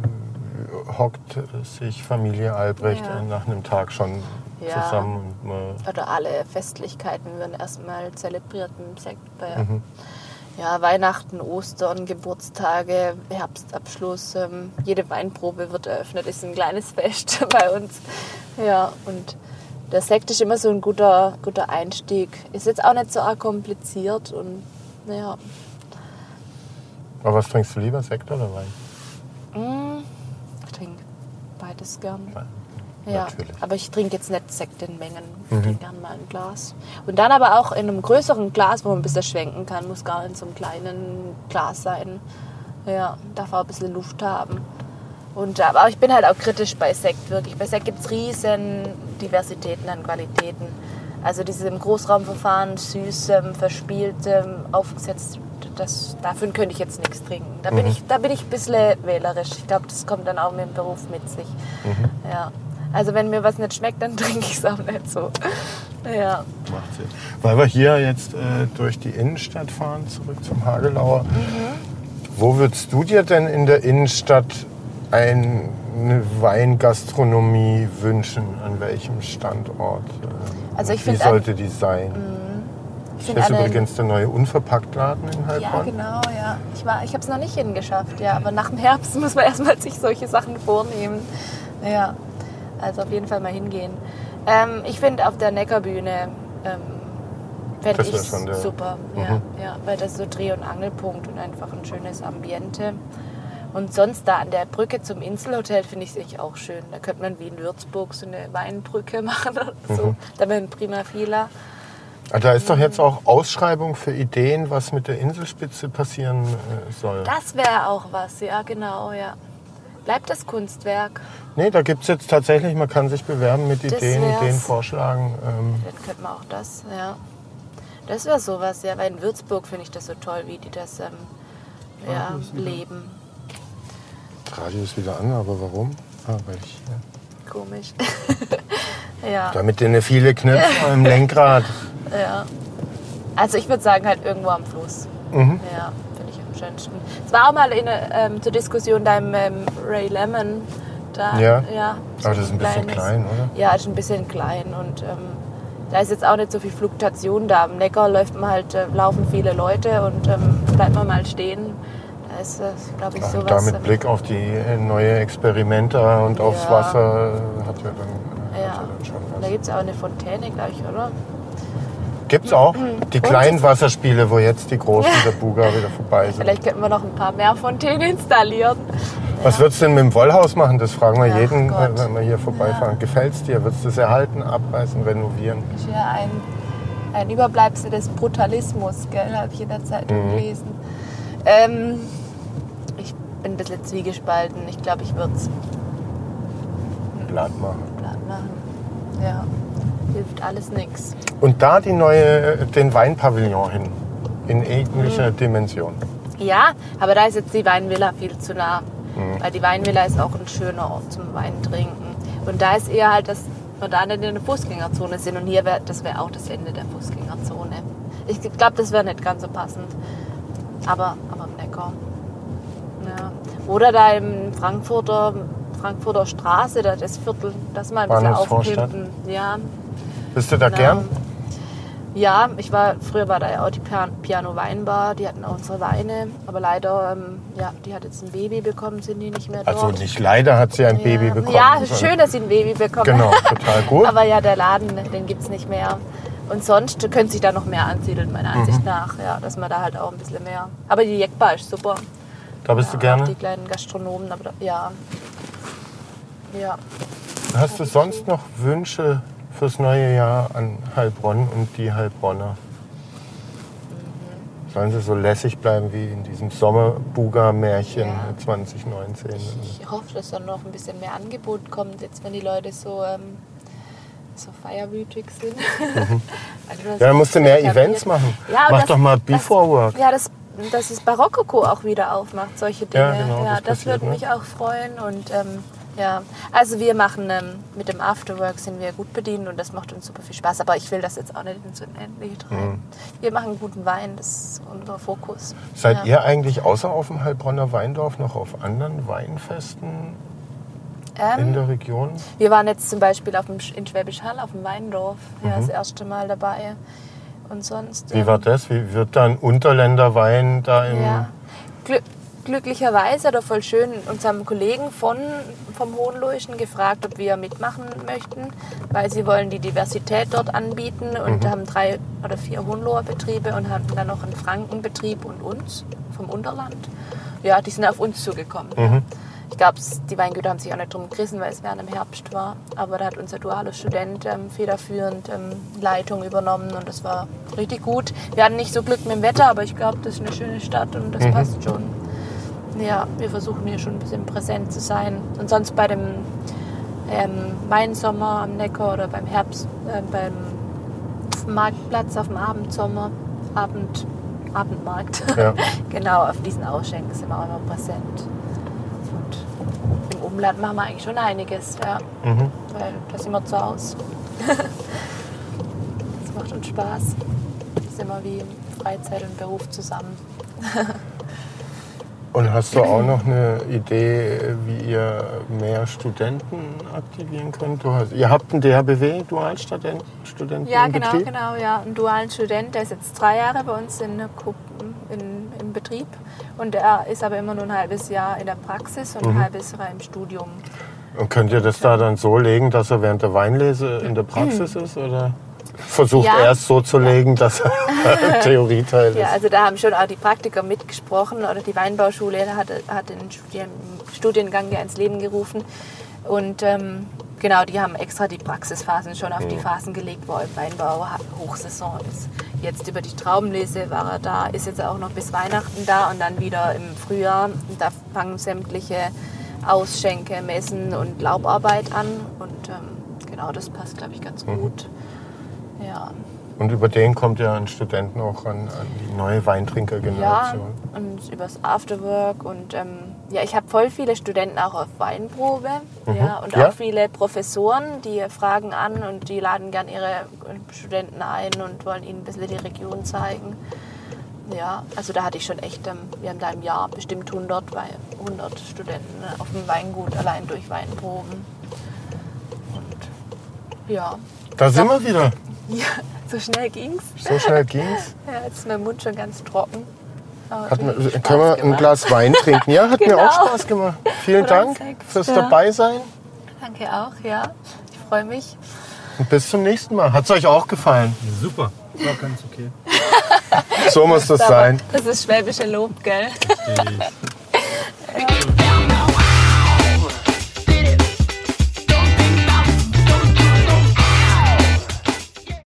hockt sich Familie Albrecht Ja. nach einem Tag schon Ja. zusammen Oder alle Festlichkeiten werden erstmal zelebriert mit dem Sekt. Bei, Mhm. Ja, Weihnachten, Ostern, Geburtstage, Herbstabschluss, ähm, jede Weinprobe wird eröffnet, ist ein kleines Fest bei uns. Ja, und der Sekt ist immer so ein guter, guter Einstieg. Ist jetzt auch nicht so arg kompliziert und ja, Aber was trinkst du lieber, Sekt oder Wein? mm, ich trinke beides gern. Wein. Ja, Natürlich. aber ich trinke jetzt nicht Sekt in Mengen. Ich trinke gern mal ein Glas. Und dann aber auch in einem größeren Glas, wo man ein bisschen schwenken kann. Muss gar in so einem kleinen Glas sein. Ja, darf auch ein bisschen Luft haben. Und, aber ich bin halt auch kritisch bei Sekt, wirklich. Bei Sekt gibt es riesen Diversitäten an Qualitäten. Also dieses im Großraumverfahren, süßem, verspieltem, aufgesetzt, das, dafür könnte ich jetzt nichts trinken. Da bin, ich, da bin ich ein bisschen wählerisch. Ich glaube, das kommt dann auch mit dem Beruf mit sich. Ja. Also wenn mir was nicht schmeckt, dann trinke ich es auch nicht so. Ja. Macht Sinn. Weil wir hier jetzt äh, durch die Innenstadt fahren, zurück zum Hagelauer. Wo würdest du dir denn in der Innenstadt ein- eine Weingastronomie wünschen? An welchem Standort? Ähm, Also ich Wie sollte die sein? Ich Hier finde ist übrigens der neue Unverpacktladen in Ja, Heilbronn. genau, ja. Ich, war- ich habe es noch nicht hingeschafft, ja. Aber nach dem Herbst muss man erstmal sich solche Sachen vornehmen. Ja, also auf jeden Fall mal hingehen. Ähm, ich finde auf der Neckarbühne ähm, fände ich schon super. Ja, Mhm. ja, weil das so Dreh- und Angelpunkt und einfach ein schönes Ambiente. Und sonst da an der Brücke zum Inselhotel finde ich es auch schön. Da könnte man wie in Würzburg so eine Weinbrücke machen oder so. Mhm. Da mit einem Prima Fila. Ah, Da ist doch jetzt auch Ausschreibung für Ideen, was mit der Inselspitze passieren äh, soll. Das wäre auch was, ja, genau, ja. Bleibt das Kunstwerk? Nee, da gibt es jetzt tatsächlich, man kann sich bewerben mit Das Ideen, wär's. Ideen vorschlagen. Ähm, Dann könnten wir auch das, ja. Das wäre sowas, ja, weil in Würzburg finde ich das so toll, wie die das ähm, ja, Radio ist wieder- leben. Radio ist wieder an, aber warum? Ah, weil ich, ja. Komisch. Ja, Damit du eine viele Knöpfe am Lenkrad. ja. Also ich würde sagen halt irgendwo am Fluss. Mhm. Ja, finde ich am schönsten. Es war auch mal in, ähm, zur Diskussion da im ähm, Ray Lemon. Da, Ja? ja Aber das ist ein bisschen kleines- klein, oder? Ja, ist ein bisschen klein und ähm, da ist jetzt auch nicht so viel Fluktuation da. Am Neckar läuft man halt, äh, laufen viele Leute und ähm, bleibt man mal stehen. Da ist das, glaube ich, sowas. da mit ähm, Blick auf die äh, neue Experimenta und aufs Ja. Wasser hat ja dann, Ja. hat dann schon Da was. gibt es auch eine Fontäne, glaube ich, oder? Gibt's auch Mhm. die kleinen Wasserspiele, wo jetzt die großen der Buga wieder vorbei sind. Vielleicht könnten wir noch ein paar mehr Fontänen installieren. Was würdest du denn mit dem Wollhaus machen? Das fragen wir Ach jeden, Gott. äh, wenn wir hier vorbeifahren. Gefällt's dir? Würdest du es erhalten, abreißen, renovieren? ist ja ein, ein Überbleibsel des Brutalismus, habe ich in der Zeitung Mhm. gelesen. Ähm, ich bin ein bisschen zwiegespalten. Ich glaube, ich würde es Blatt machen. platt machen. Ja, hilft alles nichts. Und da die neue, den Weinpavillon hin. In ähnlicher Mhm. Dimension. Ja, aber da ist jetzt die Weinvilla viel zu nah. Mhm. Weil die Weinvilla ist auch ein schöner Ort zum Weintrinken. Und da ist eher halt, dass wir da nicht in der Fußgängerzone sind. Und hier wäre, das wäre auch das Ende der Fußgängerzone. Ich glaube, das wäre nicht ganz so passend. Aber, aber Neckar. Ja. Oder da im Frankfurter, Frankfurter Straße, da das Viertel, das mal ein bisschen aufpimpen. Ja, Bist du da Genau. gern? Ja, ich war früher war da ja auch die Pian- Piano Weinbar, die hatten auch unsere Weine, aber leider, ähm, ja, die hat jetzt ein Baby bekommen, sind die nicht mehr dort. Also nicht leider hat sie ein ja. Baby bekommen. Ja, schön, dass sie ein Baby bekommen. Genau, total gut. aber ja, der Laden, den gibt es nicht mehr. Und sonst könnte sich da noch mehr ansiedeln, meiner Mhm. Ansicht nach. Ja, dass man da halt auch ein bisschen mehr. Aber die Jekbar ist super. Da bist ja, du gerne? Die kleinen Gastronomen, aber da, ja. Ja. Hast du sonst noch Wünsche fürs neue Jahr an Heilbronn und die Heilbronner? Sollen sie so lässig bleiben wie in diesem Sommerbuga-Märchen Ja. 2019? Ich hoffe, dass dann noch ein bisschen mehr Angebot kommt, jetzt wenn die Leute so, ähm, so feierwütig sind. Also, Mhm. Ja, dann musst du mehr. Events machen. Ja, Mach das- doch mal Before Work. Ja, das, dass das Barockoko auch wieder aufmacht, solche Dinge. Ja, genau, das das passiert, würde ne? mich auch freuen. Und ähm, ja, also wir machen ähm, mit dem Afterwork sind wir gut bedient und das macht uns super viel Spaß. Aber ich will das jetzt auch nicht ins Unendliche treiben. Mhm. Wir machen guten Wein, das ist unser Fokus. Seid ja. ihr eigentlich außer auf dem Heilbronner Weindorf noch auf anderen Weinfesten in Ähm, der Region? Wir waren jetzt zum Beispiel auf dem, in Schwäbisch Hall auf dem Weindorf. Ja, Mhm. das erste Mal dabei. Und sonst. Wie ähm, war das? Wie wird da ein Unterländerwein da im... Ja. Glü glücklicherweise oder voll schön unserem Kollegen von, vom Hohenloischen gefragt, ob wir mitmachen möchten, weil sie wollen die Diversität dort anbieten und haben drei oder vier Hohenloher Betriebe und haben dann noch einen Frankenbetrieb und uns vom Unterland. Ja, die sind auf uns zugekommen. Ja. Ich glaube, die Weingüter haben sich auch nicht drum gerissen, weil es während im Herbst war. Aber da hat unser dualer Student ähm, federführend ähm, Leitung übernommen und das war richtig gut. Wir hatten nicht so Glück mit dem Wetter, aber ich glaube, das ist eine schöne Stadt und das passt schon. Ja, wir versuchen hier schon ein bisschen präsent zu sein. Und sonst bei dem ähm, Weinsommer am Neckar oder beim Herbst, äh, beim Marktplatz auf dem Abendsommer, Abend, Abendmarkt. Ja. genau, auf diesen Ausschenken sind wir auch immer präsent. Und im Umland machen wir eigentlich schon einiges, ja. Mhm. Weil da sind wir zu Hause. das macht uns Spaß. Das ist immer wie Freizeit und Beruf zusammen. Und hast du auch noch eine Idee, wie ihr mehr Studenten aktivieren könnt? Du hast, ihr habt einen DHBW, Dualstudenten Studenten Ja, genau, Betrieb? genau, ja. Einen dualen Student, der ist jetzt drei Jahre bei uns in, in, im Betrieb und er ist aber immer nur ein halbes Jahr in der Praxis und Mhm. ein halbes Jahr im Studium. Und könnt ihr das da dann so legen, dass er während der Weinlese in der Praxis ist? Oder versucht Ja. er es so zu legen, dass er Theorieteil Ja, ist? also da haben schon auch die Praktiker mitgesprochen oder die Weinbauschule hat, hat den Studien, Studiengang ja ins Leben gerufen. Und ähm, genau, die haben extra die Praxisphasen schon auf die Phasen gelegt, wo im Weinbau Hochsaison ist. Jetzt über die Traubenlese war er da, ist jetzt auch noch bis Weihnachten da und dann wieder im Frühjahr. Da fangen sämtliche Ausschenke, Messen und Laubarbeit an. Und ähm, genau, das passt, glaube ich, ganz gut. Ja. Und über den kommt ja an Studenten auch an, an die neue Ja, Weintrinkergeneration. und übers Afterwork und ähm, ja, ich habe voll viele Studenten auch auf Weinprobe. Ja, und Mhm. Ja? auch viele Professoren, die fragen an und die laden gern ihre Studenten ein und wollen ihnen ein bisschen die Region zeigen. Ja, also da hatte ich schon echt, ähm, wir haben da im Jahr bestimmt 100, Wei- 100 Studenten ne, auf dem Weingut allein durch Weinproben. Und ja, Da sind wir wieder. Ja so schnell ging's. So schnell ging's. Ja, jetzt ist mein Mund schon ganz trocken. Hat mir, richtig können wir ein gemacht. Glas Wein trinken? Ja, hat mir Genau. auch Spaß gemacht. Vielen ein Dank fürs ja. Dabeisein Danke auch, ja. Ich freue mich. und bis zum nächsten Mal. Hat es euch auch gefallen? Super. War ganz okay. So muss das sein. Das ist schwäbische Lob, gell? Die-